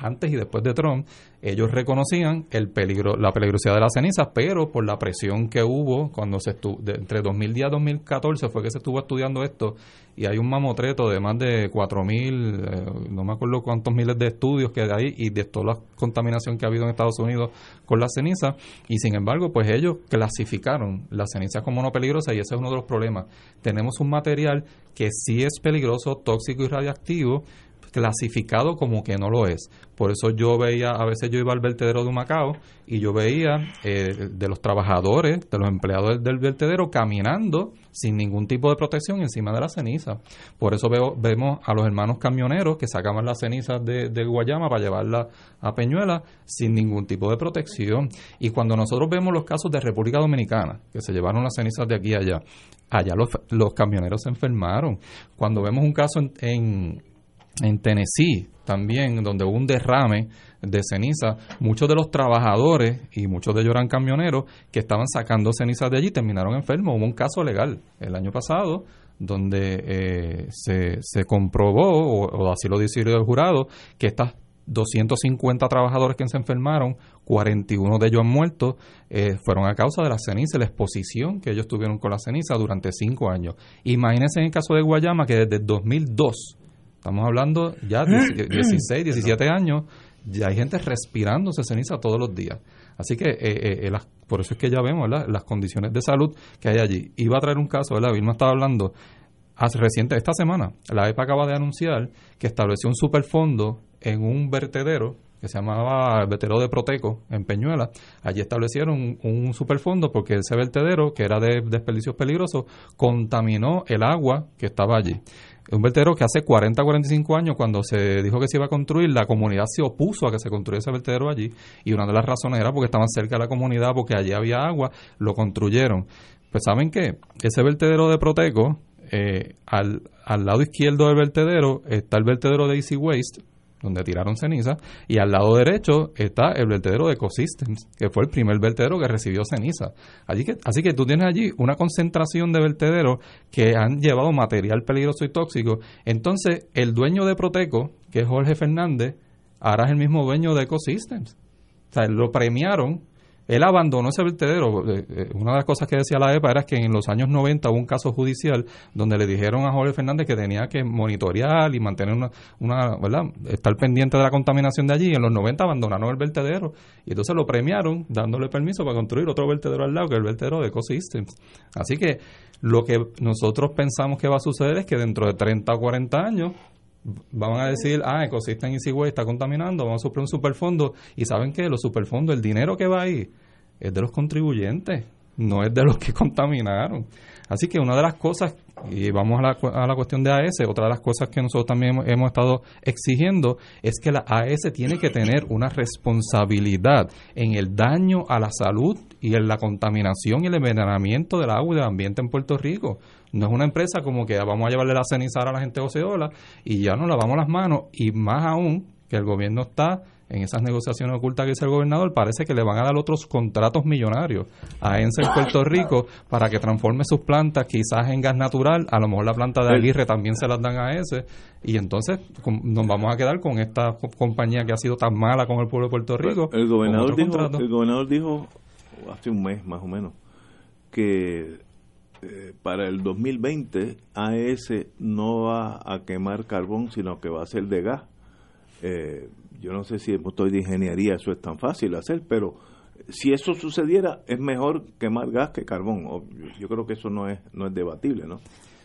antes y después de Trump, ellos reconocían el peligro, la peligrosidad de las cenizas, pero por la presión que hubo cuando se estuvo, entre 2010 y 2014 fue que se estuvo estudiando esto y hay un mamotreto de más de 4.000, eh, no me acuerdo cuántos miles de estudios que hay y de toda la contaminación que ha habido en Estados Unidos con las cenizas y sin embargo pues ellos clasificaron las cenizas como no peligrosas y ese es uno de los problemas. Tenemos un material que sí es peligroso, tóxico y radiactivo, clasificado como que no lo es. Por eso yo veía, a veces yo iba al vertedero de Macao y yo veía eh, de los trabajadores, de los empleados del, vertedero caminando sin ningún tipo de protección encima de la ceniza. Por eso vemos a los hermanos camioneros que sacaban las cenizas de, Guayama para llevarla a Peñuela sin ningún tipo de protección. Y cuando nosotros vemos los casos de República Dominicana, que se llevaron las cenizas de aquí a allá, allá los, camioneros se enfermaron. Cuando vemos un caso en en Tennessee también, donde hubo un derrame de ceniza. Muchos de los trabajadores y muchos de ellos eran camioneros que estaban sacando cenizas de allí terminaron enfermos. Hubo un caso legal el año pasado donde eh, se, se comprobó, o, así lo decidió el jurado, que estas 250 trabajadores que se enfermaron, 41 de ellos han muerto, eh, fueron a causa de la ceniza, la exposición que ellos tuvieron con la ceniza durante cinco años. Imagínense en el caso de Guayama que desde 2002, estamos hablando ya de 16, 17 años, ya hay gente respirándose ceniza todos los días. Así que eh, eh, por eso es que ya vemos las condiciones de salud que hay allí. Iba a traer un caso, ¿verdad? Vilma estaba hablando hace reciente, esta semana, la EPA acaba de anunciar que estableció un superfondo en un vertedero que se llamaba el vertedero de Proteco en Peñuela. Allí establecieron un, superfondo porque ese vertedero, que era de desperdicios peligrosos, contaminó el agua que estaba allí. Un vertedero que hace 40, 45 años, cuando se dijo que se iba a construir, la comunidad se opuso a que se construyese ese vertedero allí. Y una de las razones era porque estaban cerca de la comunidad, porque allí había agua, lo construyeron. Pues ¿saben qué? Ese vertedero de Proteco, eh, al, al lado izquierdo del vertedero está el vertedero de Easy Waste, donde tiraron ceniza, y al lado derecho está el vertedero de Ecosystems, que fue el primer vertedero que recibió ceniza. Allí que, así que tú tienes allí una concentración de vertederos que han llevado material peligroso y tóxico. Entonces, el dueño de Proteco, que es Jorge Fernández, ahora es el mismo dueño de Ecosystems. O sea, lo premiaron él abandonó ese vertedero. Eh, eh, una de las cosas que decía la EPA era que en los años 90 hubo un caso judicial donde le dijeron a Jorge Fernández que tenía que monitorear y mantener una, una ¿verdad? Estar pendiente de la contaminación de allí. En los 90 abandonaron el vertedero. Y entonces lo premiaron dándole permiso para construir otro vertedero al lado, que es el vertedero de Ecosystems. Así que lo que nosotros pensamos que va a suceder es que dentro de 30 o 40 años van a decir, ah, Ecosystem Easy está contaminando, vamos a sufrir un superfondo. Y saben que los superfondos, el dinero que va ahí, es de los contribuyentes, no es de los que <laughs> contaminaron. Así que una de las cosas, y vamos a la, a la cuestión de AES, otra de las cosas que nosotros también hemos, estado exigiendo es que la AES tiene que tener una responsabilidad en el daño a la salud y en la contaminación y el envenenamiento del agua y del ambiente en Puerto Rico. No es una empresa como que vamos a llevarle la cenizar a la gente de Oceola y ya nos lavamos las manos y más aún que el gobierno está en esas negociaciones ocultas que dice el gobernador, parece que le van a dar otros contratos millonarios a ENSE en Puerto Rico para que transforme sus plantas quizás en gas natural, a lo mejor la planta de Aguirre también se las dan a ese, y entonces nos vamos a quedar con esta compañía que ha sido tan mala con el pueblo de Puerto Rico. El gobernador, dijo, el gobernador dijo hace un mes más o menos que eh, para el 2020 AES no va a quemar carbón, sino que va a ser de gas. Eh, yo no sé si estoy de ingeniería eso es tan fácil hacer, pero si eso sucediera es mejor quemar gas que carbón. Yo creo que eso no es no es debatible, ¿no?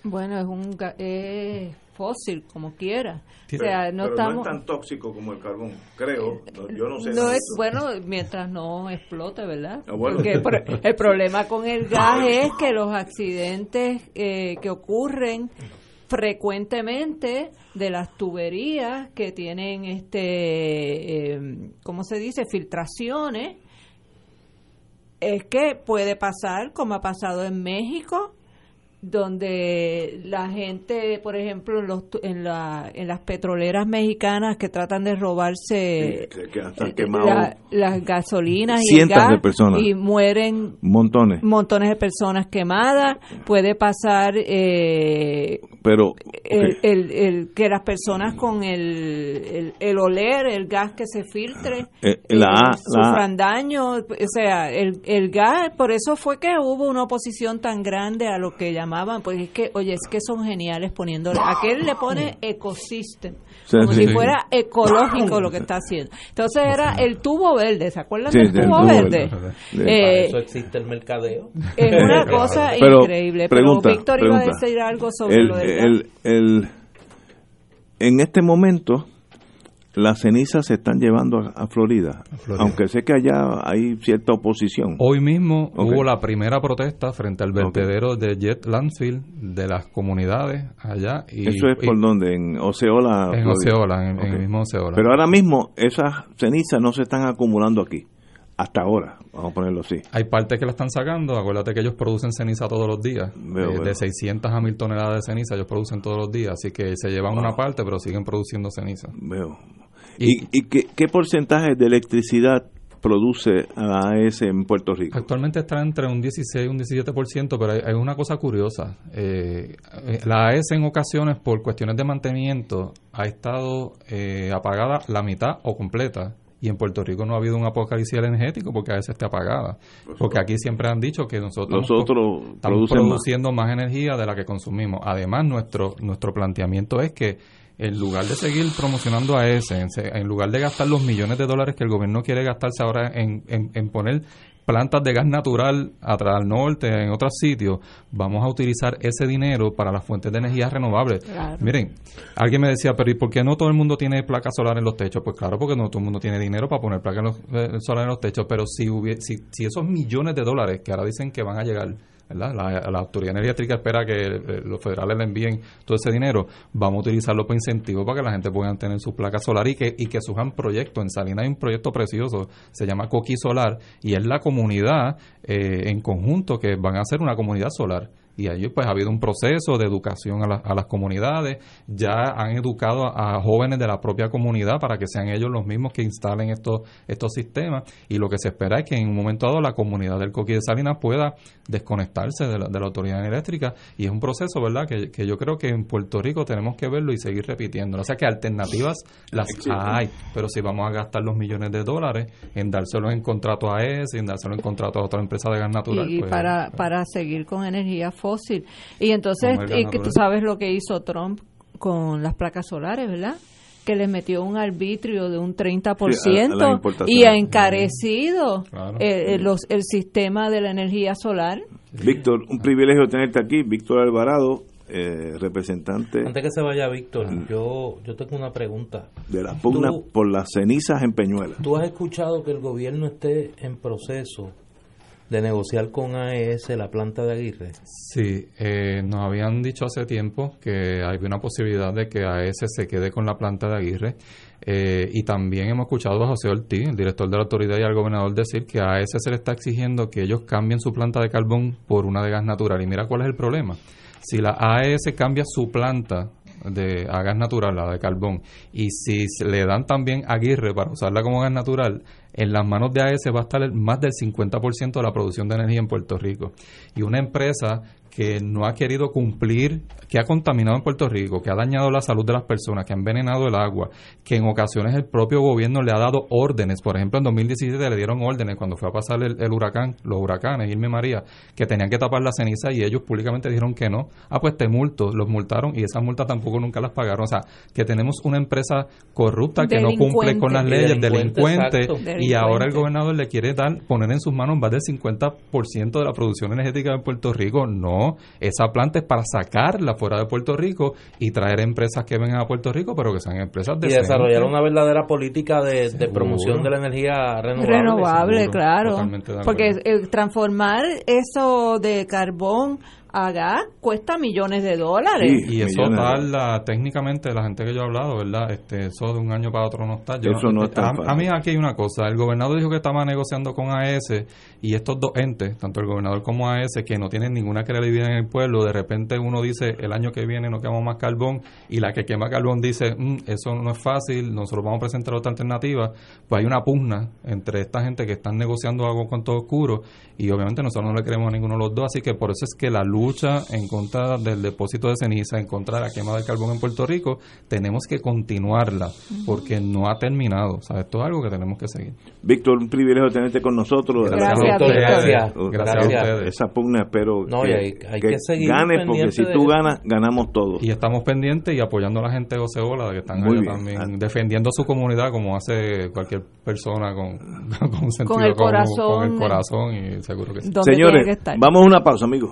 Bueno, es un es fósil, como quiera. o sea, no, estamos... no es tan tóxico como el carbón, creo. yo no sé. No es, bueno, mientras no explote, ¿verdad? Ah, Porque el, problema con el <laughs> gas es que los accidentes eh, que ocurren frecuentemente de las tuberías que tienen este eh, cómo se dice filtraciones es que puede pasar como ha pasado en México donde la gente, por ejemplo, en, los, en, la, en las petroleras mexicanas que tratan de robarse eh, las gasolinas y el gas y mueren montones. montones de personas quemadas, puede pasar eh, pero el, el, que las personas con el, el, oler, el gas que se filtre, eh, la, sufran daño, o sea, el, el gas, por eso fue que hubo una oposición tan grande a lo que llamaban pues es que, oye, es que son geniales poniéndole, aquel le pone ecosystem, como si fuera ecológico lo que está haciendo. Entonces era el tubo verde, ¿se acuerdan del tubo, verde? Eh, eso existe el mercadeo. Es una <laughs> cosa increíble, pero Víctor iba a decir algo sobre lo del el, en este momento las cenizas se están llevando a, Florida, aunque sé que allá hay cierta oposición. Hoy mismo hubo la primera protesta frente al vertedero de Jet Landfill de las comunidades allá. Y, ¿Eso es por donde? ¿En Oceola? En Oceola, en, el mismo Oceola. Pero ahora mismo esas cenizas no se están acumulando aquí. Hasta ahora, vamos a ponerlo así. Hay partes que la están sacando. Acuérdate que ellos producen ceniza todos los días. Eh, de 600 a 1000 toneladas de ceniza ellos producen todos los días. Así que se llevan una parte, pero siguen produciendo ceniza. Veo. ¿Y, y qué, qué porcentaje de electricidad produce a AES en Puerto Rico? Actualmente está entre un 16 y un 17%, pero hay, hay una cosa curiosa. Eh, eh, la AES en ocasiones, por cuestiones de mantenimiento, ha estado eh, apagada la mitad o completa. Y en Puerto Rico no ha habido un apocalipsis energético porque AES esté apagada. Porque aquí siempre han dicho que nosotros, Nosotros estamos producen más. produciendo más. energía de la que consumimos. Además, nuestro, nuestro planteamiento es que en lugar de seguir promocionando a ese, en, lugar de gastar los millones de dólares que el gobierno quiere gastarse ahora en, en- en poner plantas de gas natural atrás al norte, en otros sitios, vamos a utilizar ese dinero para las fuentes de energía renovables. Claro. Miren, alguien me decía, pero ¿y por qué no todo el mundo tiene placas solares en los techos? Pues claro, porque no todo el mundo tiene dinero para poner placas en los- eh, solares en los techos, pero si, hubie- si, si esos millones de dólares que ahora dicen que van a llegar ¿verdad? La, la Autoridad Energética espera que eh, los federales le envíen todo ese dinero. Vamos a utilizarlo para incentivos para que la gente pueda tener sus placas solares y que, y que surjan proyectos. En Salinas hay un proyecto precioso, se llama Coqui Solar, y es la comunidad eh, en conjunto que van a hacer una comunidad solar. Y allí pues ha habido un proceso de educación a, la- a las comunidades, ya han educado a, a jóvenes de la propia comunidad para que sean ellos los mismos que instalen estos, estos sistemas. Y lo que se espera es que en un momento dado la comunidad del Coqui de Salinas pueda desconectarse de la, de la autoridad eléctrica. Y es un proceso, ¿verdad? Que, que yo creo que en Puerto Rico tenemos que verlo y seguir repitiendo. O sea que alternativas las hay, pero si vamos a gastar los millones de dólares en dárselos en contrato a ES, en dárselo en contrato a otra empresa de gas natural, y pues, para, para seguir con energía fósil. Y entonces, y que tú sabes lo que hizo Trump con las placas solares, ¿verdad? Que le metió un arbitrio de un 30% Sí, a- a y ha encarecido Claro. eh, eh, los, el sistema de la energía solar. Víctor, un privilegio tenerte aquí. Víctor Alvarado, eh, representante Antes que se vaya Víctor, yo, yo tengo una pregunta. de la pugna por las cenizas en Peñuela. ¿Tú has escuchado que el gobierno esté en proceso de negociar con AES la planta de Aguirre? Sí, eh, nos habían dicho hace tiempo que hay una posibilidad de que AES se quede con la planta de Aguirre eh, y también hemos escuchado a José Ortiz, el director de la autoridad y al gobernador decir que a AES se le está exigiendo que ellos cambien su planta de carbón por una de gas natural y mira cuál es el problema. Si la AES cambia su planta de a gas natural, la de carbón, y si le dan también Aguirre para usarla como gas natural, en las manos de AES va a estar más del 50% de la producción de energía en Puerto Rico. Y una empresa que no ha querido cumplir, que ha contaminado en Puerto Rico, que ha dañado la salud de las personas, que ha envenenado el agua, que en ocasiones el propio gobierno le ha dado órdenes. Por ejemplo, en 2017 le dieron órdenes cuando fue a pasar el, el huracán, los huracanes, Irma y María, que tenían que tapar la ceniza y ellos públicamente dijeron que no. Ah, pues te multo, los multaron y esas multas tampoco nunca las pagaron. O sea, que tenemos una empresa corrupta que no cumple con las leyes, delincuente, Delincuente, y ahora el gobernador le quiere dar, poner en sus manos más del 50% de la producción energética de Puerto Rico. No, esa planta es para sacarla fuera de Puerto Rico y traer empresas que vengan a Puerto Rico, pero que sean empresas Y decentes. desarrollar una verdadera política de, de promoción de la energía renovable. Renovable, seguro. claro. De. Porque eh, transformar eso de carbón a gas cuesta millones de dólares. y eso tarda técnicamente la gente que yo he hablado, ¿verdad? Este, eso de un año para otro no está. Yo Eso no a- está a, a mí aquí hay una cosa, el gobernador dijo que estaba negociando con AES y estos dos entes, tanto el gobernador como AES, que no tienen ninguna credibilidad en el pueblo, de repente uno dice el año que viene no quemamos más carbón y la que quema carbón dice "Mm, eso no es fácil, nosotros vamos a presentar otra alternativa, pues hay una pugna entre esta gente que están negociando algo con todo oscuro y obviamente nosotros no le queremos a ninguno de los dos, así que por eso es que la lucha en contra del depósito de ceniza, en contra de la quema del carbón en Puerto Rico, tenemos que continuarla porque no ha terminado, o sea, esto es algo que tenemos que seguir. Víctor, un privilegio tenerte con nosotros. Gracias. Gracias. Eh, Gracias a ustedes. Esa pugna espero No, que, hay- hay que seguir ganes, porque si tú ganas, ganamos todos. Y estamos pendientes y apoyando a la gente de Oceola, que están allá también defendiendo su comunidad como hace cualquier persona con, <laughs> con sentido el común, corazón. con el corazón y seguro que sí. Señores, vamos a una pausa, amigos.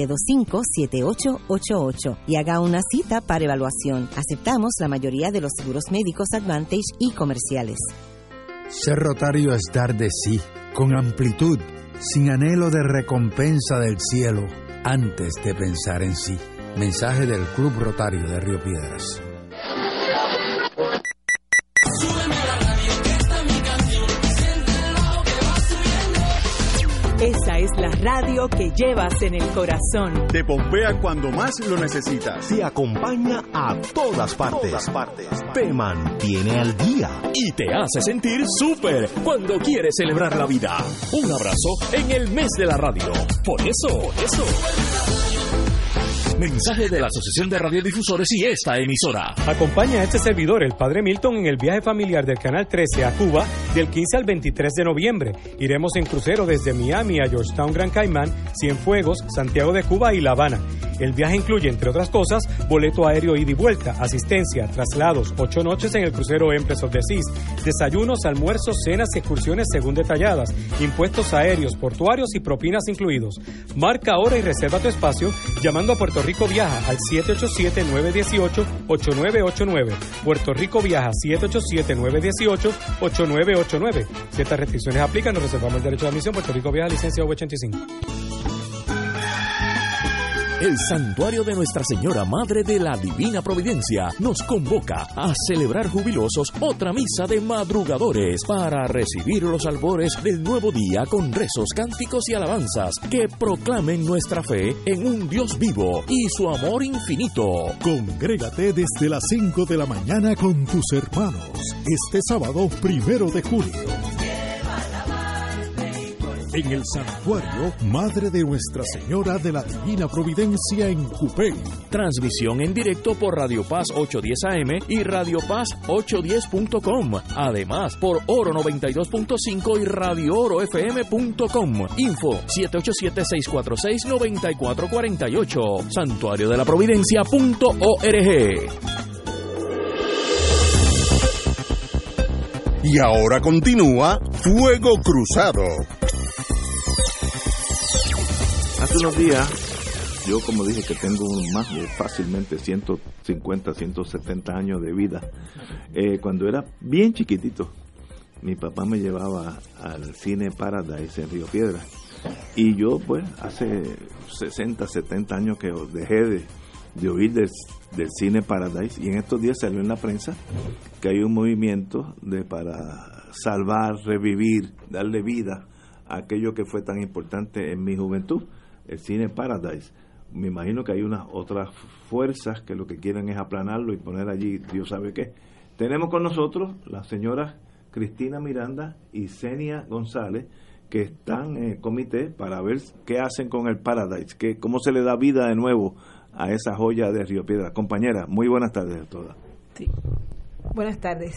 725-7888 y haga una cita para evaluación. Aceptamos la mayoría de los seguros médicos Advantage y comerciales. Ser rotario es dar de sí, con amplitud, sin anhelo de recompensa del cielo, antes de pensar en sí. Mensaje del Club Rotario de Río Piedras. Esa es la radio que llevas en el corazón. Te pompea cuando más lo necesitas. Te acompaña a todas partes. Te mantiene al día. Y te hace sentir súper cuando quieres celebrar la vida. Un abrazo en el mes de la radio. Por eso, por eso. Mensaje de la Asociación de Radiodifusores y esta emisora. Acompaña a este servidor, el Padre Milton, en el viaje familiar del Canal 13 a Cuba del 15 al 23 de noviembre. Iremos en crucero desde Miami a Georgetown, Gran Caimán, Cienfuegos, Santiago de Cuba y La Habana. El viaje incluye, entre otras cosas, boleto aéreo ida y vuelta, asistencia, traslados, ocho noches en el crucero Empress of the Seas, desayunos, almuerzos, cenas y excursiones según detalladas, impuestos aéreos, portuarios y propinas incluidos. Marca ahora y reserva tu espacio llamando a Puerto Rico Viaja al 787-918-8989. Puerto Rico Viaja 787-918-8989. Si estas restricciones aplican, nos reservamos el derecho de admisión. Puerto Rico Viaja, licencia V85. El santuario de Nuestra Señora Madre de la Divina Providencia nos convoca a celebrar jubilosos otra misa de madrugadores para recibir los albores del nuevo día con rezos, cánticos y alabanzas que proclamen nuestra fe en un Dios vivo y su amor infinito. Congrégate desde las 5 de la mañana con tus hermanos este sábado primero de julio. En el santuario Madre de Nuestra Señora de la Divina Providencia en Cupey. Transmisión en directo por Radio Paz 810 AM y Radio Paz 810.com. Además, por Oro 92.5 y Radio Oro FM.com. Info 787-646-9448. Santuario de la Providencia.org. Y ahora continúa Fuego Cruzado. Hace unos días, yo como dije que tengo más de fácilmente 150, 170 años de vida, eh, cuando era bien chiquitito, mi papá me llevaba al cine Paradise en Río Piedra. Y yo, pues, hace 60, 70 años que dejé de, de oír del, del cine Paradise y en estos días salió en la prensa que hay un movimiento de para salvar, revivir, darle vida a aquello que fue tan importante en mi juventud el cine Paradise. Me imagino que hay unas otras fuerzas que lo que quieren es aplanarlo y poner allí Dios sabe qué. Tenemos con nosotros las señoras Cristina Miranda y Senia González que están en el comité para ver qué hacen con el Paradise, que, cómo se le da vida de nuevo a esa joya de Río Piedra. Compañera, muy buenas tardes a todas. Sí. Buenas tardes.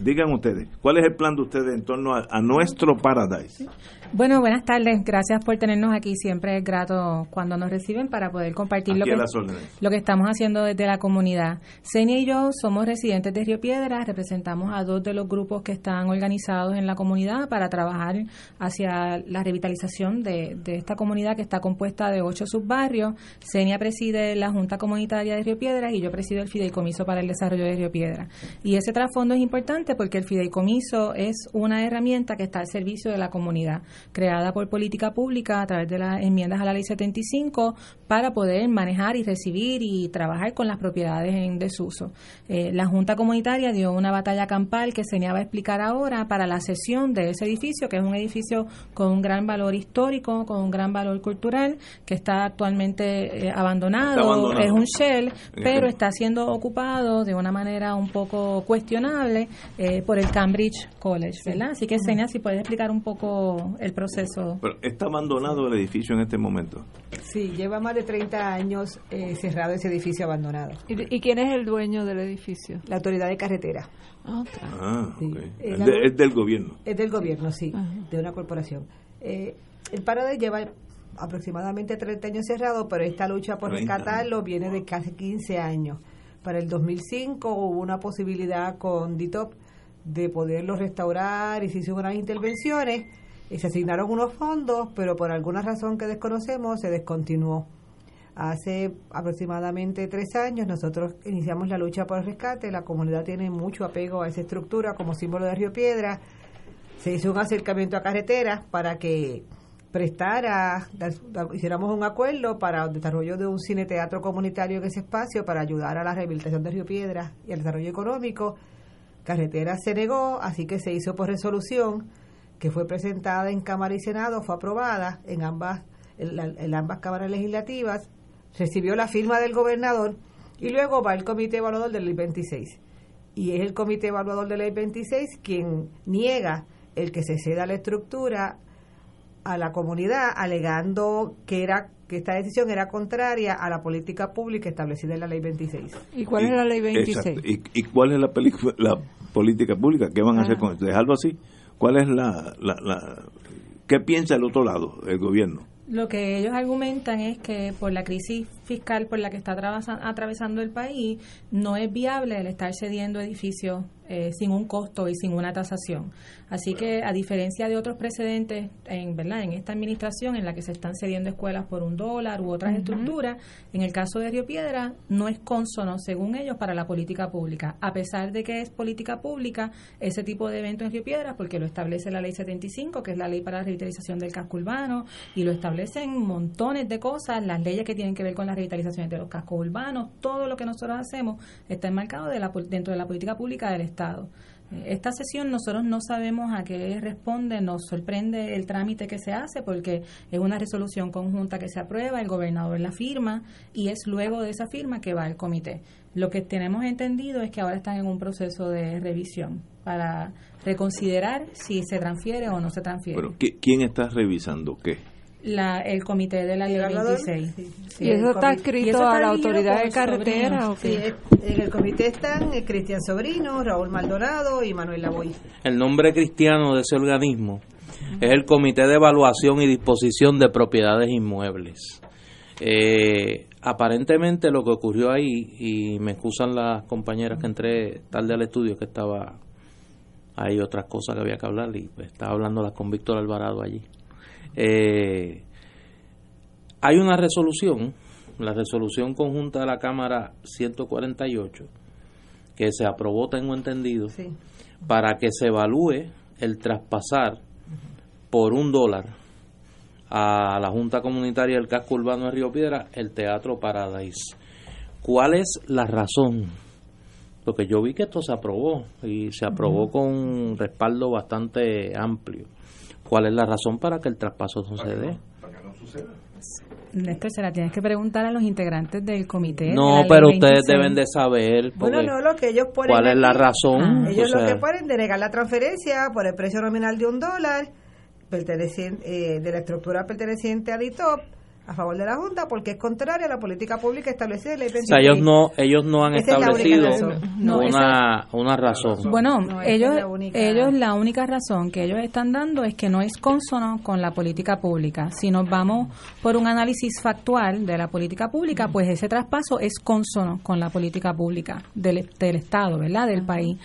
Digan ustedes, ¿cuál es el plan de ustedes en torno a, a nuestro Paradise? Bueno, buenas tardes. Gracias por tenernos aquí. Siempre es grato cuando nos reciben para poder compartir lo que estamos haciendo desde la comunidad. Senia y yo somos residentes de Río Piedras. Representamos a dos de los grupos que están organizados en la comunidad para trabajar hacia la revitalización de, de esta comunidad que está compuesta de ocho subbarrios. Senia preside la Junta Comunitaria de Río Piedras y yo presido el Fideicomiso para el Desarrollo de Río Piedras. Y ese trasfondo es importante porque el fideicomiso es una herramienta que está al servicio de la comunidad, creada por política pública a través de las enmiendas a la ley 75 para poder manejar y recibir y trabajar con las propiedades en desuso. Eh, la Junta Comunitaria dio una batalla campal que se va a explicar ahora para la cesión de ese edificio, que es un edificio con un gran valor histórico, con un gran valor cultural, que está actualmente eh, abandonado, Está abandonado. es un shell, pero está siendo ocupado de una manera un poco cuestionable eh, por el Cambridge College, ¿verdad? Así que, Senia, si puedes explicar un poco el proceso. Pero está abandonado el edificio en este momento. Sí, lleva más de 30 años eh, cerrado ese edificio abandonado. ¿Y, y quién es el dueño del edificio? La autoridad de carretera. Ah, ok. Sí. Es, la- de- es del gobierno. Es del gobierno, sí, de una corporación. Eh, el Paradise lleva aproximadamente 30 años cerrado, pero esta lucha por 30 rescatarlo viene de casi 15 años. Para el 2005 hubo una posibilidad con DITOP de poderlo restaurar y se hicieron unas intervenciones y se asignaron unos fondos, pero por alguna razón que desconocemos se descontinuó. Hace aproximadamente tres años nosotros iniciamos la lucha por el rescate, la comunidad tiene mucho apego a esa estructura como símbolo de Río Piedra, se hizo un acercamiento a carreteras para que prestara, hiciéramos un acuerdo para el desarrollo de un cine teatro comunitario en ese espacio para ayudar a la rehabilitación de Río Piedra y al desarrollo económico. Carretera se negó, así que se hizo por resolución que fue presentada en Cámara y Senado, fue aprobada en ambas, en, la- en ambas cámaras legislativas, recibió la firma del gobernador y luego va el comité evaluador de ley 26. Y es el comité evaluador de ley 26 quien niega el que se ceda la estructura a la comunidad alegando que era que esta decisión era contraria a la política pública establecida en la ley 26. ¿Y cuál es la ley 26? Exacto. ¿Y, y cuál es la, la política pública? ¿Qué van a hacer con esto? ¿Dejarlo así? ¿Cuál es la, la, la- ¿Qué piensa el otro lado, el gobierno? Lo que ellos argumentan es que por la crisis fiscal por la que está atravesa- atravesando el país, no es viable el estar cediendo edificios eh, sin un costo y sin una tasación. Así que, a diferencia de otros precedentes en verdad en esta administración en la que se están cediendo escuelas por un dólar u otras estructuras, en el caso de Río Piedra no es consono, según ellos, para la política pública. A pesar de que es política pública ese tipo de evento en Río Piedra, porque lo establece la ley 75, que es la ley para la revitalización del casco urbano, y lo establecen montones de cosas, las leyes que tienen que ver con la revitalización de los cascos urbanos, todo lo que nosotros hacemos está enmarcado de la, dentro de la política pública del Estado. Eh, Esta sesión nosotros no sabemos a qué responde, nos sorprende el trámite que se hace porque es una resolución conjunta que se aprueba, el gobernador la firma y es luego de esa firma que va al comité. Lo que tenemos entendido es que ahora están en un proceso de revisión para reconsiderar si se transfiere o no se transfiere. Pero, ¿qui- ¿Quién está revisando qué? La, el comité de la ley evaluador? 26. Sí, ¿Y eso está escrito a la autoridad de carretera Sobrino. o qué? Sí, es- en el comité están eh, Cristian Sobrino, Raúl Maldonado y Manuel Lavoy. El nombre cristiano de ese organismo es el Comité de Evaluación y Disposición de Propiedades Inmuebles. Eh, aparentemente lo que ocurrió ahí, y me excusan las compañeras que entré tarde al estudio, que estaba hay otras cosas que había que hablar y pues, estaba hablándolas con Víctor Alvarado allí. Eh, hay una resolución, la resolución conjunta de la Cámara 148, que se aprobó, tengo entendido, para que se evalúe el traspasar por un dólar a la Junta Comunitaria del Casco Urbano de Río Piedra el Teatro Paradise. ¿Cuál es la razón? Porque yo vi que esto se aprobó y se aprobó con un respaldo bastante amplio. ¿Cuál es la razón para que el traspaso no se dé? Néstor, se la tienes que preguntar a los integrantes del comité. de No, pero ustedes 26. deben de saber Bueno, no, lo que ellos ponen cuál es la razón. Ellos O lo que ponen denegar la transferencia por el precio nominal de un dólar perteneciente, eh, de la estructura perteneciente a DITOP a favor de la Junta porque es contraria a la política pública establecida en la ley o sea, ellos no, ellos no han Esa establecido. No, una, una razón. Bueno, No, ellos, la única- ellos la única razón que ellos están dando es que no es consono con la política pública. Si nos vamos por un análisis factual de la política pública, pues ese traspaso es consono con la política pública del, del Estado, ¿verdad? Del país.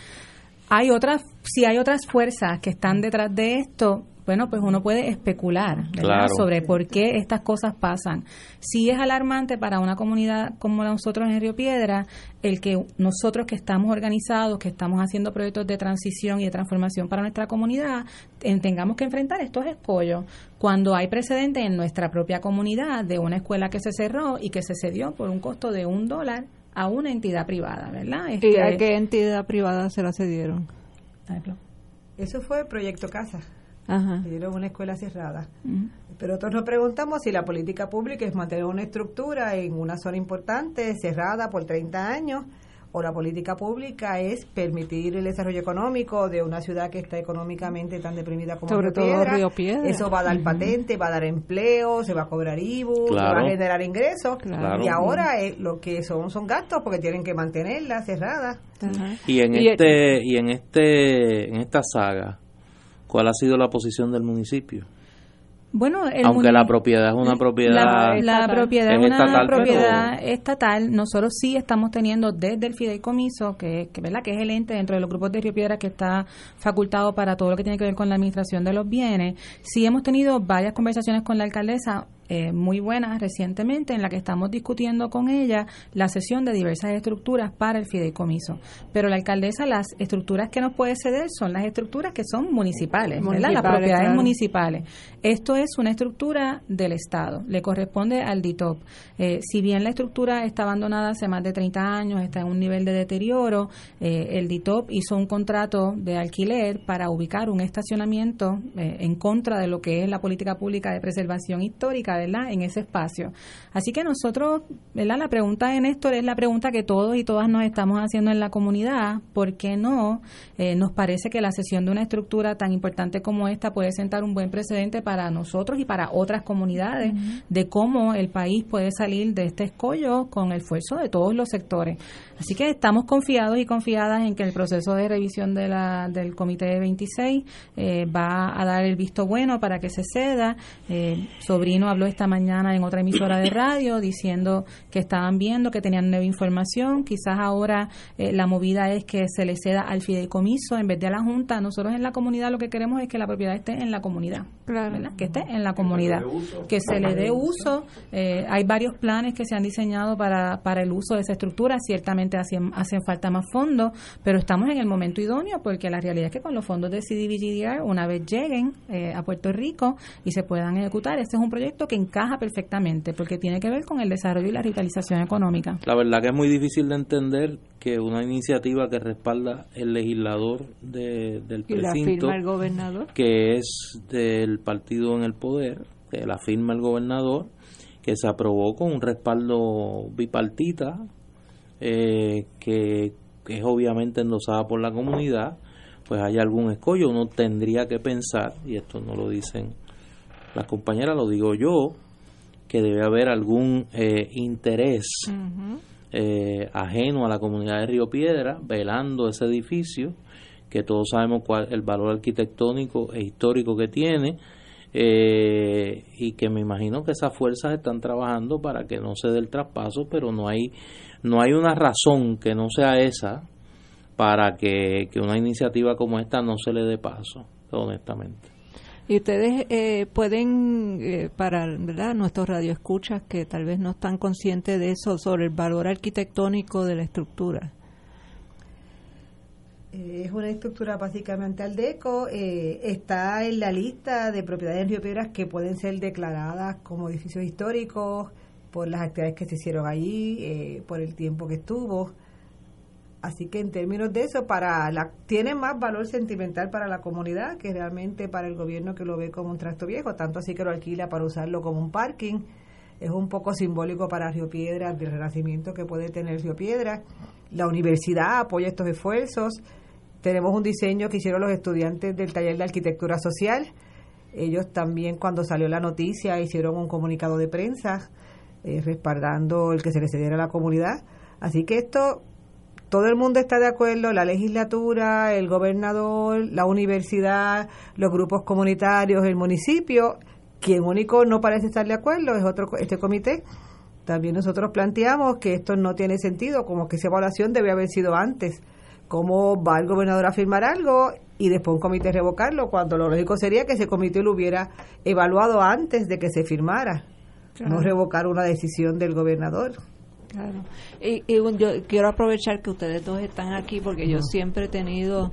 Hay otras, si hay otras fuerzas que están detrás de esto, bueno, pues uno puede especular, ¿verdad? Claro. Sobre por qué estas cosas pasan. Sí es alarmante para una comunidad como la nosotros en Río Piedra el que nosotros que estamos organizados, que estamos haciendo proyectos de transición y de transformación para nuestra comunidad, en- tengamos que enfrentar estos escollos cuando hay precedentes en nuestra propia comunidad de una escuela que se cerró y que se cedió por un costo de un dólar a una entidad privada, ¿verdad? ¿Y Este- a qué entidad privada se la cedieron? Eso fue Proyecto Casa. Ajá. Una escuela cerrada. Ujú. Pero nosotros nos preguntamos si la política pública es mantener una estructura en una zona importante, cerrada por 30 años, o la política pública es permitir el desarrollo económico de una ciudad que está económicamente tan deprimida como Sobre Río todo Piedra. Río Piedra. Eso va a dar Ujú. patente, va a dar empleo, se va a cobrar IBU, se Claro. va a generar ingresos. Claro. Y ahora eh, lo que son son gastos porque tienen que mantenerla cerrada. Y en Y- este y en este en esta saga, ¿cuál ha sido la posición del municipio? Bueno, el aunque la propiedad es una propiedad la, la propiedad es, una estatal, pero- propiedad estatal. Nosotros sí estamos teniendo desde el fideicomiso, que, que, ¿verdad? que es el ente dentro de los grupos de Río Piedra que está facultado para todo lo que tiene que ver con la administración de los bienes. Sí hemos tenido varias conversaciones con la alcaldesa eh, muy buenas recientemente en la que estamos discutiendo con ella la cesión de diversas estructuras para el fideicomiso. Pero la alcaldesa, las estructuras que nos puede ceder son las estructuras que son municipales, ¿verdad? Las propiedades claro. municipales. Esto es una estructura del Estado, le corresponde al DITOP. Eh, si bien la estructura está abandonada hace más de 30 años, está en un nivel de deterioro, eh, el DITOP hizo un contrato de alquiler para ubicar un estacionamiento en contra de lo que es la política pública de preservación histórica, ¿verdad? En ese espacio. Así que nosotros, ¿verdad? La pregunta de Néstor es la pregunta que todos y todas nos estamos haciendo en la comunidad. ¿Por qué no? Eh, nos parece que la cesión de una estructura tan importante como esta puede sentar un buen precedente para nosotros y para otras comunidades de cómo el país puede salir de este escollo con el esfuerzo de todos los sectores. Así que estamos confiados y confiadas en que el proceso de revisión de la, del Comité de 26 eh, va a dar el visto bueno para que se ceda. Eh, Sobrino habló esta mañana en otra emisora de radio diciendo que estaban viendo que tenían nueva información. Quizás ahora eh, la movida es que se le ceda al fideicomiso en vez de a la Junta. Nosotros en la comunidad lo que queremos es que la propiedad esté en la comunidad. ¿verdad? Que esté en la comunidad. Que se le dé uso. Eh, hay varios planes que se han diseñado para, para el uso de esa estructura. Ciertamente hacen, hacen falta más fondos, pero estamos en el momento idóneo porque la realidad es que con los fondos de CDBGDR, una vez lleguen eh, a Puerto Rico y se puedan ejecutar, este es un proyecto que encaja perfectamente porque tiene que ver con el desarrollo y la revitalización económica. La verdad que es muy difícil de entender que una iniciativa que respalda el legislador de- del Y la precinto, firma el gobernador. que es del partido en el poder, que la firma el gobernador, que se aprobó con un respaldo bipartita, eh, que, que es obviamente endosada por la comunidad, pues hay algún escollo. Uno tendría que pensar, y esto no lo dicen las compañeras, lo digo yo, que debe haber algún eh, interés eh, ajeno a la comunidad de Río Piedra, velando ese edificio, que todos sabemos cuál el valor arquitectónico e histórico que tiene, eh, y que me imagino que esas fuerzas están trabajando para que no se dé el traspaso, pero no hay, no hay una razón que no sea esa para que, que una iniciativa como esta no se le dé paso, honestamente. Y ustedes eh, pueden, eh, para ¿verdad? nuestros radioescuchas que tal vez no están conscientes de eso, sobre el valor arquitectónico de la estructura. Eh, Es una estructura básicamente aldeco, eh, está en la lista de propiedades en Río Piedras que pueden ser declaradas como edificios históricos por las actividades que se hicieron allí, eh, por el tiempo que estuvo. Así que en términos de eso, para la, tiene más valor sentimental para la comunidad que realmente para el gobierno que lo ve como un tracto viejo, tanto así que lo alquila para usarlo como un parking. Es un poco simbólico para Río Piedras del renacimiento que puede tener Río Piedras. La universidad apoya estos esfuerzos. Tenemos un diseño que hicieron los estudiantes del taller de arquitectura social. Ellos también cuando salió la noticia hicieron un comunicado de prensa eh, respaldando el que se le cediera a la comunidad. Así que esto todo el mundo está de acuerdo, la legislatura, el gobernador, la universidad, los grupos comunitarios, el municipio. Quien único no parece estar de acuerdo es otro este comité. También nosotros planteamos que esto no tiene sentido, como que esa evaluación debe haber sido antes. ¿Cómo va el gobernador a firmar algo y después un comité revocarlo? Cuando lo lógico sería que ese comité lo hubiera evaluado antes de que se firmara, Claro. no revocar una decisión del gobernador. Claro. Y, y yo quiero aprovechar que ustedes dos están aquí porque yo siempre he tenido,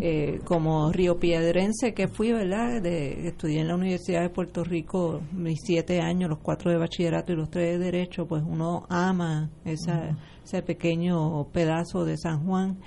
eh, como río piedrense que fui, ¿verdad? De, estudié en la Universidad de Puerto Rico mis siete años, los cuatro de bachillerato y los tres de derecho, pues uno ama esa, ese pequeño pedazo de San Juan.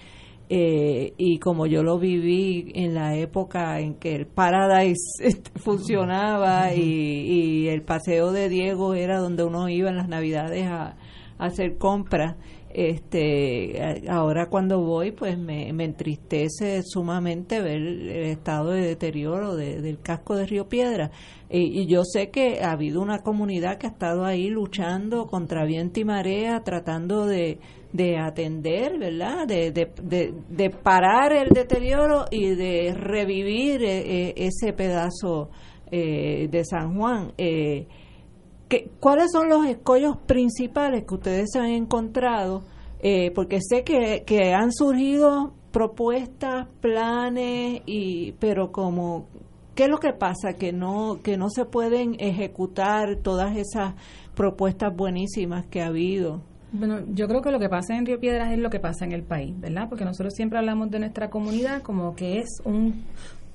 Eh, y como yo lo viví en la época en que el Paradise <laughs> este, funcionaba y, y el paseo de Diego era donde uno iba en las navidades a hacer compras este ahora cuando voy pues me, me entristece sumamente ver el estado de deterioro de- del casco de Río Piedra. Y, yo sé que ha habido una comunidad que ha estado ahí luchando contra viento y marea tratando de, de atender verdad de, de parar el deterioro y de revivir eh, eh, ese pedazo eh, de San Juan. Eh, ¿qué, ¿Cuáles son los escollos principales que ustedes se han encontrado? Eh, porque sé que, que han surgido propuestas, planes, y pero como ¿qué es lo que pasa? Que no que no se pueden ejecutar todas esas propuestas buenísimas que ha habido. Bueno, yo creo que lo que pasa en Río Piedras es lo que pasa en el país, ¿verdad? Porque nosotros siempre hablamos de nuestra comunidad como que es un,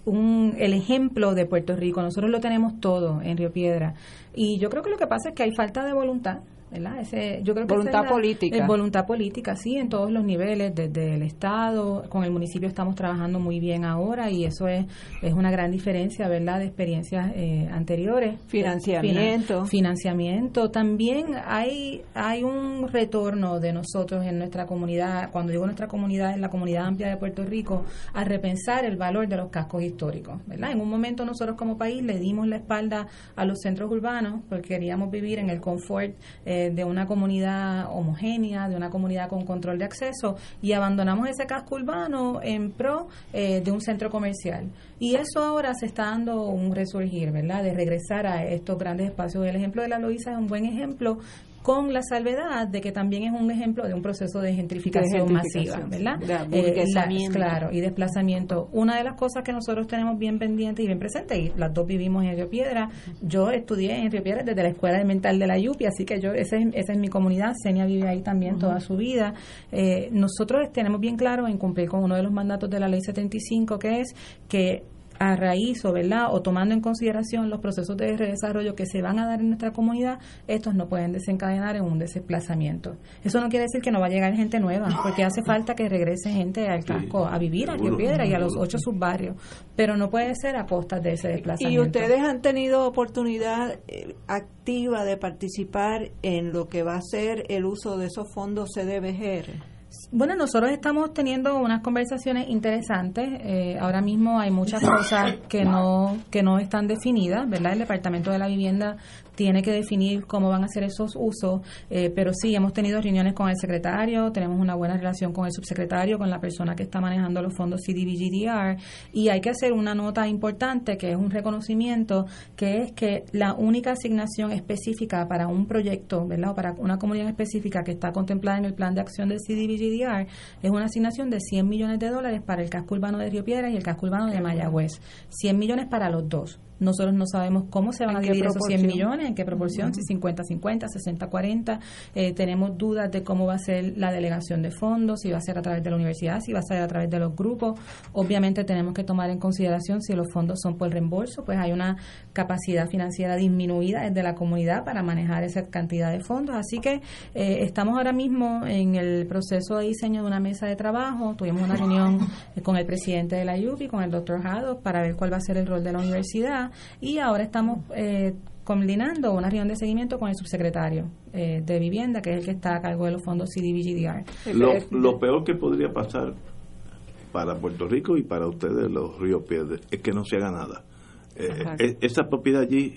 un el ejemplo de Puerto Rico. Nosotros lo tenemos todo en Río Piedras. Y yo creo que lo que pasa es que hay falta de voluntad ¿verdad? Ese, yo creo que voluntad es la- política. es voluntad política, sí, en todos los niveles, desde el Estado, con el municipio estamos trabajando muy bien ahora y eso es, es una gran diferencia, ¿verdad?, de experiencias eh, anteriores. Financiamiento. Finan- financiamiento. También hay, hay un retorno de nosotros en nuestra comunidad, cuando digo nuestra comunidad, es la comunidad amplia de Puerto Rico, a repensar el valor de los cascos históricos, ¿verdad? En un momento nosotros como país le dimos la espalda a los centros urbanos porque queríamos vivir en el confort eh, de una comunidad homogénea, de una comunidad con control de acceso y abandonamos ese casco urbano en pro eh, de un centro comercial. Y eso ahora se está dando un resurgir, ¿verdad? De regresar a estos grandes espacios. El ejemplo de la Loíza es un buen ejemplo con la salvedad de que también es un ejemplo de un proceso de gentrificación, De gentrificación, masiva, ¿verdad? Eh, la- claro, y desplazamiento. Una de las cosas que nosotros tenemos bien pendiente y bien presente, y las dos vivimos en Río Piedra, yo estudié en Río Piedra desde la Escuela Elemental de la Yupi, así que yo esa es, esa es mi comunidad, Senia vive ahí también toda su vida. Eh, nosotros tenemos bien claro en cumplir con uno de los mandatos de la Ley 75, que es que a raíz o verdad o tomando en consideración los procesos de desarrollo que se van a dar en nuestra comunidad estos no pueden desencadenar en un desplazamiento. Eso no quiere decir que no va a llegar gente nueva porque hace falta que regrese gente al casco a vivir a Río Piedra y a los ocho subbarrios pero no puede ser a costa de ese Y desplazamiento. ustedes han tenido oportunidad eh, activa de participar en lo que va a ser el uso de esos fondos CDBGR. Bueno, nosotros estamos teniendo unas conversaciones interesantes. Eh, ahora mismo hay muchas cosas que no que no están definidas, ¿verdad? El Departamento de la Vivienda tiene que definir cómo van a ser esos usos, eh, pero sí hemos tenido reuniones con el secretario, tenemos una buena relación con el subsecretario, con la persona que está manejando los fondos CDBGDR y hay que hacer una nota importante que es un reconocimiento que es que la única asignación específica para un proyecto, ¿verdad? O para una comunidad específica que está contemplada en el plan de acción del CDBGDR es una asignación de 100 millones de dólares para el casco urbano de Río Piedras y el casco urbano de Mayagüez. 100 millones para los dos. Nosotros no sabemos cómo se van ¿En a dividir esos 100 proporción? millones, en qué proporción, si 50-50, 60-40. Eh, tenemos dudas de cómo va a ser la delegación de fondos, si va a ser a través de la universidad, si va a ser a través de los grupos. Obviamente tenemos que tomar en consideración si los fondos son por reembolso, pues hay una capacidad financiera disminuida desde la comunidad para manejar esa cantidad de fondos. Así que eh, estamos ahora mismo en el proceso de diseño de una mesa de trabajo. Tuvimos una reunión eh, con el presidente de la UPI, con el doctor Haddock, para ver cuál va a ser el rol de la universidad. Y ahora estamos eh, combinando una reunión de seguimiento con el subsecretario eh, de vivienda, que es el que está a cargo de los fondos CDBGDR. Lo, lo peor que podría pasar para Puerto Rico y para ustedes, los ríos Piedras, es que no se haga nada. Eh, eh, esa propiedad allí,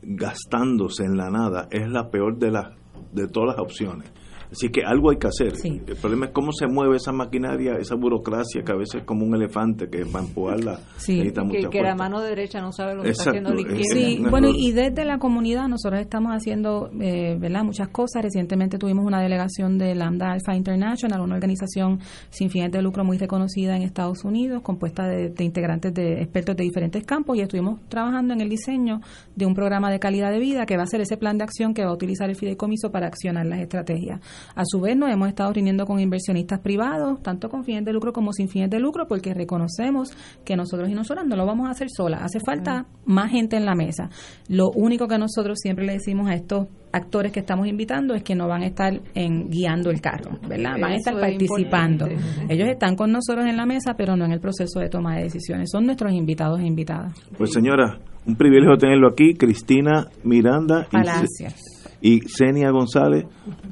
gastándose en la nada, es la peor de, las de todas las opciones. Así que algo hay que hacer. El problema es cómo se mueve esa maquinaria, esa burocracia que a veces es como un elefante que para empujarla necesita que, mucha que la mano derecha no sabe lo que Exacto, está haciendo la izquierda. Sí, bueno, y desde la comunidad nosotros estamos haciendo, eh, ¿verdad? Muchas cosas. Recientemente tuvimos una delegación de Lambda Alpha International, una organización sin fines de lucro muy reconocida en Estados Unidos, compuesta de, de integrantes de expertos de diferentes campos, y estuvimos trabajando en el diseño de un programa de calidad de vida que va a ser ese plan de acción que va a utilizar el fideicomiso para accionar las estrategias. A su vez, nos hemos estado reuniendo con inversionistas privados, tanto con fines de lucro como sin fines de lucro, porque reconocemos que nosotros y nosotras no lo vamos a hacer solas. Hace falta más gente en la mesa. Lo único que nosotros siempre le decimos a estos actores que estamos invitando es que no van a estar en guiando el carro, ¿verdad? Van a estar es participando. importante. Ellos están con nosotros en la mesa, pero no en el proceso de toma de decisiones. Son nuestros invitados e invitadas. Pues señora, un privilegio tenerlo aquí, Cristina Miranda y, Palacios. y Zenia González,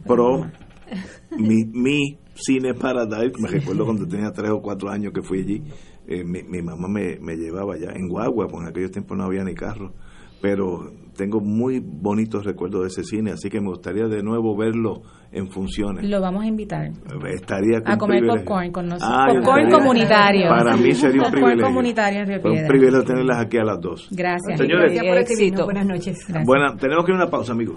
pro mi, mi Cine Paradise. Me recuerdo cuando tenía tres o cuatro años que fui allí. eh, mi, mi mamá me, me llevaba allá en guagua, porque en aquellos tiempos no había ni carro. Pero tengo muy bonitos recuerdos de ese cine, así que me gustaría de nuevo verlo en funciones. Lo vamos a invitar. Estaría a comer privilegio. popcorn con nosotros. Ah, popcorn comunitario. Para mí sería un <laughs> popcorn privilegio. comunitario en Río un privilegio tenerlas aquí a las dos. Gracias. Señores, Gracias por. Buenas noches. buena, tenemos que ir a una pausa, amigos.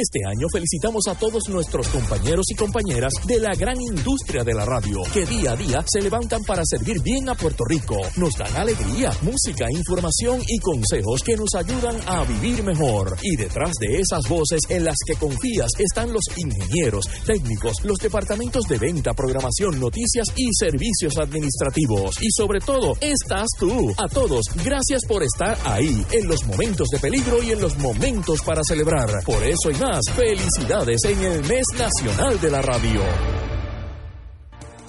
Este año felicitamos a todos nuestros compañeros y compañeras de la gran industria de la radio, que día a día se levantan para servir bien a Puerto Rico. Nos dan alegría, música, información y consejos que nos ayudan a vivir mejor. Y detrás de esas voces en las que confías están los ingenieros, técnicos, los departamentos de venta, programación, noticias y servicios administrativos. Y sobre todo, estás tú. A todos, gracias por estar ahí, en los momentos de peligro y en los momentos para celebrar. Por eso y más, felicidades en el mes nacional de la radio.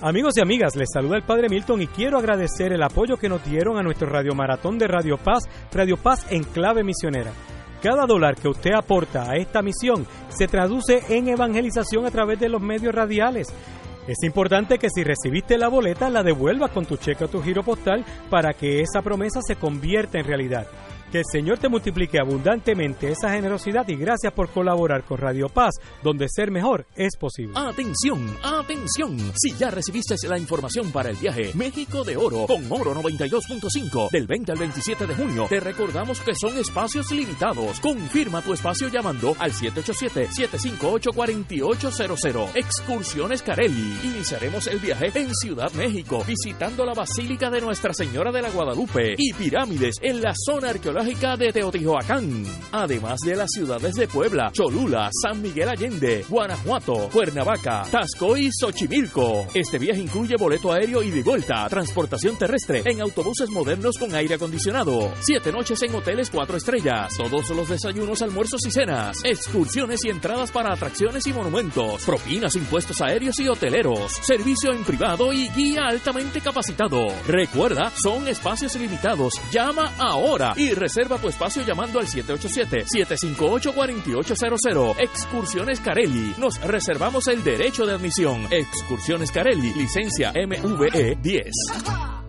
Amigos y amigas, les saluda el Padre Milton y quiero agradecer el apoyo que nos dieron a nuestro Radio Maratón de Radio Paz, Radio Paz en clave misionera. Cada dólar que usted aporta a esta misión se traduce en evangelización a través de los medios radiales. Es importante que si recibiste la boleta la devuelvas con tu cheque o tu giro postal para que esa promesa se convierta en realidad. Que el Señor te multiplique abundantemente esa generosidad y gracias por colaborar con Radio Paz, donde ser mejor es posible. Atención, atención. Si ya recibiste la información para el viaje México de Oro con Oro 92.5 del 20 al 27 de junio, te recordamos que son espacios limitados. Confirma tu espacio llamando al 787-758-4800. Excursiones Carelli. Iniciaremos el viaje en Ciudad México, visitando la Basílica de Nuestra Señora de la Guadalupe y pirámides en la zona arqueológica de Teotihuacán. Además de las ciudades de Puebla, Cholula, San Miguel Allende, Guanajuato, Cuernavaca, Tasco y Xochimilco. Este viaje incluye boleto aéreo y de vuelta, transportación terrestre en autobuses modernos con aire acondicionado, siete noches en hoteles cuatro estrellas, todos los desayunos, almuerzos y cenas, excursiones y entradas para atracciones y monumentos, propinas, impuestos aéreos y hoteleros, servicio en privado y guía altamente capacitado. Recuerda, son espacios limitados. Llama ahora y reserva tu espacio llamando al 787-758-4800. Excursiones Carelli. Nos reservamos el derecho de admisión. Excursiones Carelli, licencia MVE 10.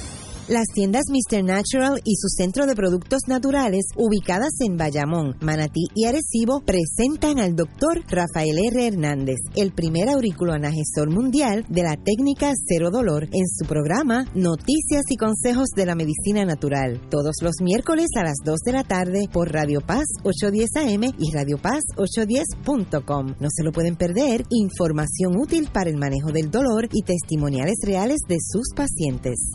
Las tiendas Mr. Natural y su centro de productos naturales, ubicadas en Bayamón, Manatí y Arecibo, presentan al doctor Rafael R. Hernández, el primer auriculoanagesor mundial de la técnica cero dolor, en su programa Noticias y Consejos de la Medicina Natural, todos los miércoles a las 2 de la tarde por Radio Paz 810 AM y Radio Paz 810.com. No se lo pueden perder, información útil para el manejo del dolor y testimoniales reales de sus pacientes.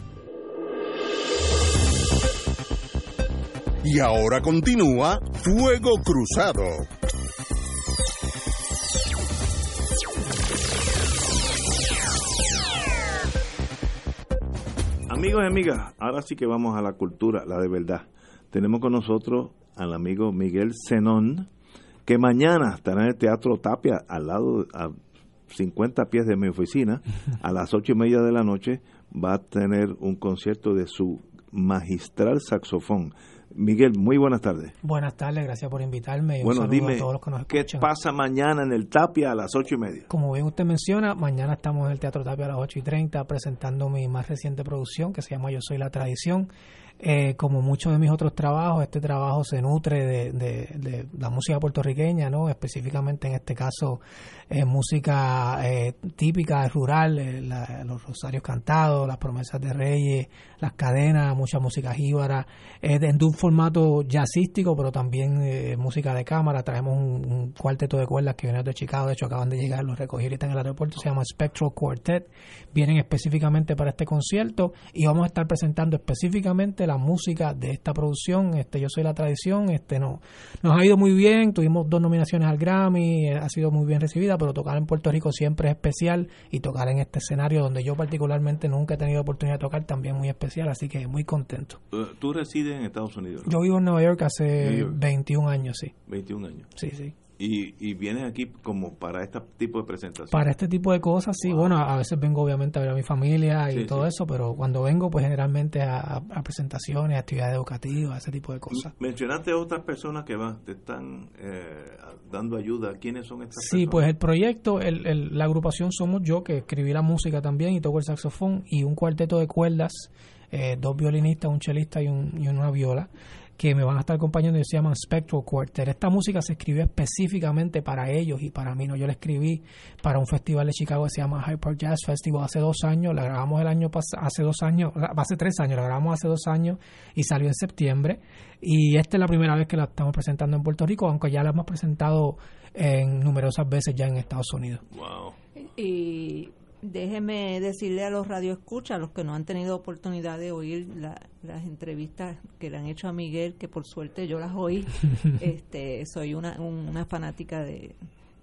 Y ahora continúa Fuego Cruzado. Amigos y amigas, ahora sí que vamos a la cultura, la de verdad. Tenemos con nosotros al amigo Miguel Zenón, que mañana estará en el Teatro Tapia, al lado, a 50 pies de mi oficina, a las ocho y media de la noche, va a tener un concierto de su magistral saxofón. Miguel, muy buenas tardes. Buenas tardes, gracias por invitarme y Bueno, dime, a todos los que nos ¿qué pasa mañana en el Tapia a las ocho y media? Como bien usted menciona, mañana estamos en el Teatro Tapia a las 8 y 30 presentando mi más reciente producción que se llama Yo Soy la Tradición. Eh, como muchos de mis otros trabajos, este trabajo se nutre de, de- de la música puertorriqueña, ¿no? específicamente en este caso eh, música eh, típica, rural, eh, la- los rosarios cantados, las promesas de reyes, las cadenas, mucha música jíbara, eh, de un formato jazzístico, pero también eh, música de cámara. Traemos un, cuarteto de cuerdas que viene de Chicago, de hecho acaban de llegar, los recogí ahorita en el aeropuerto, se llama Spectral Quartet. Vienen específicamente para este concierto y vamos a estar presentando específicamente la música de esta producción. Este, yo soy la tradición, este no, nos ha ido muy bien, tuvimos dos nominaciones al Grammy, eh, ha sido muy bien recibida, pero tocar en Puerto Rico siempre es especial y tocar en este escenario donde yo particularmente nunca he tenido oportunidad de tocar también muy especial, así que muy contento. ¿Tú resides en Estados Unidos? ¿no? Yo vivo en Nueva York hace York. 21 años, sí. 21 años. Sí, sí. Y, y vienes aquí como para este tipo de presentación. Para este tipo de cosas, sí. Bueno, a veces vengo obviamente a ver a mi familia y Sí, todo sí. eso, pero cuando vengo, pues generalmente a, a- a presentaciones, actividades educativas, ese tipo de cosas. Mencionaste otras personas que van, te están eh, dando ayuda. ¿Quiénes son estas Sí, pues el proyecto, el, el- la agrupación somos yo, que escribí la música también y toco el saxofón, y un cuarteto de cuerdas, eh, dos violinistas, un chelista y, un- y una viola, que me van a estar acompañando y se llaman Spectral Quartet. Esta música se escribió específicamente para ellos y para mí, ¿no? Yo la escribí para un festival de Chicago que se llama Hyde Park Jazz Festival hace dos años, la grabamos el año hace dos años, hace tres años, la grabamos hace dos años y salió en septiembre. Y esta es la primera vez que la estamos presentando en Puerto Rico, aunque ya la hemos presentado en numerosas veces ya en Estados Unidos. Wow. Y déjeme decirle a los radioescuchas, a los que no han tenido oportunidad de oír la- las entrevistas que le han hecho a Miguel, que por suerte yo las oí, <laughs> este, soy una, un- una fanática de,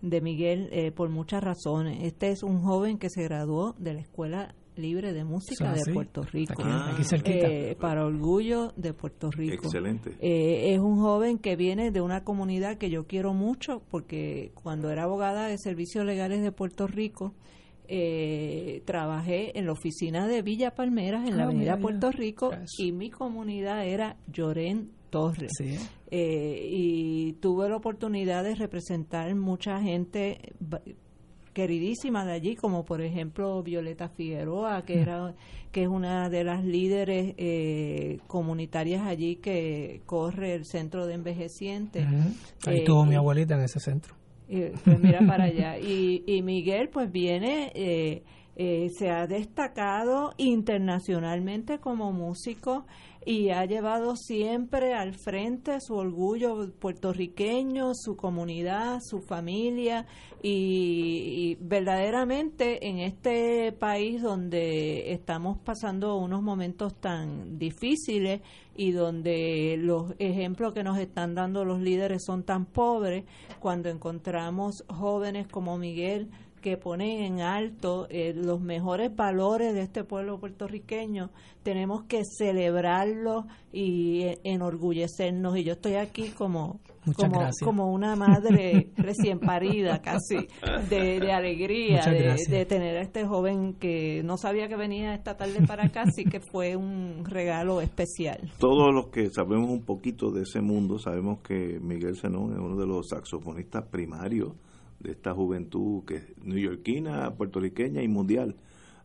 de Miguel eh, por muchas razones. Este es un joven que se graduó de la Escuela Libre de Música Ah, de sí. Puerto Rico. Aquí- aquí cerquita. Eh, para orgullo de Puerto Rico. Excelente. Eh, es un joven que viene de una comunidad que yo quiero mucho porque cuando era abogada de servicios legales de Puerto Rico, eh, trabajé en la oficina de Villa Palmeras en la Ah, Avenida mira, Puerto Rico y mi comunidad era Llorén Torres. Sí. Eh, y tuve la oportunidad de representar mucha gente queridísima de allí, como por ejemplo Violeta Figueroa, que era que es una de las líderes eh, comunitarias allí que corre el centro de envejecientes. Ahí Eh, estuvo mi abuelita en ese centro. Pues mira para allá. Y, y Miguel pues viene, eh, eh, se ha destacado internacionalmente como músico y ha llevado siempre al frente su orgullo puertorriqueño, su comunidad, su familia y, y verdaderamente en este país donde estamos pasando unos momentos tan difíciles y donde los ejemplos que nos están dando los líderes son tan pobres, cuando encontramos jóvenes como Miguel que ponen en alto eh, los mejores valores de este pueblo puertorriqueño, tenemos que celebrarlo y eh, enorgullecernos. Y yo estoy aquí como, como, como una madre <laughs> recién parida casi, de, de alegría, de, tener a este joven que no sabía que venía esta tarde para acá, así que fue un regalo especial. Todos los que sabemos un poquito de ese mundo sabemos que Miguel Zenón es uno de los saxofonistas primarios de esta juventud que es neoyorquina, puertorriqueña y mundial.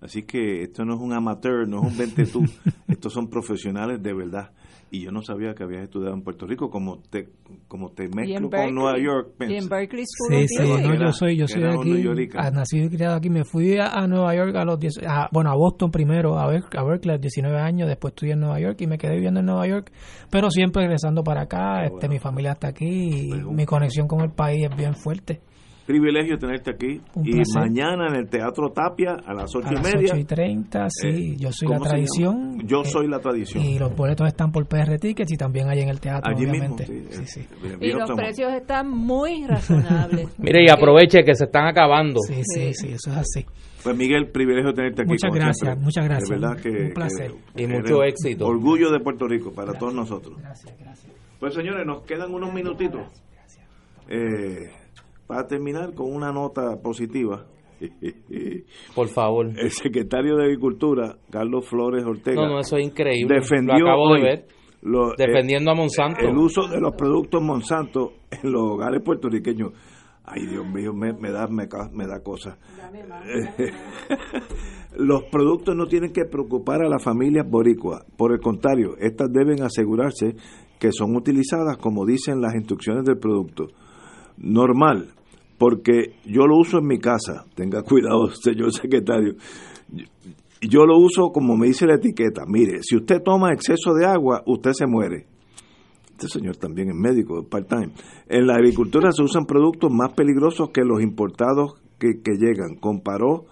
Así que esto no es un amateur, no es un ventetú, <laughs> estos son profesionales de verdad. Y yo no sabía que habías estudiado en Puerto Rico, como te como te mezclo con Berkeley, Nueva York. y en pensé. Berkeley School Sí, sí, no, Era- yo soy, yo soy de aquí, ah, nacido y criado aquí. Me fui a, a Nueva York a los 10, a- bueno, a Boston primero, a, Ber- a Berkeley a los 19 años, después estudié en Nueva York y me quedé viviendo en Nueva York, pero siempre regresando para acá, este, mi familia está aquí y mi conexión con el país es bien fuerte. Privilegio tenerte aquí. Un y placer. mañana en el Teatro Tapia a las ocho A y las media. 8 y 30, sí, Eh, yo soy la ¿cómo se tradición. Yo eh, soy la tradición. Y los boletos están por PR Tickets y también hay en el teatro, Allí mismo, sí, Sí, sí. Y los precios están muy razonables. <laughs> Mire, y aproveche que se están acabando. Sí, sí, sí, eso es así. Pues Miguel, privilegio tenerte aquí. Muchas gracias, siempre. muchas gracias. De verdad que. Un placer. que Y mucho éxito. Orgullo de Puerto Rico para todos nosotros. Pues señores, nos quedan unos minutitos. Eh, para terminar con una nota positiva. <laughs> Por favor. El secretario de Agricultura, Carlos Flores Ortega. No, no, eso es increíble. Defendió Lo acabo hoy de ver. lo- Defendiendo eh, a Monsanto. El uso de los productos Monsanto en los hogares puertorriqueños. Ay, Dios mío, me, me da me, me da cosa. <laughs> los productos no tienen que preocupar a las familias boricuas. Por el contrario, estas deben asegurarse que son utilizadas como dicen las instrucciones del producto. Normal, porque yo lo uso en mi casa. Tenga cuidado, <laughs> señor secretario. Yo lo uso como me dice la etiqueta. Mire, si usted toma exceso de agua, usted se muere. este señor también es médico, part-time. En la agricultura se usan productos más peligrosos que los importados que, que llegan. Comparó,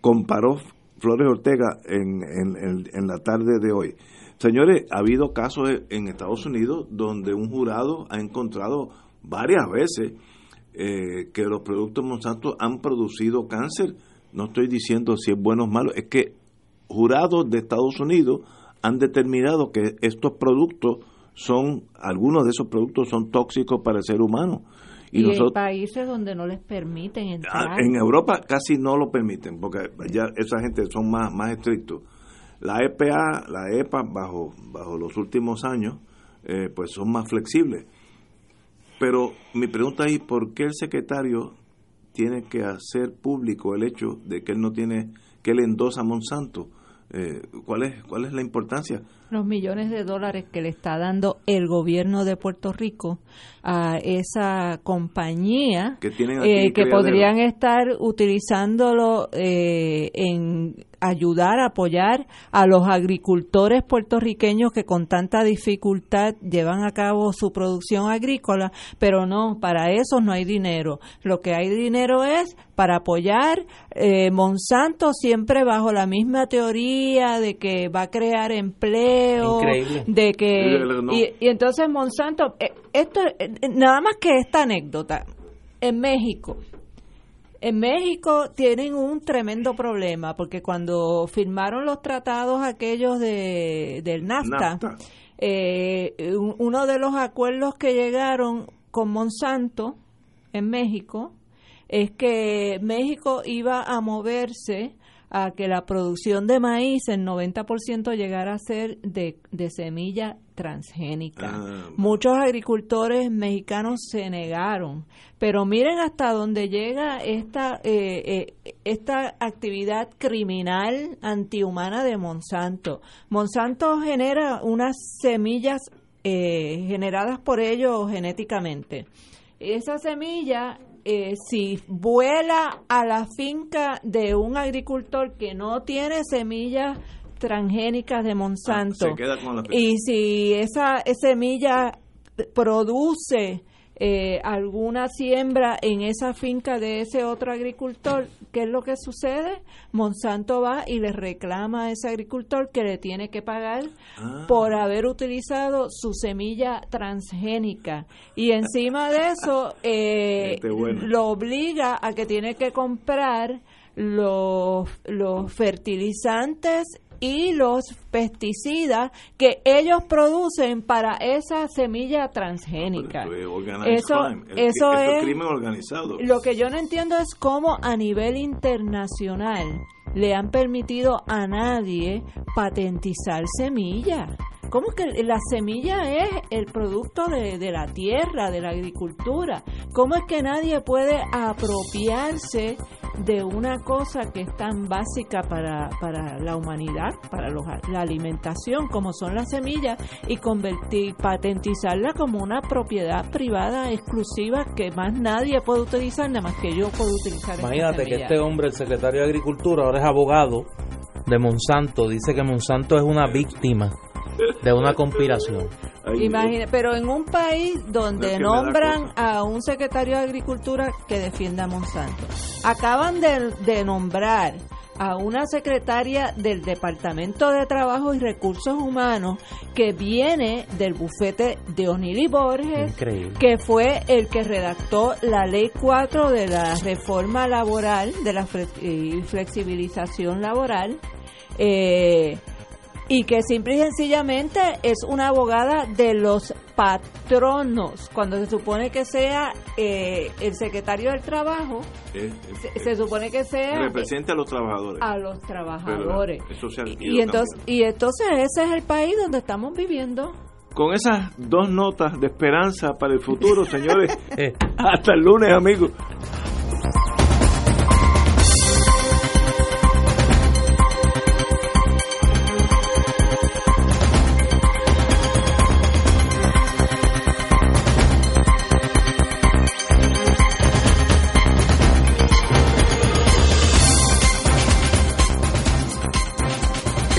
comparó Flores Ortega en, en, en, la tarde de hoy. Señores, ha habido casos en Estados Unidos donde un jurado ha encontrado varias veces eh, que los productos Monsanto han producido cáncer. No estoy diciendo si es bueno o malo, es que jurados de Estados Unidos han determinado que estos productos son, algunos de esos productos son tóxicos para el ser humano. Y, hay países donde no les permiten entrar. Ah, en Europa casi no lo permiten, porque ya esa gente son más, más estrictos. La EPA, la EPA, bajo, bajo los últimos años, eh, pues son más flexibles. Pero mi pregunta es, ¿por qué el secretario tiene que hacer público el hecho de que él no tiene, que él endosa a Monsanto? Eh, ¿cuál, es, ¿Cuál es la importancia? Los millones de dólares que le está dando el gobierno de Puerto Rico a esa compañía que, eh, que podrían estar utilizándolo eh, en ayudar, apoyar a los agricultores puertorriqueños que con tanta dificultad llevan a cabo su producción agrícola, pero no, para eso no hay dinero. Lo que hay dinero es para apoyar eh, Monsanto siempre bajo la misma teoría de que va a crear empleo, de que y, entonces Monsanto eh, esto eh, nada más que esta anécdota en México en México tienen un tremendo problema porque cuando firmaron los tratados aquellos de, del NAFTA, Eh, uno de los acuerdos que llegaron con Monsanto en México es que México iba a moverse a que la producción de maíz en 90% llegara a ser de, de semilla transgénica. Ah, Muchos agricultores mexicanos se negaron, pero miren hasta dónde llega esta, eh, eh, esta actividad criminal antihumana de Monsanto. Monsanto genera unas semillas eh, generadas por ellos genéticamente. Esa semilla si vuela a la finca de un agricultor que no tiene semillas transgénicas de Monsanto. Ah, y si esa, semilla produce eh, alguna siembra en esa finca de ese otro agricultor, ¿qué es lo que sucede? Monsanto va y le reclama a ese agricultor que le tiene que pagar ah. por haber utilizado su semilla transgénica. Y encima de eso, <laughs> eh, este lo obliga a que tiene que comprar los, los fertilizantes y los pesticidas que ellos producen para esa semilla transgénica. Eso, eso es crimen organizado. Lo que yo no entiendo es cómo a nivel internacional le han permitido a nadie patentizar semillas. ¿Cómo que la semilla es el producto de, de, la tierra, de la agricultura? ¿Cómo es que nadie puede apropiarse de una cosa que es tan básica para, para la humanidad, para la alimentación, como son las semillas, y convertir, patentizarla como una propiedad privada exclusiva que más nadie puede utilizar, nada más que yo puedo utilizar. Imagínate que este hombre, el secretario de Agricultura, ahora es abogado de Monsanto, dice que Monsanto es una víctima de una conspiración. Imagina, pero en un país donde nombran a un secretario de Agricultura que defienda a Monsanto. Acaban de, nombrar a una secretaria del Departamento de Trabajo y Recursos Humanos que viene del bufete de Onili Borges, que fue el que redactó la Ley 4 de la reforma laboral, de la flexibilización laboral. Eh, y que simple y sencillamente es una abogada de los patronos, cuando se supone que sea eh, el secretario del trabajo, se, supone que sea... Representa a los trabajadores. A los trabajadores. y, entonces, y entonces ese es el país donde estamos viviendo. Con esas dos notas de esperanza para el futuro, <laughs> señores, hasta el lunes, amigos.